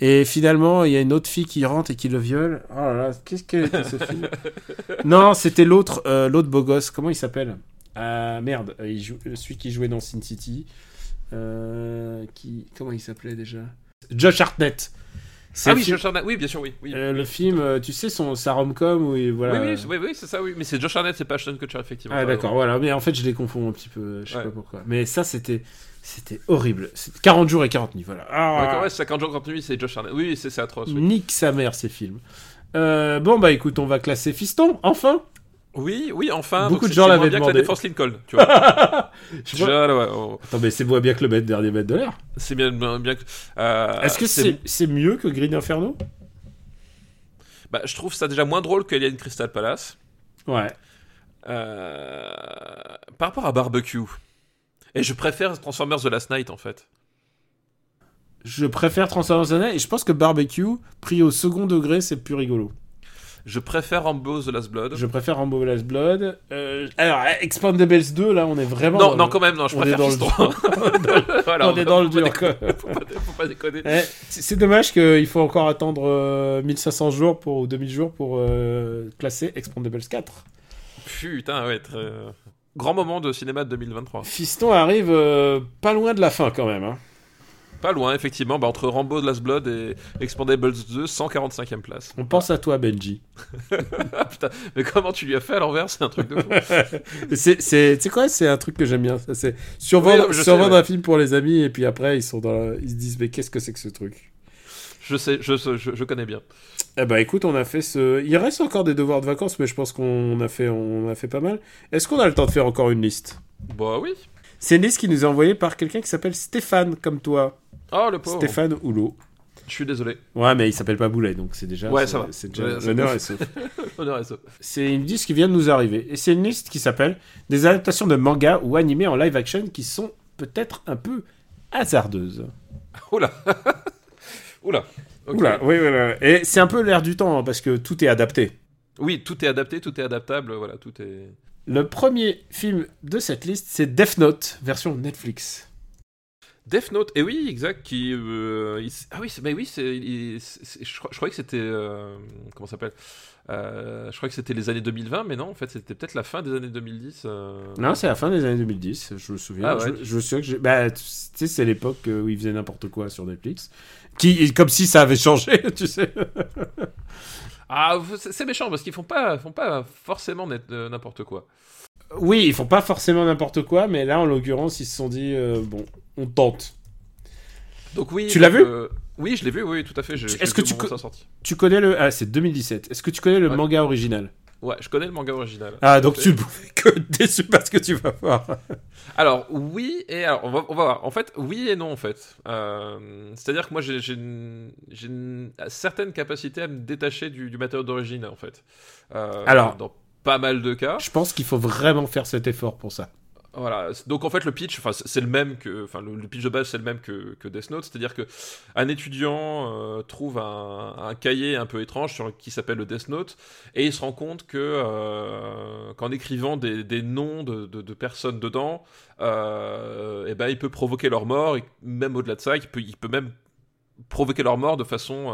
Et finalement, il y a une autre fille qui rentre et qui le viole. Oh là là, qu'est-ce qu'elle était ce film? Non, c'était l'autre, euh, l'autre beau gosse. Comment il s'appelle? Merde, euh, il joue, celui qui jouait dans Sin City. Euh, qui, comment il s'appelait déjà? Josh Hartnett. Ah oui, film- Josh Hartnett, oui, bien sûr, oui. oui. euh, le film, euh, tu sais, son, sa rom-com où il, voilà. Oui, oui, c'est- oui, oui, c'est ça, oui. Mais c'est Josh Hartnett, c'est pas Ashton Kutcher, effectivement. Ah d'accord, raison. voilà. Mais en fait, je les confonds un petit peu. Je sais Ouais. pas pourquoi. Mais ça, c'était, c'était horrible. C'est 40 jours et 40 nuits, voilà. Ah, ouais, c'est 50 jours, 30 nuits, c'est Josh Hartnett. Oui, oui, c'est c'est atroce. Oui. Nique sa mère ces films. Euh, bon bah écoute, on va classer Fiston, enfin. Oui, oui, enfin. Beaucoup donc de gens c'est moins l'avaient bien que demandé. la défense Lincoln, tu vois. Je vois- Déjà, là, ouais, oh, Attends, mais c'est moins bien que le mètre, dernier mètre de l'air. c'est bien, bien, bien que. euh, Est-ce que c'est, c'est mieux que Green Inferno? Bah, je trouve ça déjà moins drôle qu'Alien Crystal Palace. Ouais. Euh, Par rapport à Barbecue. Et je préfère Transformers The Last Night, en fait. Je préfère Transformers The Night et je pense que Barbecue, pris au second degré, c'est plus rigolo. Je préfère Rambo The Last Blood. Je préfère Rambo Last Blood. Euh, alors, Expandables 2, là, on est vraiment. Non, non, quand même, non, je on préfère est dans le. Voilà, on est dans le dur. Faut pas, faut pas déconner. Eh, c'est dommage qu'il faut encore attendre euh, 1500 jours pour, ou 2000 jours pour euh, classer Expandables 4. Putain, ouais, très... Grand moment de cinéma de 2023. Fiston arrive euh, pas loin de la fin quand même. hein. Pas loin, effectivement, bah, entre Rambo The Last Blood et Expandables 2, 145ème place. On pense à toi, Benji. Ah putain, mais comment tu lui as fait à l'envers C'est un truc de fou. C'est, c'est, tu sais quoi, c'est un truc que j'aime bien. C'est survendre, Oui, sais, ouais. un film pour les amis et puis après ils sont dans, la- ils se disent mais qu'est-ce que c'est que ce truc? Je sais, je, je, je connais bien. Eh ben écoute, on a fait ce. Il reste encore des devoirs de vacances, mais je pense qu'on a fait, on a fait pas mal. Est-ce qu'on a le temps de faire encore une liste? Bah oui. C'est une liste qui nous est envoyée par quelqu'un qui s'appelle Stéphane, comme toi. Oh, le pauvre. Stéphane Houlot. Je suis désolé. Ouais, mais il s'appelle pas Boulet, donc c'est déjà. Ouais, ça va. C'est déjà l'honneur est sauf. C'est une liste qui vient de nous arriver. Et c'est une liste qui s'appelle des adaptations de manga ou animés en live action qui sont peut-être un peu hasardeuses. Oula. Oula. Ok. Oula, oui, oui, oui. Et c'est un peu l'air du temps, hein, parce que tout est adapté. Oui, tout est adapté, tout est adaptable, voilà, tout est... Le premier film de cette liste, c'est Death Note, version Netflix. Death Note, et oui, exact, qui... euh, il ah oui, mais oui, c'est, il- c'est- je, je croyais que c'était... euh, comment ça s'appelle Euh, Je crois que c'était les années 2020, mais non, en fait, c'était peut-être la fin des années 2010. euh. Non, c'est la fin des années 2010, je me souviens. Ah ouais. je, je me souviens que j'ai... Bah, tu sais, c'est l'époque où ils faisaient n'importe quoi sur Netflix. Qui, comme si ça avait changé, tu sais. Ah, c'est méchant, parce qu'ils font pas, font pas forcément net- n'importe quoi. Oui, ils font pas forcément n'importe quoi, mais là, en l'occurrence, ils se sont dit, euh, bon, on tente. Donc oui... Tu l'as vu euh, Oui, je l'ai vu, oui, tout à fait. est-ce que tu co-. Tu connais le... Ah, c'est 2017. Est-ce que tu connais le Ouais. manga original? Ouais, je connais le manga original. Ah, donc fait. tu ne que déçu parce que tu vas voir. Alors oui et alors on va, on va voir. En fait, oui et non en fait. Euh, C'est-à-dire que moi j'ai j'ai une, j'ai une certaine capacité à me détacher du, du matériau d'origine en fait. Euh, Alors. dans pas mal de cas. Je pense qu'il faut vraiment faire cet effort pour ça. Voilà. Donc en fait le pitch, enfin c'est le même que, enfin le, pitch de base c'est le même que, que Death Note, c'est-à-dire que un étudiant euh, trouve un, un cahier un peu étrange sur, qui s'appelle le Death Note et il se rend compte que euh, qu'en écrivant des, des noms de, de- personnes dedans, euh, eh ben il peut provoquer leur mort et même au-delà de ça, il peut, il peut même provoquer leur mort de façon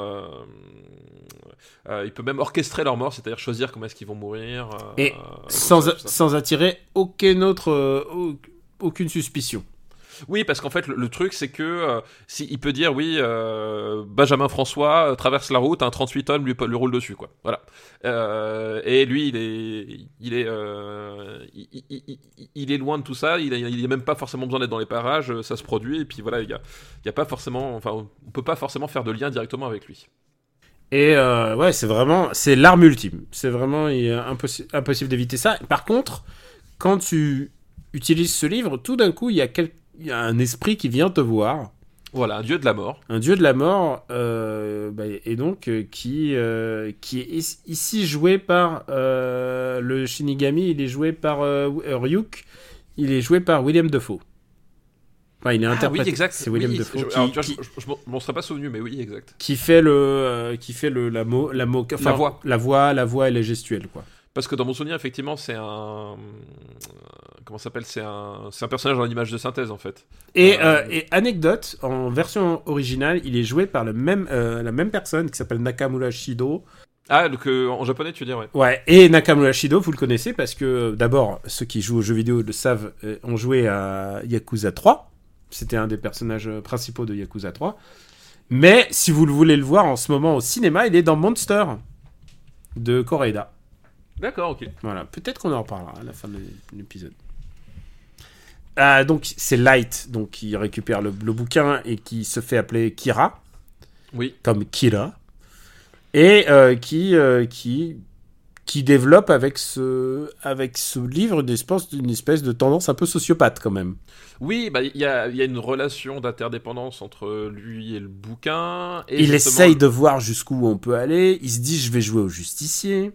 euh, il peut même orchestrer leur mort c'est-à-dire choisir comment est-ce qu'ils vont mourir euh, Et euh, Sans, sans attirer aucun autre, au- aucune suspicion. Oui, parce qu'en fait, le, le truc, c'est que euh, si, il peut dire, oui, euh, Benjamin François euh, traverse la route, un 38 tonnes lui, lui roule dessus, quoi. Voilà. Et lui, il est, il est, il, il- il- il est loin de tout ça. Il a, il a même pas forcément besoin d'être dans les parages. Ça se produit, et puis voilà, il y a, y a pas forcément, enfin, on peut pas forcément faire de lien directement avec lui. Et euh, ouais, c'est vraiment, c'est l'arme ultime. C'est vraiment impossi- impossible d'éviter ça. Par contre, quand tu utilises ce livre, tout d'un coup, il y, a quel- il y a un esprit qui vient te voir, Voilà, un dieu de la mort. un dieu de la mort, euh, bah, et donc euh, qui, qui est is- ici joué par le Shinigami, il est joué par Ryuk, il est joué par William Defoe. Enfin, il est Ah interprété. oui, exact. C'est William Oui, Defoe je- qui, vois, qui- je, je- je m'en- serais pas souvenu, mais oui, exact. qui fait le, euh, qui fait le la mot, la enfin, La voix. la voix, la voix et les gestuels quoi. Parce que dans mon souvenir, effectivement, c'est un. Comment ça s'appelle C'est un, c'est un personnage dans l'image de synthèse, en fait. Et, Euh, euh, et anecdote, en version originale, il est joué par le même, euh, la même personne qui s'appelle Nakamura Shido. Ah, donc euh, en japonais, tu veux dire, ouais. Ouais, et Nakamura Shido, vous le connaissez parce que euh, d'abord, ceux qui jouent aux jeux vidéo le savent, euh, ont joué à Yakuza 3. C'était un des personnages euh, principaux de Yakuza 3. Mais si vous le voulez le voir en ce moment au cinéma, il est dans Monster de Koreeda. D'accord, ok. Voilà, peut-être qu'on en reparlera à la fin de l'épisode. Ah, donc c'est Light, donc qui récupère le, le bouquin et qui se fait appeler Kira, Oui. comme Kira, et euh, qui euh, qui qui développe avec ce avec ce livre une espèce, une espèce de tendance un peu sociopathe quand même. Oui, bah, il y, a, il y a une relation d'interdépendance entre lui et le bouquin. Et il justement, essaye de voir jusqu'où on peut aller. Il se dit je vais jouer au justicier.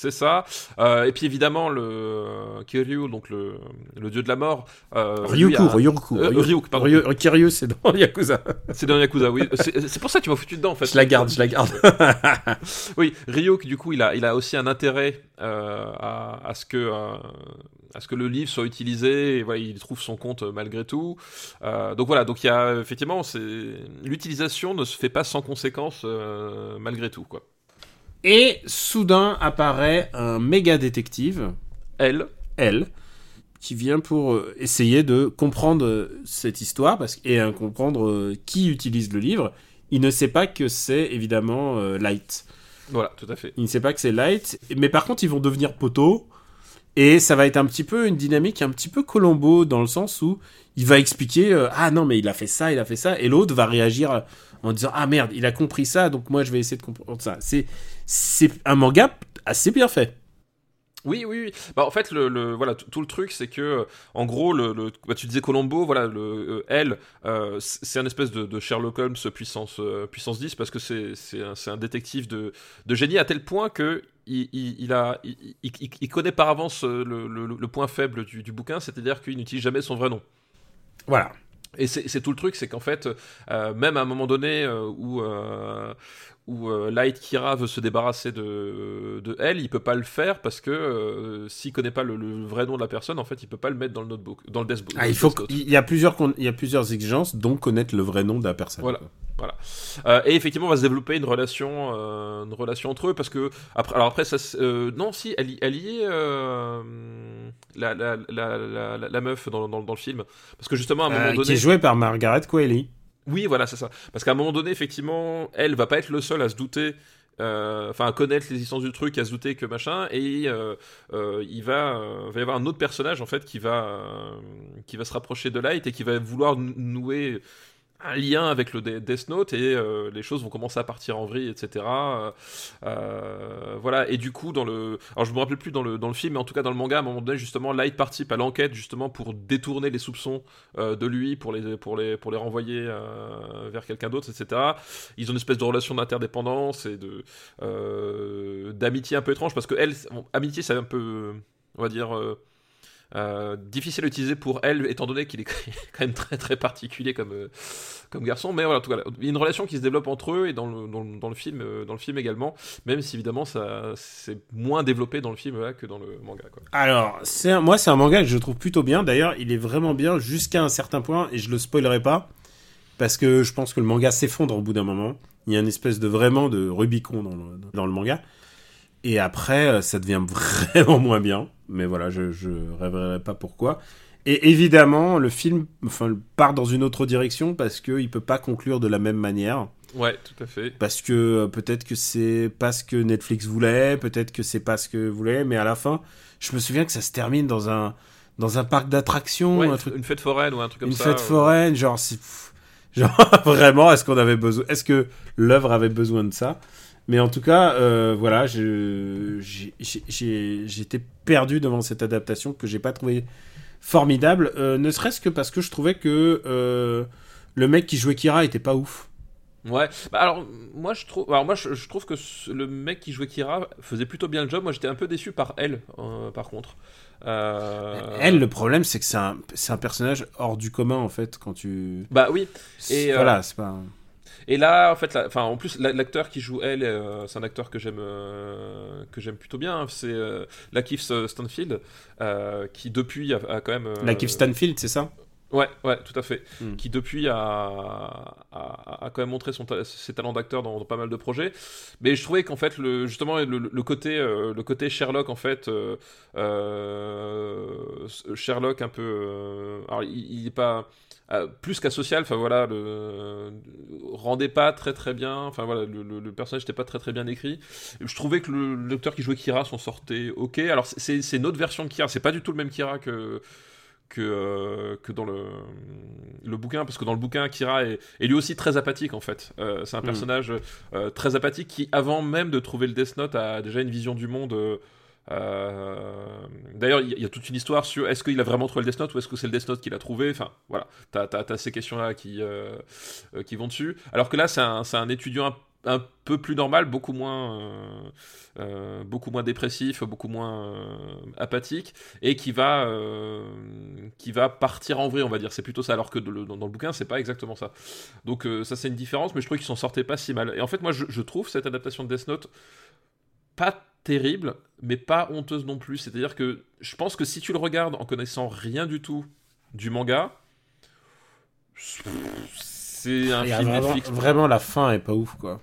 C'est ça. Euh, et puis évidemment, le Kiryu, donc le, le dieu de la mort. euh, Ryuku, a- Ryuku, Euh, Ryu- Ryuk, pardon. Ryu- Kiryu, c'est dans Yakuza. C'est dans Yakuza, oui. C'est pour ça que tu m'as foutu dedans, en fait. Je la garde, je la garde. Oui, Ryuk, du coup, il a, il a aussi un intérêt euh, à, à ce que, euh, à ce que le livre soit utilisé. Et voilà, il trouve son compte malgré tout. Donc voilà, donc il y a effectivement, l'utilisation ne se fait pas sans conséquence euh, malgré tout, quoi. Et soudain apparaît un méga détective, Elle, elle, qui vient pour euh, essayer de comprendre euh, cette histoire parce, et comprendre euh, qui utilise le livre. Il ne sait pas que c'est évidemment Light. voilà, tout à fait. Il ne sait pas que c'est Light. Mais par contre, ils vont devenir poteaux. Et ça va être un petit peu une dynamique un petit peu Colombo dans le sens où il va expliquer euh, Ah non, mais il a fait ça, il a fait ça. Et l'autre va réagir en disant Ah merde, il a compris ça, donc moi je vais essayer de comprendre ça. C'est, c'est un manga assez bien fait. Oui, oui, oui. Bah, en fait, le, le- voilà, tout le truc, c'est que, en gros, le, le- bah, tu disais Colombo, voilà, le, euh, elle, euh, c'est un espèce de, de Sherlock Holmes puissance, euh, puissance 10 parce que c'est c'est un, c'est un détective de, de génie à tel point que il, il, il a, il, connaît par avance le, le- point faible du, du bouquin, c'est-à-dire qu'il n'utilise jamais son vrai nom. Voilà. Et c'est c'est tout le truc, c'est qu'en fait, euh, même à un moment donné euh, où, euh, où euh, Light Kira veut se débarrasser de, de elle, il peut pas le faire parce que euh, s'il connaît pas le, le vrai nom de la personne, en fait, il peut pas le mettre dans le notebook, dans le desk Ah, il faut y a plusieurs il y a plusieurs exigences, dont connaître le vrai nom de la personne. Voilà. Euh, et effectivement, on va se développer une relation, euh, une relation entre eux parce que après, alors après ça, non, si elle, elle y est la, la, la, la, meuf dans, dans, dans le film parce que justement à un moment donné, Qui est joué par Margaret Qualley. Oui, voilà, c'est ça. Parce qu'à un moment donné, effectivement, elle va pas être le seul à se douter, euh, enfin à connaître l'existence du truc, à se douter que machin, et euh, euh, il va, va y avoir un autre personnage en fait qui va, qui va se rapprocher de Light et qui va vouloir nouer un lien avec le De- Death Note et euh, les choses vont commencer à partir en vrille, etc. Euh, euh, voilà. Et du coup, dans le, alors je me rappelle plus dans le dans le film, mais en tout cas dans le manga, à un moment donné, justement, Light participe à l'enquête justement pour détourner les soupçons de lui, pour les pour les pour les renvoyer vers quelqu'un d'autre, etc. Ils ont une espèce de relation d'interdépendance et de d'amitié un peu étrange parce que elle, bon, amitié, c'est un peu, on va dire. Euh, difficile à utiliser pour elle, étant donné qu'il est quand même très très particulier comme, euh, comme garçon. Mais voilà, en tout cas, il y a une relation qui se développe entre eux et dans le, dans le, film, euh, dans le film également, même si évidemment ça c'est moins développé dans le film là, que dans le manga. Alors, un- moi, c'est un manga que je trouve plutôt bien. D'ailleurs, il est vraiment bien jusqu'à un certain point, et je le spoilerai pas, parce que je pense que le manga s'effondre au bout d'un moment. Il y a une espèce de vraiment de Rubicon dans le, dans le manga. Et après, euh, ça devient vraiment moins bien. Mais voilà, je, je révélerai pas pourquoi. Et évidemment, le film enfin, part dans une autre direction parce qu'il peut pas conclure de la même manière. Ouais, tout à fait. Parce que euh, peut-être que c'est pas ce que Netflix voulait, peut-être que c'est pas ce que voulait, mais à la fin, je me souviens que ça se termine dans un, dans un parc d'attractions, Ouais, un une, truc, une fête foraine ou un truc comme une ça. fête euh, foraine, genre, genre vraiment, est-ce qu'on avait besoin, est-ce que l'œuvre avait besoin de ça? Mais en tout cas, euh, voilà, j'étais perdu devant cette adaptation que j'ai pas trouvé formidable, euh, ne serait-ce que parce que je trouvais que euh, le mec qui jouait Kira était pas ouf. Ouais. Bah, alors moi je trouve, alors moi je, je trouve que ce- le mec qui jouait Kira faisait plutôt bien le job. Moi j'étais un peu déçu par elle, euh, par contre. Euh, Elle, le problème, c'est que c'est un, un personnage hors du commun, en fait, quand tu... Bah oui. Et, euh, voilà, c'est pas... Et là, en fait, la- enfin, en plus, la- l'acteur qui joue elle, euh, c'est un acteur que j'aime, euh, que j'aime plutôt bien. hein. C'est euh, Lakeith Stanfield, euh, qui depuis a, a quand même. euh, La Keith Stanfield, c'est ça? Ouais, ouais, tout à fait. Hmm. Qui depuis a, a, a quand même montré son ta- ses talents d'acteur dans, dans pas mal de projets. Mais je trouvais qu'en fait, le, justement, le, le côté, euh, le côté Sherlock, en fait, euh, euh, Sherlock un peu. alors, il, il est pas. Euh, plus qu'asocial, enfin voilà, le rendait pas très très bien, enfin voilà, le, le- le personnage n'était pas très très bien écrit. Je trouvais que le l'acteur qui jouait Kira s'en sortait ok. Alors c'est c'est une autre version de Kira, c'est pas du tout le même Kira que que, euh, que dans le, le bouquin, parce que dans le bouquin, Kira est, est lui aussi très apathique en fait. Euh, c'est un Mm. personnage euh, très apathique qui, avant même de trouver le Death Note, a déjà une vision du monde. Euh, D'ailleurs, il y, a- a toute une histoire sur est-ce qu'il a vraiment trouvé le Death Note ou est-ce que c'est le Death Note qui l'a trouvé. Enfin, voilà, t'as as, ces questions-là qui, euh, euh, qui vont dessus. Alors que là, c'est un, un étudiant un, peu plus normal, beaucoup moins, beaucoup moins dépressif, beaucoup moins apathique, et qui va, qui va partir en vrai, on va dire. C'est plutôt ça. Alors que dans le, bouquin, c'est pas exactement ça. Donc ça, c'est une différence, mais je trouve qu'ils s'en sortaient pas si mal. Et en fait, moi, je, je trouve cette adaptation de Death Note pas terrible, mais pas honteuse non plus. C'est-à-dire que je pense que si tu le regardes en connaissant rien du tout du manga, c'est un film vraiment, Netflix. vraiment, la fin est pas ouf, quoi.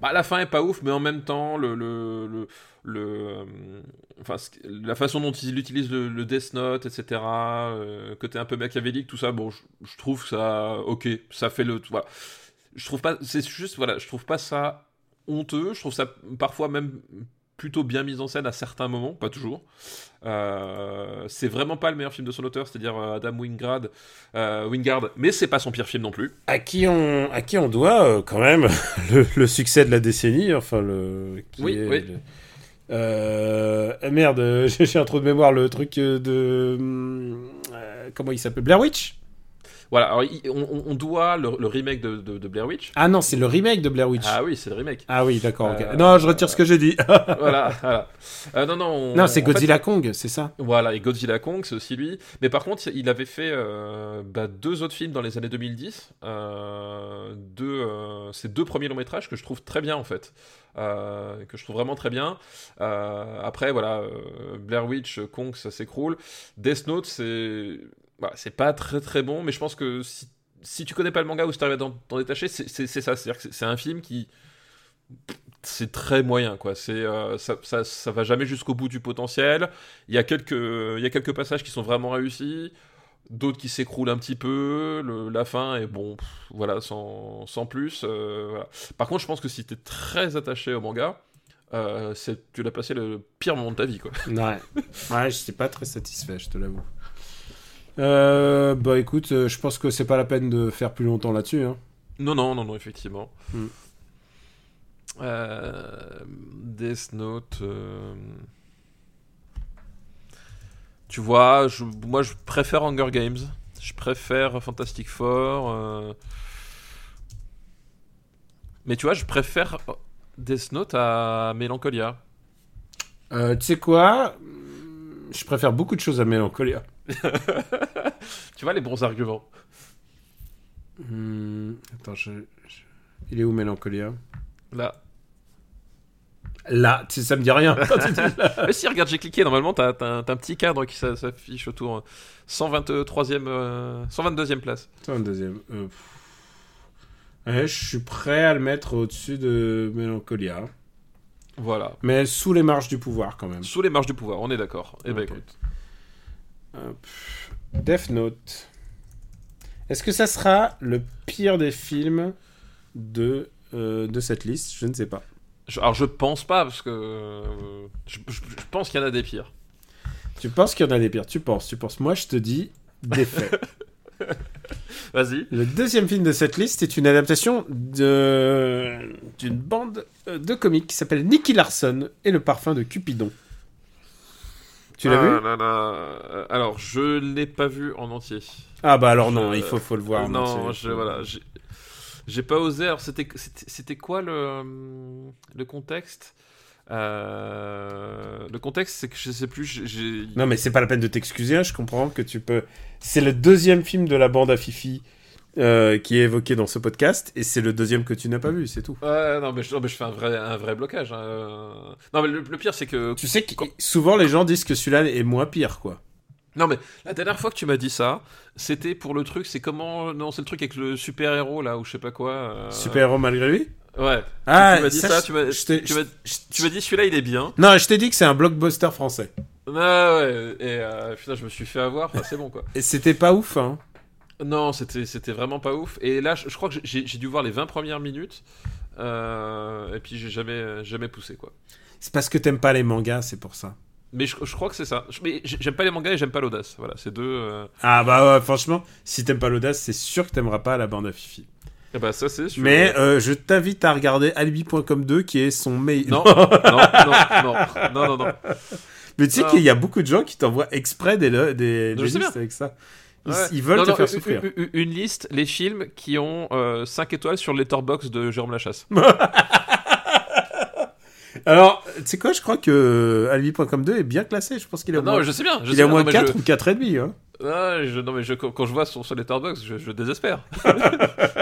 Bah, la fin est pas ouf, mais en même temps, le, le, le, le, euh, enfin, la façon dont il utilise le, le Death Note, etc., euh, côté un peu machiavélique, tout ça, bon, je, je trouve ça ok, ça fait le, voilà. Je trouve pas, c'est juste, voilà, je trouve pas ça honteux, je trouve ça parfois même plutôt bien mis en scène à certains moments, pas toujours. Euh, c'est vraiment pas le meilleur film de son auteur, c'est-à-dire euh, Adam Wingard, euh, Wingard, mais c'est pas son pire film non plus. À qui on, à qui on doit euh, quand même le, le succès de la décennie, enfin le. Qui Oui, est oui. le- ah, merde, j'ai un trou de mémoire, le truc de. hum, comment il s'appelle Blair Witch? Voilà, alors, on, doit le, le remake de, de- de Blair Witch. Ah non, c'est le remake de Blair Witch. Ah oui, c'est le remake. Ah oui, d'accord. Euh, Non, je retire ce que j'ai dit. voilà, voilà. Euh, non, non, on- non, c'est fait, Godzilla Kong, c'est ça voilà, et Godzilla Kong, c'est aussi lui. Mais par contre, il avait fait euh, bah, deux autres films dans les années 2010. Euh, deux, ces deux premiers longs métrages que je trouve très bien, en fait. Euh, que je trouve vraiment très bien. Euh, après, voilà, euh, Blair Witch, Kong, ça s'écroule. Death Note, c'est voilà, c'est pas très très bon, mais je pense que si, si tu connais pas le manga ou si tu arrives à t'en détacher, c'est ça. C'est-à-dire que c'est- c'est un film qui c'est très moyen quoi c'est euh, ça, ça, ça va jamais jusqu'au bout du potentiel il y a quelques il y a quelques passages qui sont vraiment réussis d'autres qui s'écroulent un petit peu le- la fin est bon pff, voilà sans, sans plus euh, voilà. par contre je pense que si tu es très attaché au manga euh, tu l'as passé le pire moment de ta vie quoi Ouais. Ouais, je suis pas très satisfait, je te l'avoue. Euh, bah écoute, euh, je pense que c'est pas la peine de faire plus longtemps là-dessus. Hein. non non non non effectivement Hmm. Euh, Death Note euh, tu vois je, moi je préfère Hunger Games je préfère Fantastic Four euh, mais tu vois je préfère Death Note à Melancholia Euh, tu sais quoi? Je préfère beaucoup de choses à Mélancolia. tu vois les bons arguments? Hmm, attends, je, je- il est où Mélancolia? Là Là, tu sais, ça me dit rien. mais si regarde j'ai cliqué normalement t'as t'as un, petit cadre qui s'a- s'affiche autour 123e euh, 122e place Attends, un deuxième. Euh, pff. Ouais, je suis prêt à le mettre au-dessus de Mélancolia. voilà Mais sous les marges du pouvoir quand même. Sous les marges du pouvoir, on est d'accord. Eh ben écoute. Hop. Death Note. Est-ce que ça sera le pire des films de, euh, de cette liste? Je ne sais pas. Je- alors je pense pas, parce que. euh, je, je- je pense qu'il y en a des pires. Tu penses qu'il y en a des pires? Tu penses, tu penses. Moi, je te dis des faits. Vas-y. le deuxième film de cette liste est une adaptation de d'une bande euh, de comics qui s'appelle Nicky Larson et le parfum de Cupidon. Tu l'as Ah vu là là. Euh, Alors, je l'ai pas vu en entier. Ah bah alors non, Je- il faut, faut le voir. Euh, non, c'est- je, voilà. j'ai- pas osé. Alors, c'était quoi le, le contexte? Euh, Le contexte, c'est que je sais plus. Non mais c'est pas la peine de t'excuser, hein, je comprends que tu peux... C'est le deuxième film de la bande à Fifi euh, qui est évoqué dans ce podcast, et c'est le deuxième que tu n'as pas vu, c'est tout. Ouais, non, mais je, non, mais je fais un vrai, un vrai blocage. hein. Euh, Non, mais le, le pire, c'est que. Tu sais que souvent les gens disent que celui-là est moins pire, quoi. Non, mais la dernière fois que tu m'as dit ça, c'était pour le truc. C'est comment. Non, c'est le truc avec le super-héros, là, ou je sais pas quoi. euh, Super-héros malgré lui? Ouais. Ah, tu m'as dit ça, tu m'as tu dit celui-là, il est bien. Non, je t'ai dit que c'est un blockbuster français. Ah ouais, et euh, putain, je me suis fait avoir. Enfin, c'est bon, quoi. Et c'était pas ouf, hein. Non, c'était c'était vraiment pas ouf. Et là, je, je crois que j'ai j'ai dû voir les 20 premières minutes. euh, et puis j'ai jamais, jamais poussé, quoi. C'est parce que t'aimes pas les mangas, c'est pour ça. Mais je, je crois que c'est ça. Je- Mais j'ai- j'aime pas les mangas et j'aime pas l'audace. Voilà, c'est deux. euh, Ah bah ouais, franchement, si t'aimes pas l'audace, c'est sûr que t'aimeras pas la bande à Fifi. eh ben, ça, c'est sûr. Mais euh, je t'invite à regarder Alibi.com 2 qui est son meilleur. Non, non, non, non, non, non, non. Mais tu sais qu'il y a beaucoup de gens qui t'envoient exprès des, des, des listes avec ça. Ils, Ouais. ils veulent Non, te non, faire une- souffrir. Une, une- liste, les films qui ont 5 étoiles sur le letterbox de Jérôme Lachasse. Alors, tu sais quoi, je crois que Alibi.com 2 est bien classé. Je pense qu'il est au non, moins, je sais bien. Je il est au moins non, mais 4 je- ou 4,5. Hein. Ah, je- non, mais je- quand quand je vois son, son letterbox, je, je désespère.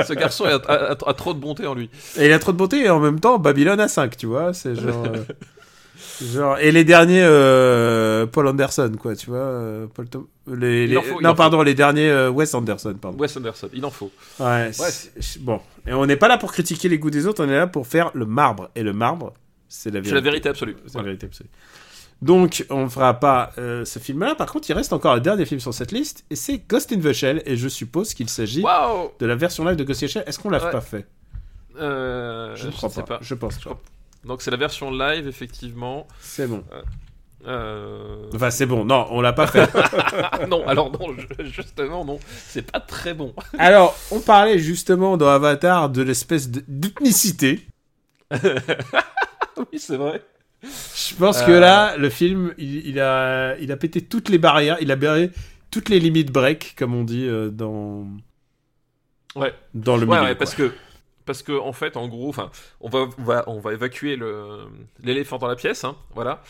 Ce garçon a, a- a- a trop de bonté en lui. Et il a trop de bonté et en même temps, Babylone a 5, tu vois. C'est genre. genre... Et les derniers, euh, Paul Anderson, quoi, tu vois. euh, Paul Tom- les, faut, Non, pardon, les derniers euh, Wes Anderson, pardon. Wes Anderson, il en faut. Ouais, c'est- bon. Et on n'est pas là pour critiquer les goûts des autres, on est là pour faire le marbre. Et le marbre, c'est la vérité. C'est la vérité absolue. C'est la vérité absolue. Donc, on ne fera pas euh, ce film-là. Par contre, il reste encore un dernier film sur cette liste, et c'est Ghost in the Shell. Et je suppose qu'il s'agit de la version live de Ghost in the Shell. Est-ce qu'on l'a Ouais. pas fait? Euh, Je ne crois sais pas. Je pense Je pas. crois- Donc c'est la version live, effectivement. C'est bon. Euh... Enfin, c'est bon. Non, on l'a pas fait. Non, alors non, justement, non. C'est pas très bon. Alors, on parlait justement dans Avatar de l'espèce de- d'ethnicité. oui, c'est vrai. Je pense que Euh. là, le film, il, il a, il a pété toutes les barrières, il a barré toutes les limites break, comme on dit euh, dans, Ouais. dans le Ouais, milieu. ouais, parce que parce que en fait, en gros, enfin, on va, on va on va évacuer l'éléphant dans la pièce, hein, voilà,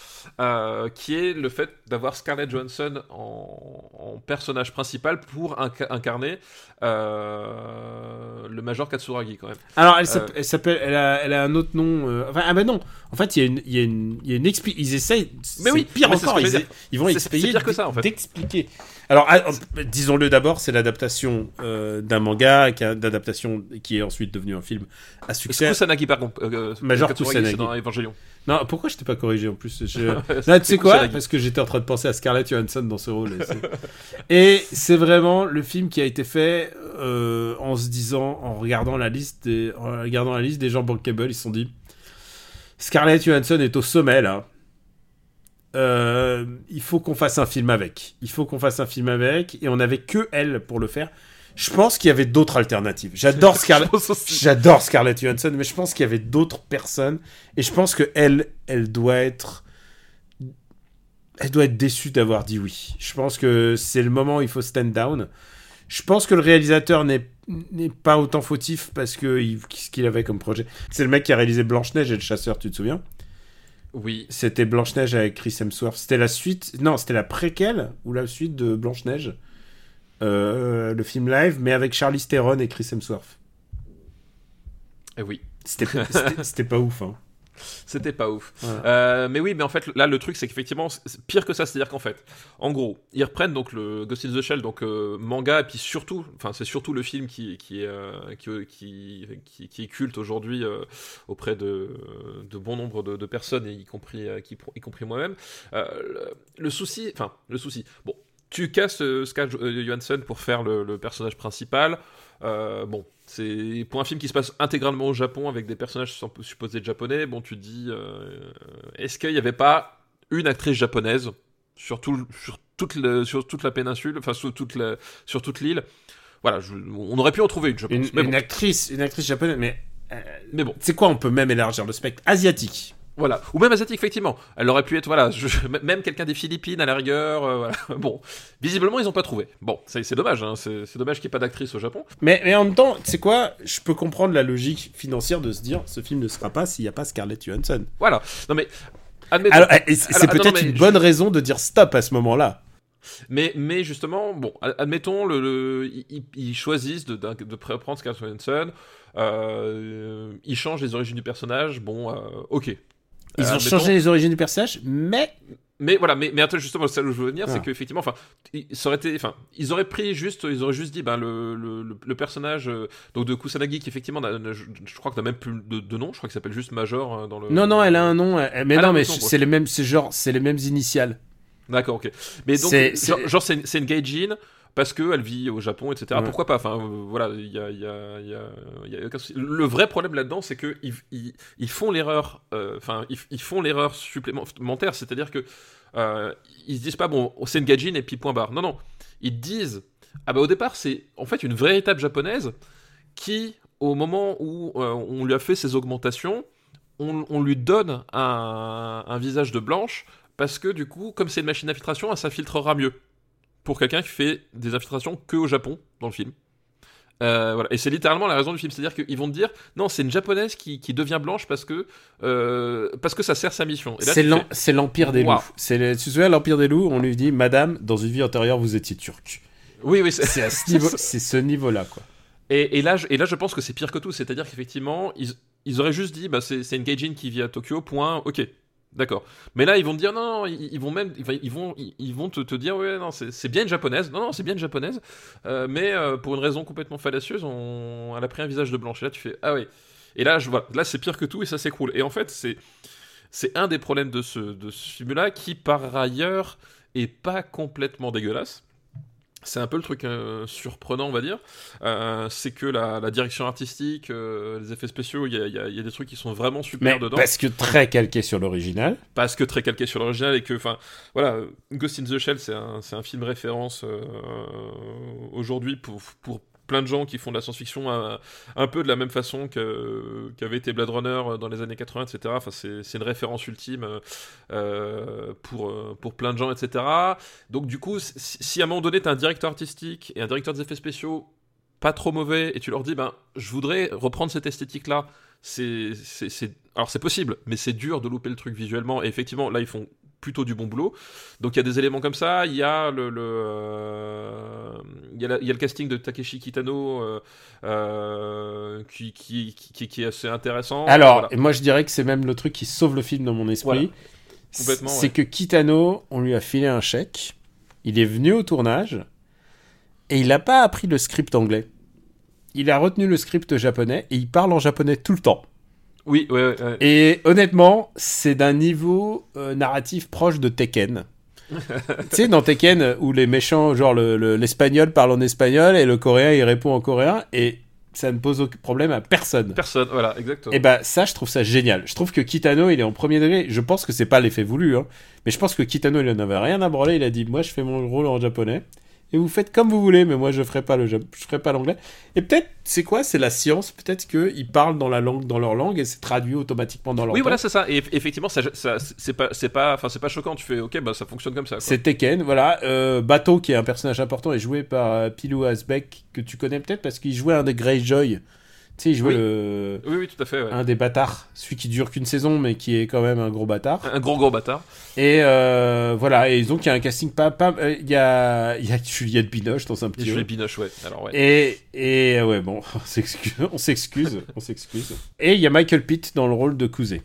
euh, qui est le fait d'avoir Scarlett Johansson en, en personnage principal pour inca- incarner euh, le Major Katsuragi quand même. Alors, elle Euh. elle s'appelle, elle a, elle a un autre nom. Enfin, ah ben non. En fait, il y a une, il y a une, il y a une Ils essayent. c'est oui, pire mais encore. Ils, ils vont expliquer. pire que ça, en fait. D'expliquer. Alors, ah, euh, disons-le d'abord, c'est l'adaptation euh, d'un manga, d'adaptation qui est ensuite devenu un film à succès. Kusanagi par contre. euh, Major Katsuragi, Kusanagi. c'est dans Evangelion. Non, pourquoi je t'ai pas corrigé en plus je... Là, Là, tu sais quoi Parce que j'étais en train de penser à Scarlett Johansson dans ce rôle. Et c'est- Et c'est vraiment le film qui a été fait euh, en se disant, en regardant la liste des, en regardant la liste des gens bankable, ils se sont dit Scarlett Johansson est au sommet là. Euh, il faut qu'on fasse un film avec. Il faut qu'on fasse un film avec. Et on n'avait que elle pour le faire. Je pense qu'il y avait d'autres alternatives. J'adore Scarlett. J'adore Scarlett Johansson, mais je pense qu'il y avait d'autres personnes. Et je pense que elle, elle doit être. Elle doit être déçue d'avoir dit oui. Je pense que c'est le moment où il faut stand down. Je pense que le réalisateur n'est n'est pas autant fautif parce que il- ce qu'il avait comme projet. C'est le mec qui a réalisé Blanche-Neige et le chasseur, tu te souviens? Oui. C'était Blanche-Neige avec Chris Hemsworth. C'était la suite. Non, c'était la préquelle ou la suite de Blanche-Neige. Euh, le film live, mais avec Charlize Theron et Chris Hemsworth. Eh oui. C'était pas ouf, hein. C'était pas ouf. Voilà. Euh, mais oui, mais en fait, là, le truc, c'est qu'effectivement, pire que ça. C'est-à-dire qu'en fait, en gros, ils reprennent donc le Ghost in the Shell, donc euh, manga, et puis surtout, enfin, c'est surtout le film qui, qui, est, euh, qui, qui, qui, qui est culte aujourd'hui auprès de, de bon nombre de, de personnes, et y compris, qui- y compris moi-même. Le, le souci, enfin, le souci, bon, tu casses Scarlett Johansson pour faire le, le personnage principal. Euh, bon, c'est pour un film qui se passe intégralement au Japon avec des personnages supposés japonais. Bon, tu te dis, euh, est-ce qu'il n'y avait pas une actrice japonaise sur, tout, le- sur, toute, le- sur toute la péninsule, enfin sur toute la- sur toute l'île? Voilà, je- on aurait pu en trouver une, je pense. Une, mais, une bon, actrice, une actrice japonaise, mais mais bon, c'est quoi On peut même élargir le spectre asiatique? Voilà. Ou même asiatique, effectivement. Elle aurait pu être, voilà, je- même quelqu'un des Philippines à la rigueur. euh, voilà. Bon, visiblement, ils n'ont pas trouvé. Bon, c'est dommage, hein, c'est dommage qu'il n'y ait pas d'actrice au Japon. Mais, mais en même temps, c'est quoi? Je peux comprendre la logique financière de se dire ce film ne sera pas s'il n'y a pas Scarlett Johansson. Voilà. Non, mais. Alors, et c'est peut-être une je- bonne raison de dire stop à ce moment-là. Mais, mais justement, bon, ad- admettons, le, le- ils, ils choisissent de, de, de prendre Scarlett Johansson, euh, ils changent les origines du personnage, bon, euh, ok. Ils Euh, ont admettons- changé les origines du personnage, mais Mais voilà, mais, mais attends, justement, c'est là où je veux venir, Ah. c'est qu'effectivement, enfin, ils- ça aurait été, enfin, ils auraient pris juste, ils auraient juste dit, ben, le, le, le- personnage euh, donc de Kusanagi, qui effectivement, je, je crois que n'a même plus de, de nom, je crois qu'il s'appelle juste Major euh, dans le. non, non, elle a un nom. elle- Mais Elle non, mais c'est les mêmes, c'est genre, c'est les mêmes initiales. D'accord, ok. Mais donc, genre, c'est une, c'est une gaijin. Parce qu'elle vit au Japon, etc. Ouais. Pourquoi pas Enfin, euh, voilà, il y a, y a- y a- y a aucun souci. Le vrai problème là-dedans, c'est que ils, ils- ils font l'erreur, euh, enfin, ils, ils font l'erreur supplémentaire, c'est-à-dire que euh, ils se disent pas bon, c'est une gadjin et puis point barre. Non, non, ils disent ah bah au départ c'est en fait une véritable japonaise qui, au moment où euh, on lui a fait ses augmentations, on, on lui donne un, un visage de blanche parce que du coup, comme c'est une machine d'infiltration, elle s'infiltrera mieux pour quelqu'un qui fait des infiltrations que au Japon dans le film. Euh, voilà. Et c'est littéralement la raison du film, c'est-à-dire qu'ils vont te dire non, c'est une japonaise qui, qui devient blanche parce que euh, parce que ça sert sa mission. C'est fais, l'Empire des loups. C'est le- Tu te souviens, l'Empire des loups, on lui dit Madame, dans une vie antérieure, vous étiez turc. Oui, oui, c'est ce niveau, c'est ce niveau-là, quoi. Et, et là, je, et là, je pense que c'est pire que tout. C'est-à-dire qu'effectivement, ils, ils auraient juste dit, bah, c'est c'est une gaijin qui vit à Tokyo, point, ok. D'accord. Mais là, ils vont te dire, non, ils, vont même, ils vont, ils, vont te, te dire, ouais, non, c'est c'est bien une japonaise. Non, non, c'est bien une japonaise. Euh, mais euh, pour une raison complètement fallacieuse, on, elle a pris un visage de blanche. Et là, tu fais, ah oui. Et là, je vois, là, c'est pire que tout et ça s'écroule. Et en fait, c'est, c'est un des problèmes de ce, de ce film-là qui, par ailleurs, est pas complètement dégueulasse. C'est un peu le truc euh, surprenant, on va dire. Euh, c'est que la, la direction artistique, euh, les effets spéciaux, il y a, y y des trucs qui sont vraiment super Mais dedans. parce que très calqué sur l'original. Parce que très calqué sur l'original et que, enfin, voilà, Ghost in the Shell, c'est un, film référence aujourd'hui pour, pour plein de gens qui font de la science-fiction un, peu de la même façon qu'avait été Blade Runner dans les années 80, etc. Enfin, c'est une référence ultime euh, euh, pour, euh, plein de gens, etc. Donc, du coup, si, à un moment donné, tu un directeur artistique et un directeur des effets spéciaux pas trop mauvais et tu leur dis, ben, je voudrais reprendre cette esthétique-là, alors c'est possible, mais c'est dur de louper le truc visuellement. Et effectivement, là, ils font plutôt du bon boulot. Donc il y a des éléments comme ça. Il y a le, le, euh, il y a la- il y a le casting de Takeshi Kitano euh, euh, qui, qui, qui, qui est assez intéressant. Alors, Voilà. et moi je dirais que c'est même le truc qui sauve le film dans mon esprit. Voilà. Complètement, C'est ouais. que Kitano, on lui a filé un chèque. Il est venu au tournage et il n'a pas appris le script anglais. Il a retenu le script japonais et il parle en japonais tout le temps. Oui, ouais, ouais, ouais. Et honnêtement, c'est d'un niveau euh, narratif proche de Tekken. tu sais, dans Tekken, où les méchants, genre le- le- l'espagnol parle en espagnol et le coréen il répond en coréen et ça ne pose aucun problème à personne. personne, voilà, exactement. Et bah ça, je trouve ça génial. Je trouve que Kitano, il est en premier degré. Je pense que c'est pas l'effet voulu, hein. mais je pense que Kitano, il en avait rien à branler. Il a dit, moi, je fais mon rôle en japonais. Et vous faites comme vous voulez, mais moi je ferai pas le, je ferai pas l'anglais. Et peut-être, c'est quoi? C'est la science. Peut-être qu'ils parlent dans la langue, dans leur langue, et c'est traduit automatiquement dans leur oui, voilà, c'est ça. Et eff- effectivement, ça, ça- c'est pas, c'est pas, enfin, c'est pas choquant. Tu fais, ok, bah ça fonctionne comme ça. C'est Tekken, voilà. Euh, Bato, qui est un personnage important, est joué par euh, Pilou Asbeck, que tu connais peut-être parce qu'il jouait un des Greyjoy. Tu sais, il jouait Oui. le- Oui, oui, tout à fait. ouais. un des bâtards, celui qui dure qu'une saison, mais qui est quand même un gros bâtard. Un gros gros bâtard. Et euh, voilà, et donc il y a un casting pas. pas euh, Il y, a, il y a Juliette Binoche dans un Et petit les binoche, ouais. Alors ouais. Et, et ouais, bon, on s'excuse, on s'excuse, on s'excuse. Et il y a Michael Pitt dans le rôle de Cousé.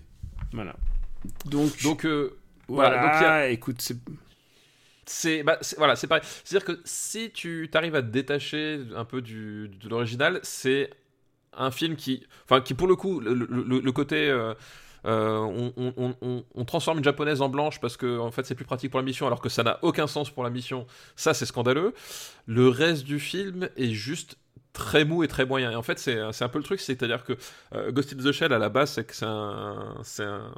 Voilà. Donc, Donc euh, voilà, voilà, donc il y a- écoute, c'est. c'est bah, voilà c'est pareil c'est à dire que si tu t'arrives à te détacher un peu du, de l'original c'est un film qui enfin qui pour le coup le, côté euh, euh, on, transforme une japonaise en blanche parce que en fait c'est plus pratique pour la mission alors que ça n'a aucun sens pour la mission ça c'est scandaleux. Le reste du film est juste très mou et très moyen. Et en fait c'est un peu le truc c'est à dire que euh, Ghost in the Shell à la base c'est que c'est un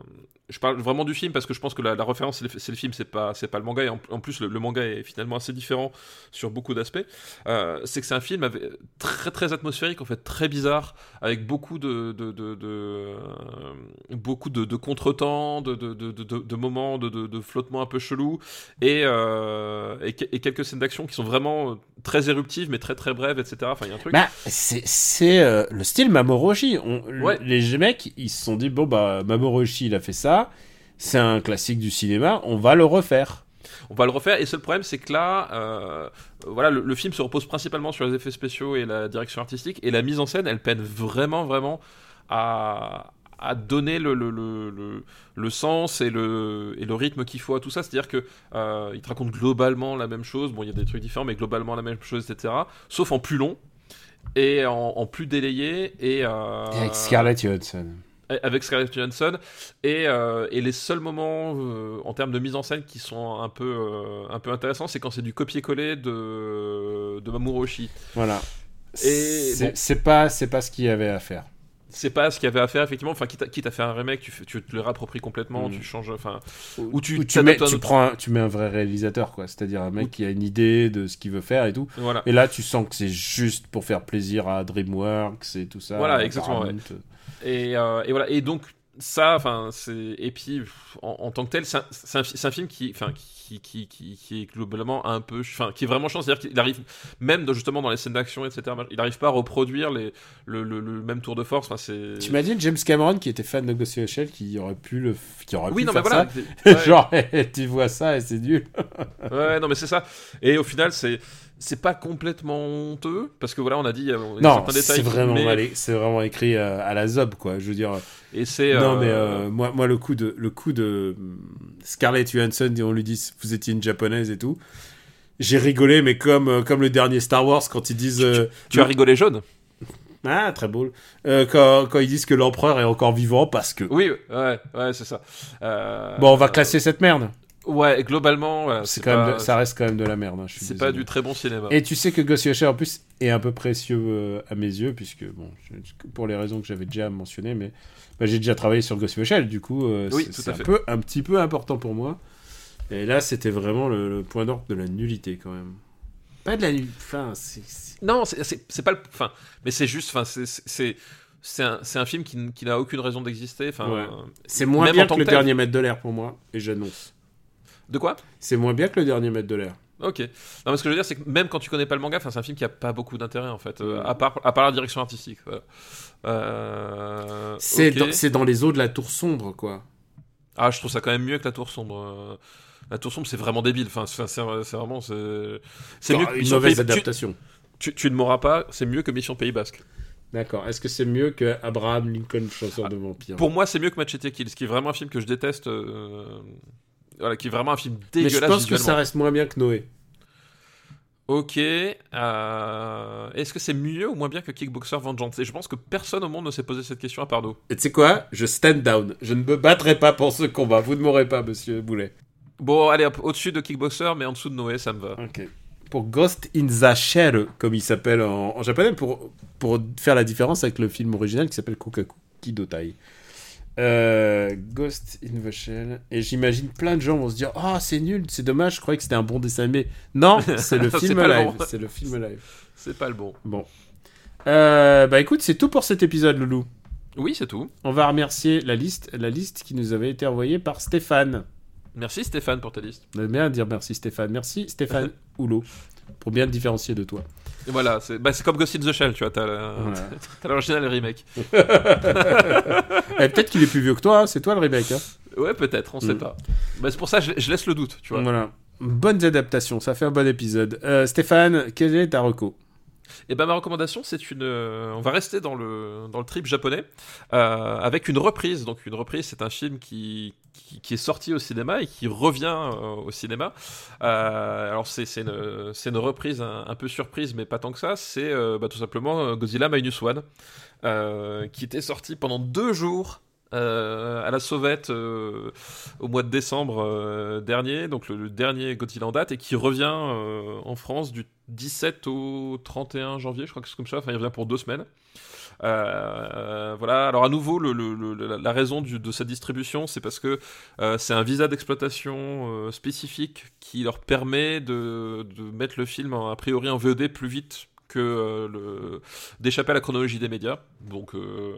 je parle vraiment du film parce que je pense que la, la référence c'est le, film c'est pas c'est pas le manga et en, en plus le, le manga est finalement assez différent sur beaucoup d'aspects Euh, c'est que c'est un film avec, très très atmosphérique en fait très bizarre avec beaucoup de, de, de, de, euh, beaucoup de, de contretemps de, moments de, flottement un peu chelou et, euh, et, que- et quelques scènes d'action qui sont vraiment très éruptives mais très très brèves etc enfin il y a un truc Bah, c'est le style Mamoroshi. On, Ouais. Les mecs, ils se sont dit bon, bah, Mamoroshi, il a fait ça. C'est un classique du cinéma, on va le refaire. on va le refaire et seul problème c'est que là euh, voilà le, le film se repose principalement sur les effets spéciaux et la direction artistique et la mise en scène elle peine vraiment vraiment à à donner le, le, le, le, le sens et le, et le rythme qu'il faut à tout ça. C'est-à-dire que euh, il te raconte globalement la même chose. Bon, il y a des trucs différents, mais globalement la même chose, etc. Sauf en plus long et en, en plus délayé. Et, euh, Avec Scarlett Johansson. Avec Scarlett Johansson et, euh, et les seuls moments euh, en termes de mise en scène qui sont un peu euh, un peu intéressants c'est quand c'est du copier-coller de de Mamoru Oshii. Voilà. Et C'est bon. c'est pas, c'est pas ce qu'il y avait à faire. C'est pas ce qu'il y avait à faire effectivement enfin quitte à, quitte à faire un remake tu, fais- tu te le rappropries complètement Mm. tu changes enfin Ou Ou tu tu, mets, tu prends, un- tu mets un vrai réalisateur, quoi. C'est-à-dire un mec qui a une idée de ce qu'il veut faire et tout. voilà Et là, tu sens que c'est juste pour faire plaisir à DreamWorks et tout ça. Voilà, exactement, Paramount. Et, euh, et voilà. Et donc ça, enfin, c'est et puis pff, en, en tant que tel, c'est un, film qui, enfin, qui, qui, qui, qui est globalement un peu, enfin, qui est vraiment chance, c'est-à-dire qu'il arrive même dans- justement dans les scènes d'action, etc. Il n'arrive pas à reproduire les, le, le, le même tour de force. Enfin, c'est. Tu imagines James Cameron qui était fan de Ghost in the Shell qui aurait pu le, qui aurait Oui, pu non, mais voilà. ça? Ouais, Genre, tu vois ça et c'est nul. ouais, non, mais c'est ça. Et au final, c'est c'est pas complètement honteux parce que voilà, on a dit il y a- Non, c'est vraiment, mais- mal é- c'est vraiment écrit euh, à la zob, quoi. Je veux dire. Et c'est. Non, euh, mais euh, moi, moi, le coup de, le coup de hum, Scarlett Johansson, on lui dit vous étiez une japonaise et tout. J'ai rigolé, mais comme, euh, comme le dernier Star Wars quand ils disent. euh, Tu as rigolé jaune? Ah, très beau. Euh, quand, quand ils disent que l'empereur est encore vivant parce que. Oui, ouais, ouais, c'est ça. Euh, Bon, on va classer cette merde. Ouais, globalement, voilà, C'est c'est quand pas, même, de- ça reste quand même de la merde. hein, c'est pas du très bon cinéma. Et tu sais que Ghost Shell, en plus est un peu précieux euh, à mes yeux puisque bon, je- pour les raisons que j'avais déjà mentionnées, mais bah, j'ai déjà travaillé sur Ghost Shell, du coup euh, Oui, c'est un fait. peu un petit peu important pour moi. Et là, c'était vraiment le, le point d'ordre de la nullité quand même. Pas de la nullité. Enfin, Non, c'est- pas le. Enfin, mais c'est juste. Enfin, c'est- un, film qui, n'a aucune raison d'exister. Enfin, Ouais. euh, c'est moins bien que le dernier mètre de l'air pour moi, et j'annonce. De quoi? C'est moins bien que le dernier mètre de l'air. Ok. Non, mais ce que je veux dire, c'est que même quand tu connais pas le manga, c'est un film qui a pas beaucoup d'intérêt en fait, euh, Ouais. à part à part la direction artistique. voilà. Euh, C'est dans, les eaux de la tour sombre, quoi. Ah, je trouve ça quand même mieux que la Tour sombre. euh. La Tour sombre, c'est vraiment débile. Enfin, c'est vraiment. C'est mieux que une mauvaise Pays- adaptation. Tu, tu ne m'auras pas. C'est mieux que Mission Pays Basque. D'accord. Est-ce que c'est mieux que Abraham Lincoln, chasseur de vampires? Ah, Pour moi, c'est mieux que Machete Kills, qui est vraiment un film que je déteste. euh, Voilà, qui est vraiment un film Mais dégueulasse. je pense que ça reste moins bien que Noé. Ok. euh, Est-ce que c'est mieux ou moins bien que Kickboxer Vengeance? Et je pense que personne au monde ne s'est posé cette question à part nous. Et tu sais quoi? Je stand down. Je ne me battrai pas pour ce combat. Vous ne m'aurez pas, monsieur Boulet. Bon, allez, au-dessus de Kickboxer, mais en dessous de Noé, ça me va. Ok. Pour Ghost in the Shell, comme il s'appelle en, en japonais, pour, pour faire la différence avec le film original qui s'appelle Kokaku Kidotai. Euh, Ghost in the Shell. Et j'imagine plein de gens vont se dire Ah, c'est nul, c'est dommage, je croyais que c'était un bon dessin animé. Non, c'est le film live. bon. C'est le film live. C'est pas le bon. Bon. Euh, bah écoute, c'est tout pour cet épisode, Loulou. Oui, c'est tout. On va remercier la liste, la liste qui nous avait été envoyée par Stéphane. Merci Stéphane pour ta liste. On aime bien dire merci Stéphane. Merci Stéphane Houlot pour bien te différencier de toi. Et voilà, c'est bah, c'est comme Ghost in the Shell, tu vois, t'as l'original et le remake. Eh, Peut-être qu'il est plus vieux que toi, hein, c'est toi le remake. Hein. Ouais, peut-être, on sait Mm. pas. Bah, c'est pour ça que je, je laisse le doute, tu vois. Voilà. Bonnes adaptations, ça fait un bon épisode. Euh, Stéphane, quel est ta reco? Et ben ma recommandation, c'est une. euh, on va rester dans le dans le trip japonais euh, avec une reprise. Donc une reprise, c'est un film qui, qui est sorti au cinéma et qui revient euh, au cinéma. Euh, alors c'est une une reprise un, peu surprise, mais pas tant que ça. C'est euh, bah, tout simplement Godzilla Minus One, qui était sorti pendant deux jours. à la sauvette au mois de décembre dernier, donc le, dernier Godzilla en date, et qui revient en France du 17 au 31 janvier, je crois que c'est comme ça, enfin il revient pour deux semaines. Euh, voilà, alors à nouveau, le, la, raison du- de cette distribution, c'est parce que euh, c'est un visa d'exploitation euh, spécifique qui leur permet de, de mettre le film a priori en VOD plus vite que euh, le d'échapper à la chronologie des médias. Donc, euh,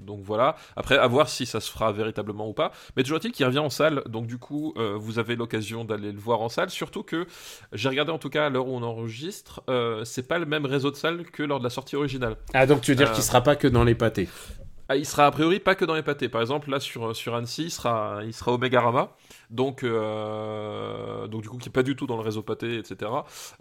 donc voilà. Après, à voir si ça se fera véritablement ou pas. Mais toujours est-il qu'il revient en salle. Donc du coup, euh, vous avez l'occasion d'aller le voir en salle. Surtout que j'ai regardé en tout cas à l'heure où on enregistre, c'est pas le même réseau de salles que lors de la sortie originale. Ah, donc tu veux dire qu'il sera pas que dans les pâtés Ah, il sera a priori pas que dans les pâtés. Par exemple, là sur, sur Annecy, il sera, il sera au Megarama. Donc, euh, donc du coup, qui est pas du tout dans le réseau pâté, etc.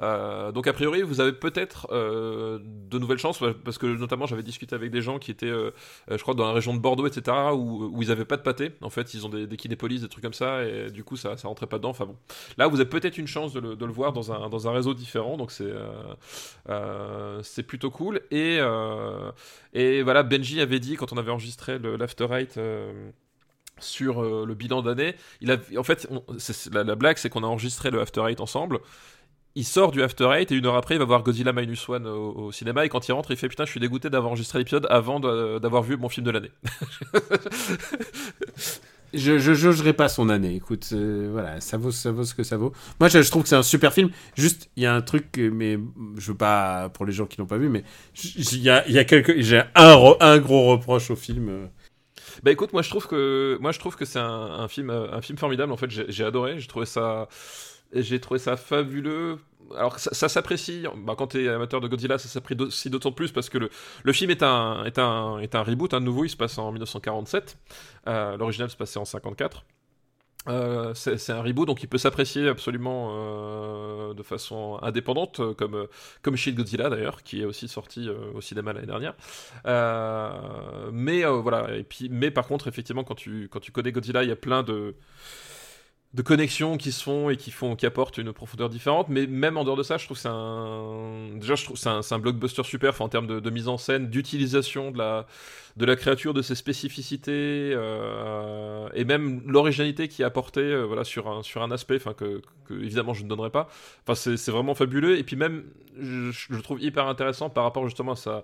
Euh, donc a priori, vous avez peut-être euh, de nouvelles chances parce que notamment j'avais discuté avec des gens qui étaient, euh, euh, je crois, dans la région de Bordeaux, etc. où, où ils avaient pas de pâté. En fait, ils ont des, des kinépolises, des trucs comme ça, et du coup, ça, ça rentrait pas dedans. Enfin bon, là, vous avez peut-être une chance de le, de le voir dans un, dans un réseau différent. Donc c'est, euh, c'est plutôt cool. Et et voilà, Benji avait dit quand on on avait enregistré l'After Eight sur le bilan d'année. Il a, en fait, la, la, blague, c'est qu'on a enregistré le After Eight ensemble il sort du After Eight et une heure après il va voir Godzilla Minus One au, cinéma et quand il rentre il fait putain je suis dégoûté d'avoir enregistré l'épisode avant d'avoir vu mon film de l'année. je, jugerai pas son année. Écoute, euh, voilà, ça vaut, ça vaut ce que ça vaut. Moi, je, trouve que c'est un super film. Juste, il y a un truc, mais je veux pas pour les gens qui l'ont pas vu, mais il y a, y j'ai un, un gros reproche au film. Bah écoute, moi je trouve que, moi je trouve que c'est un, film, un film formidable. En fait, j'ai adoré. J'ai trouvé ça j'ai trouvé ça fabuleux. Alors ça, s'apprécie, bah, quand tu es amateur de Godzilla, ça s'apprécie d'autant plus parce que le, le film est un, est, un, est un reboot, un nouveau, il se passe en 1947. Euh, L'original se passait en 54. Euh, c'est un reboot, donc il peut s'apprécier absolument euh, de façon indépendante, comme, comme Shin Godzilla d'ailleurs, qui est aussi sorti euh, au cinéma l'année dernière. mais voilà, et puis, mais par contre, effectivement, quand tu, quand tu connais Godzilla, il y a plein de de connexions qui se font et qui font qui apportent une profondeur différente. Mais même en dehors de ça je trouve c'est un déjà je trouve c'est un, blockbuster super en termes de, mise en scène d'utilisation de la de la créature de ses spécificités euh, et même l'originalité qui est apportée euh, voilà sur un sur un aspect enfin que, évidemment je ne donnerai pas. Enfin c'est vraiment fabuleux. Et puis même je, trouve hyper intéressant par rapport justement à sa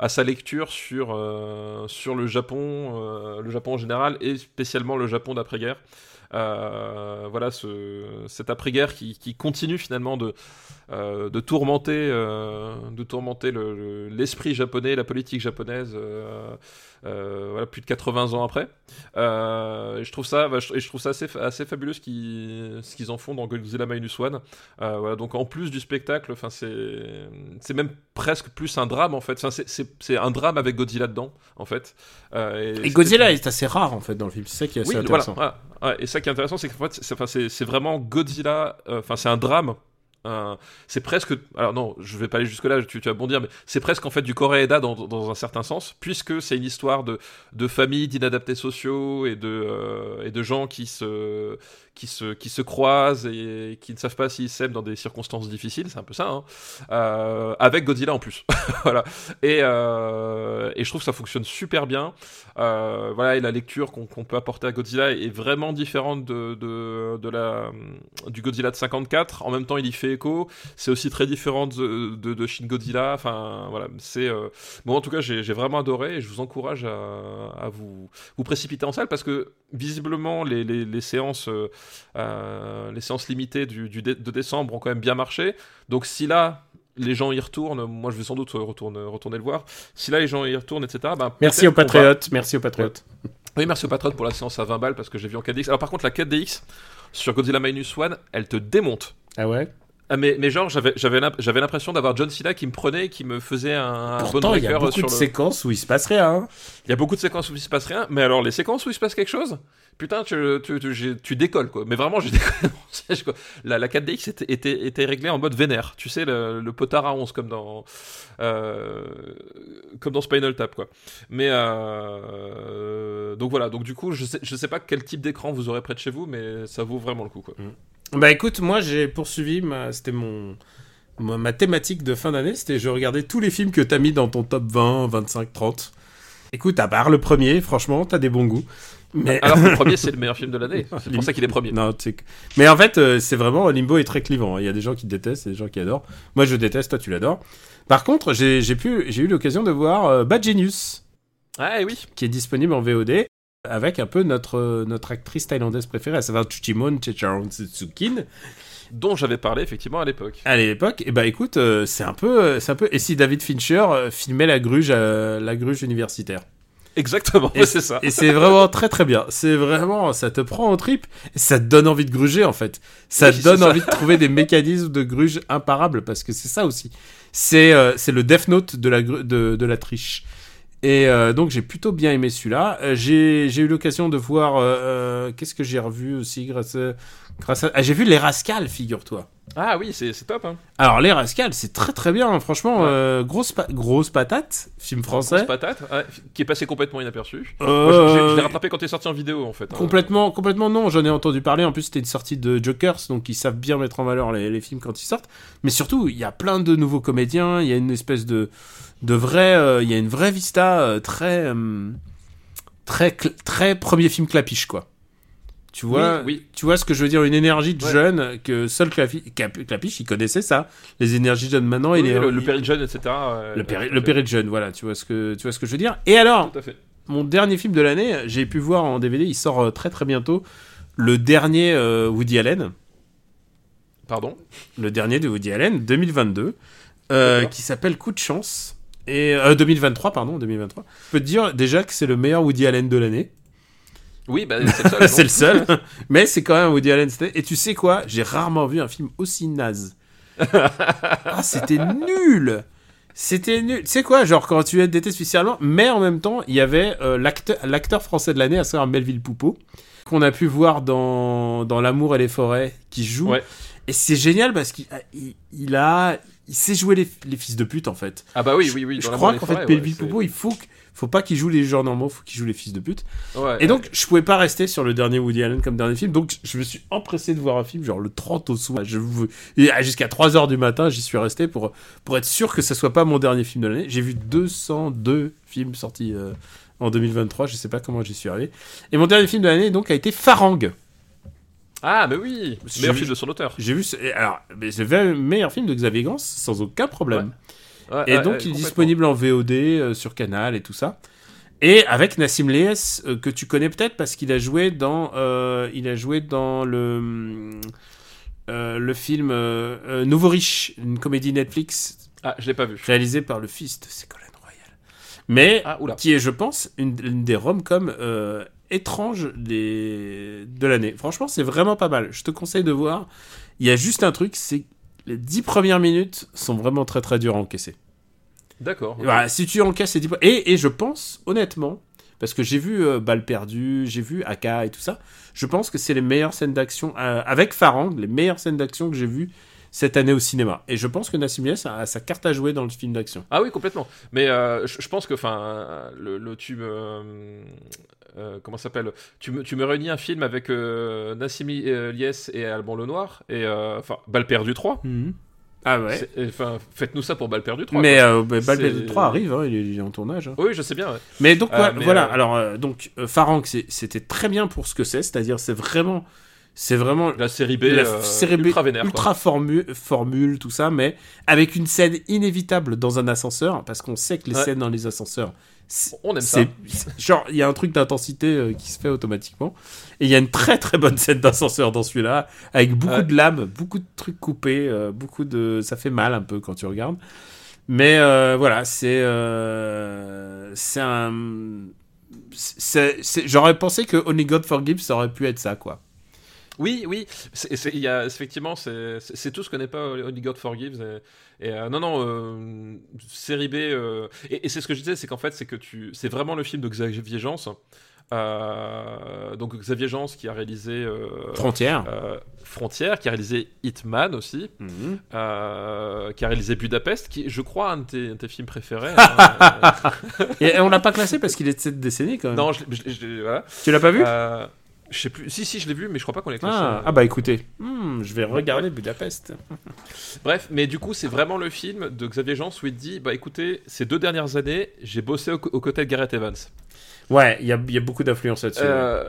à sa lecture sur euh, sur le Japon le Japon en général et spécialement le Japon d'après-guerre. euh, voilà, ce, cette après-guerre qui, continue finalement de, euh, de tourmenter, euh, de tourmenter l'esprit japonais, la politique japonaise. Voilà, plus de 80 ans après. je trouve ça, et je trouve ça assez, assez fabuleux ce qu'ils en font dans Godzilla Minus One. voilà, donc en plus du spectacle, enfin c'est même presque plus un drame en fait. Enfin, c'est un drame avec Godzilla dedans en fait. et, Godzilla est assez rare en fait dans le film. C'est ça qui est assez intéressant. Voilà, et ça qui est intéressant, c'est fait, c'est vraiment Godzilla. Enfin, c'est un drame c'est presque. Alors non, je vais pas aller jusque là. Tu, tu vas bondir, mais c'est presque en fait du Koreeda dans, dans un certain sens, puisque c'est une histoire de, de famille, d'inadaptés sociaux et de euh, et de gens qui se qui se qui se croisent et qui ne savent pas s'ils s'aiment dans des circonstances difficiles. C'est un peu ça. Hein. Euh, avec Godzilla en plus, voilà. Et euh, et je trouve que ça fonctionne super bien. voilà, et la lecture qu'on peut apporter à Godzilla est vraiment différente de de, de la du Godzilla de 54. En même temps, il y fait c'est aussi très différent de, de, Shin Godzilla. Enfin, voilà. C'est euh, bon. En tout cas, j'ai vraiment adoré et je vous encourage à, vous vous précipiter en salle parce que visiblement les, les, séances euh, euh, les séances limitées du, de décembre ont quand même bien marché. Donc si là les gens y retournent, moi je vais sans doute retourner, retourner le voir. Si là les gens y retournent, etc. Ben, merci aux patriotes, merci aux patriotes. Oui, merci aux patriotes pour la séance à 20 balles parce que j'ai vu en 4DX. Alors par contre, la 4DX sur Godzilla Minus One, elle te démonte. Ah ouais? Mais, mais genre, j'avais, j'avais, l'impression d'avoir John Cena qui me prenait, qui me faisait un, Pourtant, il y a beaucoup de séquences où il se passe rien. Hein. Il y a beaucoup de séquences où il se passe rien, mais alors les séquences où il se passe quelque chose, putain, tu, tu, tu, tu décolles quoi. Mais vraiment, je décolle. la, la 4DX était, était, était, réglée en mode vénère. Tu sais, le, le potard à 11 comme dans, euh, comme dans Spinal Tap quoi. Mais euh, donc voilà, donc du coup, je sais, je sais pas quel type d'écran vous aurez près de chez vous, mais ça vaut vraiment le coup quoi. Mm. Bah écoute, moi j'ai poursuivi, c'était mon ma, thématique de fin d'année, c'était je regardais tous les films que t'as mis dans ton top 20, 25, 30. Écoute, à part le premier, franchement, t'as des bons goûts. Mais... Alors le premier, c'est le meilleur film de l'année. C'est pour ça qu'il est premier. Non, Mais en fait, euh, c'est vraiment Limbo est très clivant. Il y a des gens qui détestent, et des gens qui adorent. Moi, je déteste. Toi, tu l'adores. Par contre, j'ai pu, j'ai eu l'occasion de voir euh, Bad Genius. Ah oui. Qui est disponible en VOD avec un peu notre, notre actrice thaïlandaise préférée, à savoir Chuchimon Checharansutsukin. Dont j'avais parlé effectivement à l'époque. À l'époque, et eh bah ben, écoute, euh, c'est un peu, euh, c'est un peu. Et si David Fincher euh, filmait la gruge, la gruge universitaire? Exactement, c'est ça. Et c'est vraiment très très bien. C'est vraiment, ça te prend en trip et ça te donne envie de gruger en fait. Ça te donne envie de trouver des mécanismes de gruge imparables parce que c'est ça aussi. C'est c'est le Death Note de la, de, de la triche. Et euh, donc j'ai plutôt bien aimé celui-là. Euh, j'ai, eu l'occasion de voir euh, qu'est-ce que j'ai revu aussi grâce à, grâce à... Ah, j'ai vu les Rascals, figure-toi. Ah oui, c'est, top. Hein. Alors les Rascals, c'est très très bien. Hein. Franchement, grosse grosse patate, film français. Grosse patate, qui est passé complètement inaperçu. je, l'ai rattrapé quand il est sorti en vidéo en fait. Hein. Complètement, complètement non. J'en ai entendu parler. En plus, c'était une sortie de Jokers, donc ils savent bien mettre en valeur les, les films quand ils sortent. Mais surtout, il y a plein de nouveaux comédiens. Il y a une espèce de de vrai, euh, il y a une vraie vista euh, très, euh, très, très premier film clapiche, quoi. Tu vois, Oui, oui. tu vois ce que je veux dire, une énergie de Ouais. jeune que seul Clapi- Clapiche, il connaissait ça. Les énergies jeunes maintenant, Oui, est le, le il- péril jeune, etc. euh, le péri- le péril jeune, voilà, tu vois ce que tu vois ce que je veux dire. Et alors, mon dernier film de l'année, j'ai pu voir en DVD, il sort très très bientôt, le dernier euh, Woody Allen, Pardon? Le dernier de Woody Allen, 2022, euh, D'accord. qui s'appelle Coup de chance. Et euh, 2023, pardon, 2023. Je peux te dire déjà que c'est le meilleur Woody Allen de l'année. Oui, bah, c'est le seul. c'est non le seul, mais c'est quand même Woody Allen. Et tu sais quoi? J'ai rarement vu un film aussi naze. ah, c'était nul C'était nul. Tu sais quoi? Genre, quand tu détestes spécialement, mais en même temps, il y avait euh, l'acteur l'acteur français de l'année, à savoir Melville Poupeau, qu'on a pu voir dans, dans L'amour et les forêts, qui joue. Ouais. Et c'est génial parce qu'il il, il a. Il sait jouer les, les fils de pute, en fait. Ah bah oui, oui, oui. Je la crois qu'en fait, Melville ouais, Poupeau, il faut, faut pas qu'il joue les gens normaux, faut qu'il joue les fils de pute. Ouais, Et donc, je pouvais pas rester sur le dernier Woody Allen comme dernier film, donc je me suis empressé de voir un film, genre le 30 au soir. Je et Jusqu'à 3h du matin, j'y suis resté pour, pour être sûr que ça soit pas mon dernier film de l'année. J'ai vu 202 films sortis euh, en 2023, je sais pas comment j'y suis arrivé. Et mon dernier film de l'année, donc, a été Farang. Ah, mais oui J'ai Meilleur vu- film de son auteur. J'ai vu, alors, mais c'est le meilleur film de Xavier Gans, sans aucun problème. Ouais, Et ouais, donc, il est disponible en VOD euh, sur Canal et tout ça. Et avec Nassim Leyes, euh, que tu connais peut-être parce qu'il a joué dans, euh, il a joué dans le, le film Nouveau Riche, une comédie Netflix Ah, je l'ai pas vu. réalisée par le fils de Ségolène Royal. Mais Ah, qui est, je pense, une, une des rom-coms euh, étranges des... de l'année. Franchement, c'est vraiment pas mal. Je te conseille de voir. Il y a juste un truc, c'est que les dix premières minutes sont vraiment très très dures à encaisser. D'accord. Voilà, si tu encaisses les 10 et, et je pense, honnêtement, parce que j'ai vu euh, Balle perdue, j'ai vu Aka et tout ça, je pense que c'est les meilleures scènes d'action, euh, avec Farang, les meilleures scènes d'action que j'ai vues cette année au cinéma. Et je pense que Nassim Niasse a, sa carte à jouer dans le film d'action. Ah oui, complètement. Mais euh, je, je pense que, enfin, le, le- tu me. Euh, comment ça s'appelle? Tu me, tu me réunis un film avec euh, Nassimi euh, Lies et Alban Lenoir, et. euh, Enfin, Balle perdue 3. Ah ouais. Enfin, faites-nous ça pour Balle perdue 3. Mais euh, bah, Balle C'est- perdue 3 arrive, hein, il, est, il est en tournage. hein. Oui, je sais bien. ouais. Mais donc Euh, ouais, mais, voilà, euh, alors euh, donc euh, Farang, c'était très bien pour ce que c'est, c'est-à-dire c'est vraiment, c'est vraiment La série B, la euh, série B ultra vénère. ultra formu- formule, tout ça, mais avec une scène inévitable dans un ascenseur, parce qu'on sait que les Ouais. scènes dans les ascenseurs, On aime ça. genre il y a un truc d'intensité euh, qui se fait automatiquement, et il y a une très très bonne scène d'ascenseur dans celui-là, avec beaucoup Ouais. de lames, beaucoup de trucs coupés, euh, beaucoup de, ça fait mal un peu quand tu regardes, mais euh, voilà, c'est euh, c'est un j'aurais pensé que Only God Forgives ça aurait pu être ça quoi. Oui, oui, c'est, y a, effectivement, c'est, tout ce que n'est pas Only God Forgives. Et, et, euh, non, non, euh, série B. euh, et, et c'est ce que je disais, c'est qu'en fait, c'est que tu, c'est vraiment le film de Xavier Jans. Donc Xavier Jans qui a réalisé Frontière. Frontière, qui a réalisé Hitman aussi, Mhm. qui a réalisé Budapest, qui, je crois, un de tes, un de tes films préférés. hein. Et on l'a pas classé parce qu'il est de cette décennie quand même. non, je, je je voilà. Tu l'as pas vu? Je sais plus. Si, si, je l'ai vu, mais je crois pas qu'on l'ait classé. ah, ah bah écoutez, Hmm, je vais regarder Budapest. Bref, mais du coup, c'est vraiment le film de Xavier Jean où il dit Bah écoutez, ces deux dernières années, j'ai bossé au- aux côtés de Gareth Evans. Ouais, il y a, il y a beaucoup d'influence là-dessus. ouais. Euh,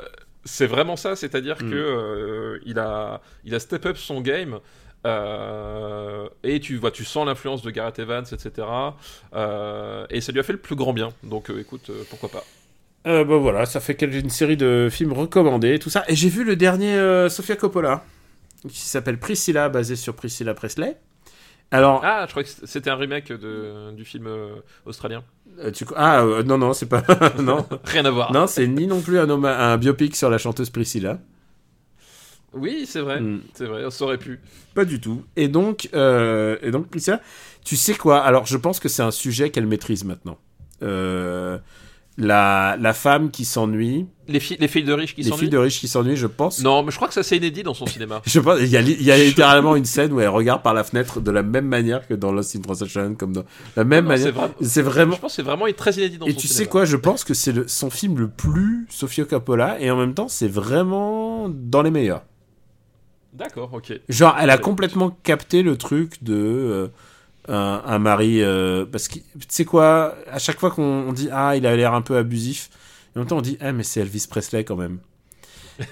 c'est vraiment ça, c'est-à-dire Mm. que euh, il, a, il a step up son game. euh, et tu vois, tu sens l'influence de Gareth Evans, etc. euh, et ça lui a fait le plus grand bien. Donc, euh, écoute, euh, pourquoi pas. Euh, bah voilà, ça fait une série de films recommandés, tout ça. Et j'ai vu le dernier euh, Sofia Coppola, qui s'appelle Priscilla, basé sur Priscilla Presley. Alors, Ah, je crois que c'était un remake de, du film euh, australien. euh, tu... ah non, non, c'est pas. non, Rien à voir. non c'est ni non plus un, un biopic sur la chanteuse Priscilla. Oui, c'est vrai. Mm. C'est vrai, ça aurait pu. Pas du tout. Et donc, et donc Priscilla, tu sais quoi? Alors, je pense que c'est un sujet qu'elle maîtrise maintenant. Euh, la, la femme qui s'ennuie, Les, filles les filles de riches qui les s'ennuient filles de riches qui s'ennuient, je pense. Non, mais je crois que ça c'est inédit dans son cinéma. Je pense, il y a, il y a littéralement une scène où elle regarde par la fenêtre de la même manière que dans Lost in Translation, comme dans la même Non, c'est manière. vraiment- C'est vraiment. Je pense que c'est vraiment très inédit dans Et son tu cinéma. sais quoi, je pense que c'est le- son film le plus Sofia Coppola et en même temps c'est vraiment dans les meilleurs. D'accord, ok. Genre, elle a complètement capté le truc de euh, un, un mari. euh, parce que tu sais quoi, à chaque fois qu'on on dit ah il a l'air un peu abusif, en même temps, on dit, ah, mais c'est Elvis Presley quand même.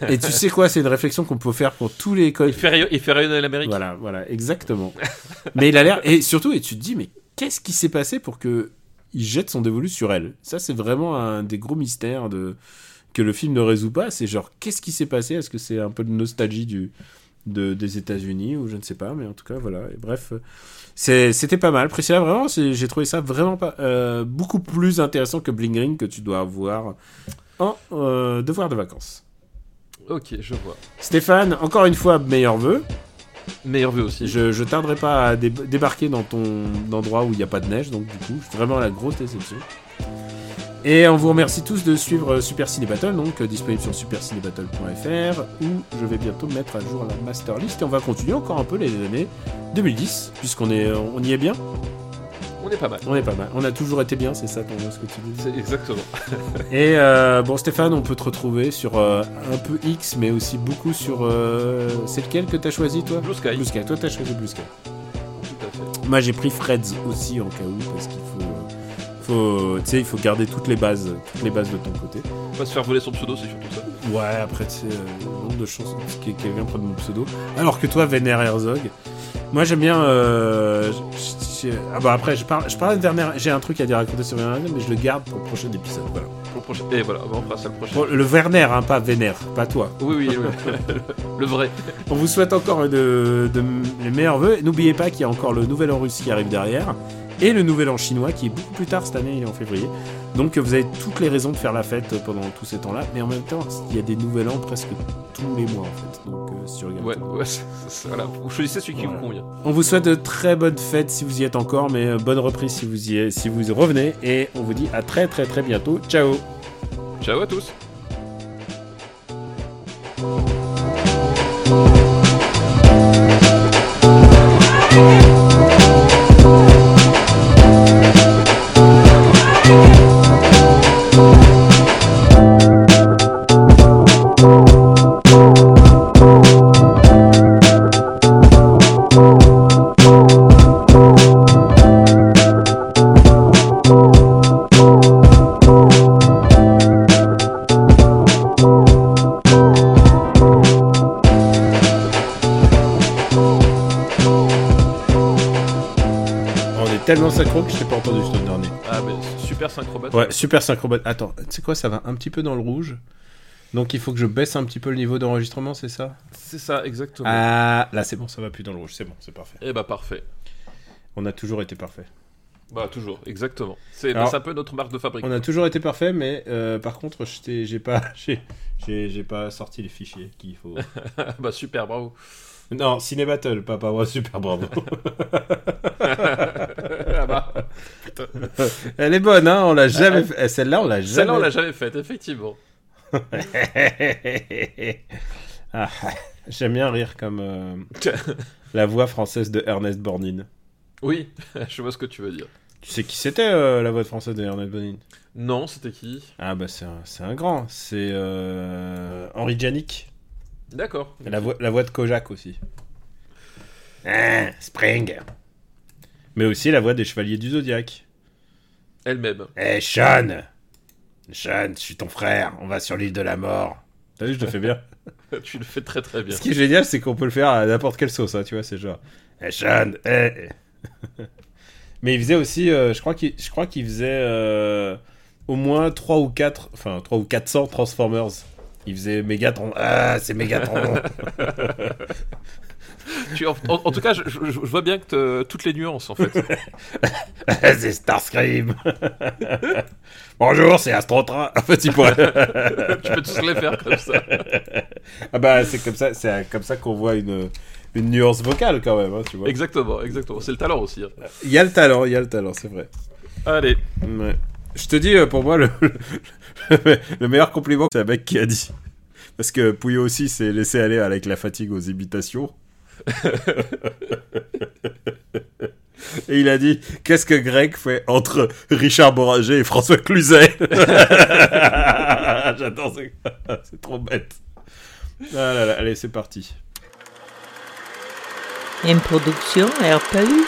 Et tu sais quoi, c'est une réflexion qu'on peut faire pour tous les Il codes. fait, rayon- il fait rayonner l'Amérique. Voilà, voilà, exactement. mais il a l'air. Et surtout, et tu te dis, mais qu'est-ce qui s'est passé pour que il jette son dévolu sur elle? Ça, c'est vraiment un des gros mystères de que le film ne résout pas. C'est genre, qu'est-ce qui s'est passé? Est-ce que c'est un peu de nostalgie du de, des États-Unis ou je ne sais pas, mais en tout cas, voilà. Et bref, euh, c'était pas mal. Priscilla, vraiment, j'ai trouvé ça vraiment pas euh, beaucoup plus intéressant que Bling Ring que tu dois avoir en euh, devoir de vacances. Ok, je vois. Stéphane, encore une fois, meilleur vœu. Meilleur vœu aussi. Je, je tarderai pas à dé- débarquer dans ton endroit où il n'y a pas de neige, donc du coup, vraiment la grosse déception. Et on vous remercie tous de suivre Super Ciné Battle, donc euh, disponible sur supercinébattle.fr, où je vais bientôt mettre à jour la master list et on va continuer encore un peu les années 2010, puisqu'on est, on y est bien, On est pas mal. on est pas mal, on a toujours été bien, c'est ça ton ce que tu dis. C'est exactement. Et euh, bon Stéphane, on peut te retrouver sur euh, un peu X, mais aussi beaucoup sur, euh, c'est lequel que t'as choisi toi? Blue Sky. Blue Sky. Toi t'as choisi Blue Sky. Tout à fait. Moi j'ai pris Freds aussi en cas où parce qu'il faut, il faut garder toutes les bases, toutes les bases de ton côté. Pas se faire voler son pseudo, c'est surtout ça. Ouais, après tu sais, euh, le nombre de chances que quelqu'un prenne mon pseudo. Alors que toi, Werner Herzog, moi j'aime bien. euh, ah bah après, je parle, je parle de Werner. J'ai un truc à dire raconter sur Werner Herzog, mais je le garde pour le prochain épisode. Voilà. Pour le prochain. Et voilà, on fera ça le prochain. Le Werner, hein, pas Werner, pas toi. Oui, oui, oui. le vrai. On vous souhaite encore de, de- les meilleurs vœux. N'oubliez pas qu'il y a encore le nouvel an russe qui arrive derrière. Et le nouvel an chinois qui est beaucoup plus tard cette année, il est en février. Donc vous avez toutes les raisons de faire la fête pendant tous ces temps-là. Mais en même temps, il y a des nouvel an presque tous les mois en fait. Donc euh, si. Ouais, ouais, voilà. Vous choisissez celui qui Voilà. vous convient. On vous souhaite de très bonnes fêtes si vous y êtes encore. Mais euh, bonne reprise si vous y si vous y revenez. Et on vous dit à très très très bientôt. Ciao Ciao à tous. Ouais, super synchro. Attends, tu sais quoi, ça va un petit peu dans le rouge. Donc il faut que je baisse un petit peu le niveau d'enregistrement, c'est ça? C'est ça, exactement. Ah, là c'est bon, ça va plus dans le rouge, c'est bon, c'est parfait. Et bah, parfait. On a toujours été parfait. Bah, toujours, exactement. C'est un peu notre marque de fabrique. On a toujours été parfait, mais euh, par contre, j'ai pas, j'ai pas sorti les fichiers qu'il faut. bah, super, bravo. Non, Ciné Battle, pas ouais, super bravo. ah bah, Elle est bonne, hein, on l'a jamais fait. Celle-là, on l'a jamais. celle-là, on l'a jamais faite, effectivement. Ah, j'aime bien rire comme euh, la voix française de Ernest Borgnine. Oui, je vois ce que tu veux dire. Tu sais qui c'était euh, la voix française de Ernest Borgnine Non, c'était qui? Ah bah c'est un, c'est un grand, c'est euh, Henri Janik, D'accord. la voix, la voix de Kojak aussi. Ah, Spring. Mais aussi la voix des Chevaliers du Zodiaque. Elle-même. Eh Sean Sean, je suis ton frère, on va sur l'île de la mort. T'as vu, je le fais bien. tu le fais très très bien. Ce qui est génial, c'est qu'on peut le faire à n'importe quelle sauce, hein, tu vois, c'est genre... Eh Sean, eh Mais il faisait aussi, euh, je crois qu'il je crois qu'il faisait euh, au moins 3 ou 4, enfin 3 ou 400 Transformers. Il faisait Megatron. Ah, c'est Megatron. Tu- en, en- en tout cas, je, je- je vois bien que toutes les nuances en fait. c'est Starscream. Bonjour, c'est Astrotrain. En fait, il pourrait... tu peux tous les faire comme ça. ah bah, c'est comme ça, c'est comme ça qu'on voit une, une nuance vocale quand même, hein, tu vois. Exactement, exactement. C'est le talent aussi. hein. Il y a le talent, il y a le talent, c'est vrai. Allez. Ouais. Je te dis, euh, pour moi, le, le, le meilleur compliment, c'est un mec qui a dit. Parce que Pouillot aussi s'est laissé aller avec la fatigue aux imitations. Et il a dit Qu'est-ce que Greg fait entre Richard Boranger et François Cluzet J'adore, c'est- c'est trop bête. Ah allez, c'est parti. Une production RPU.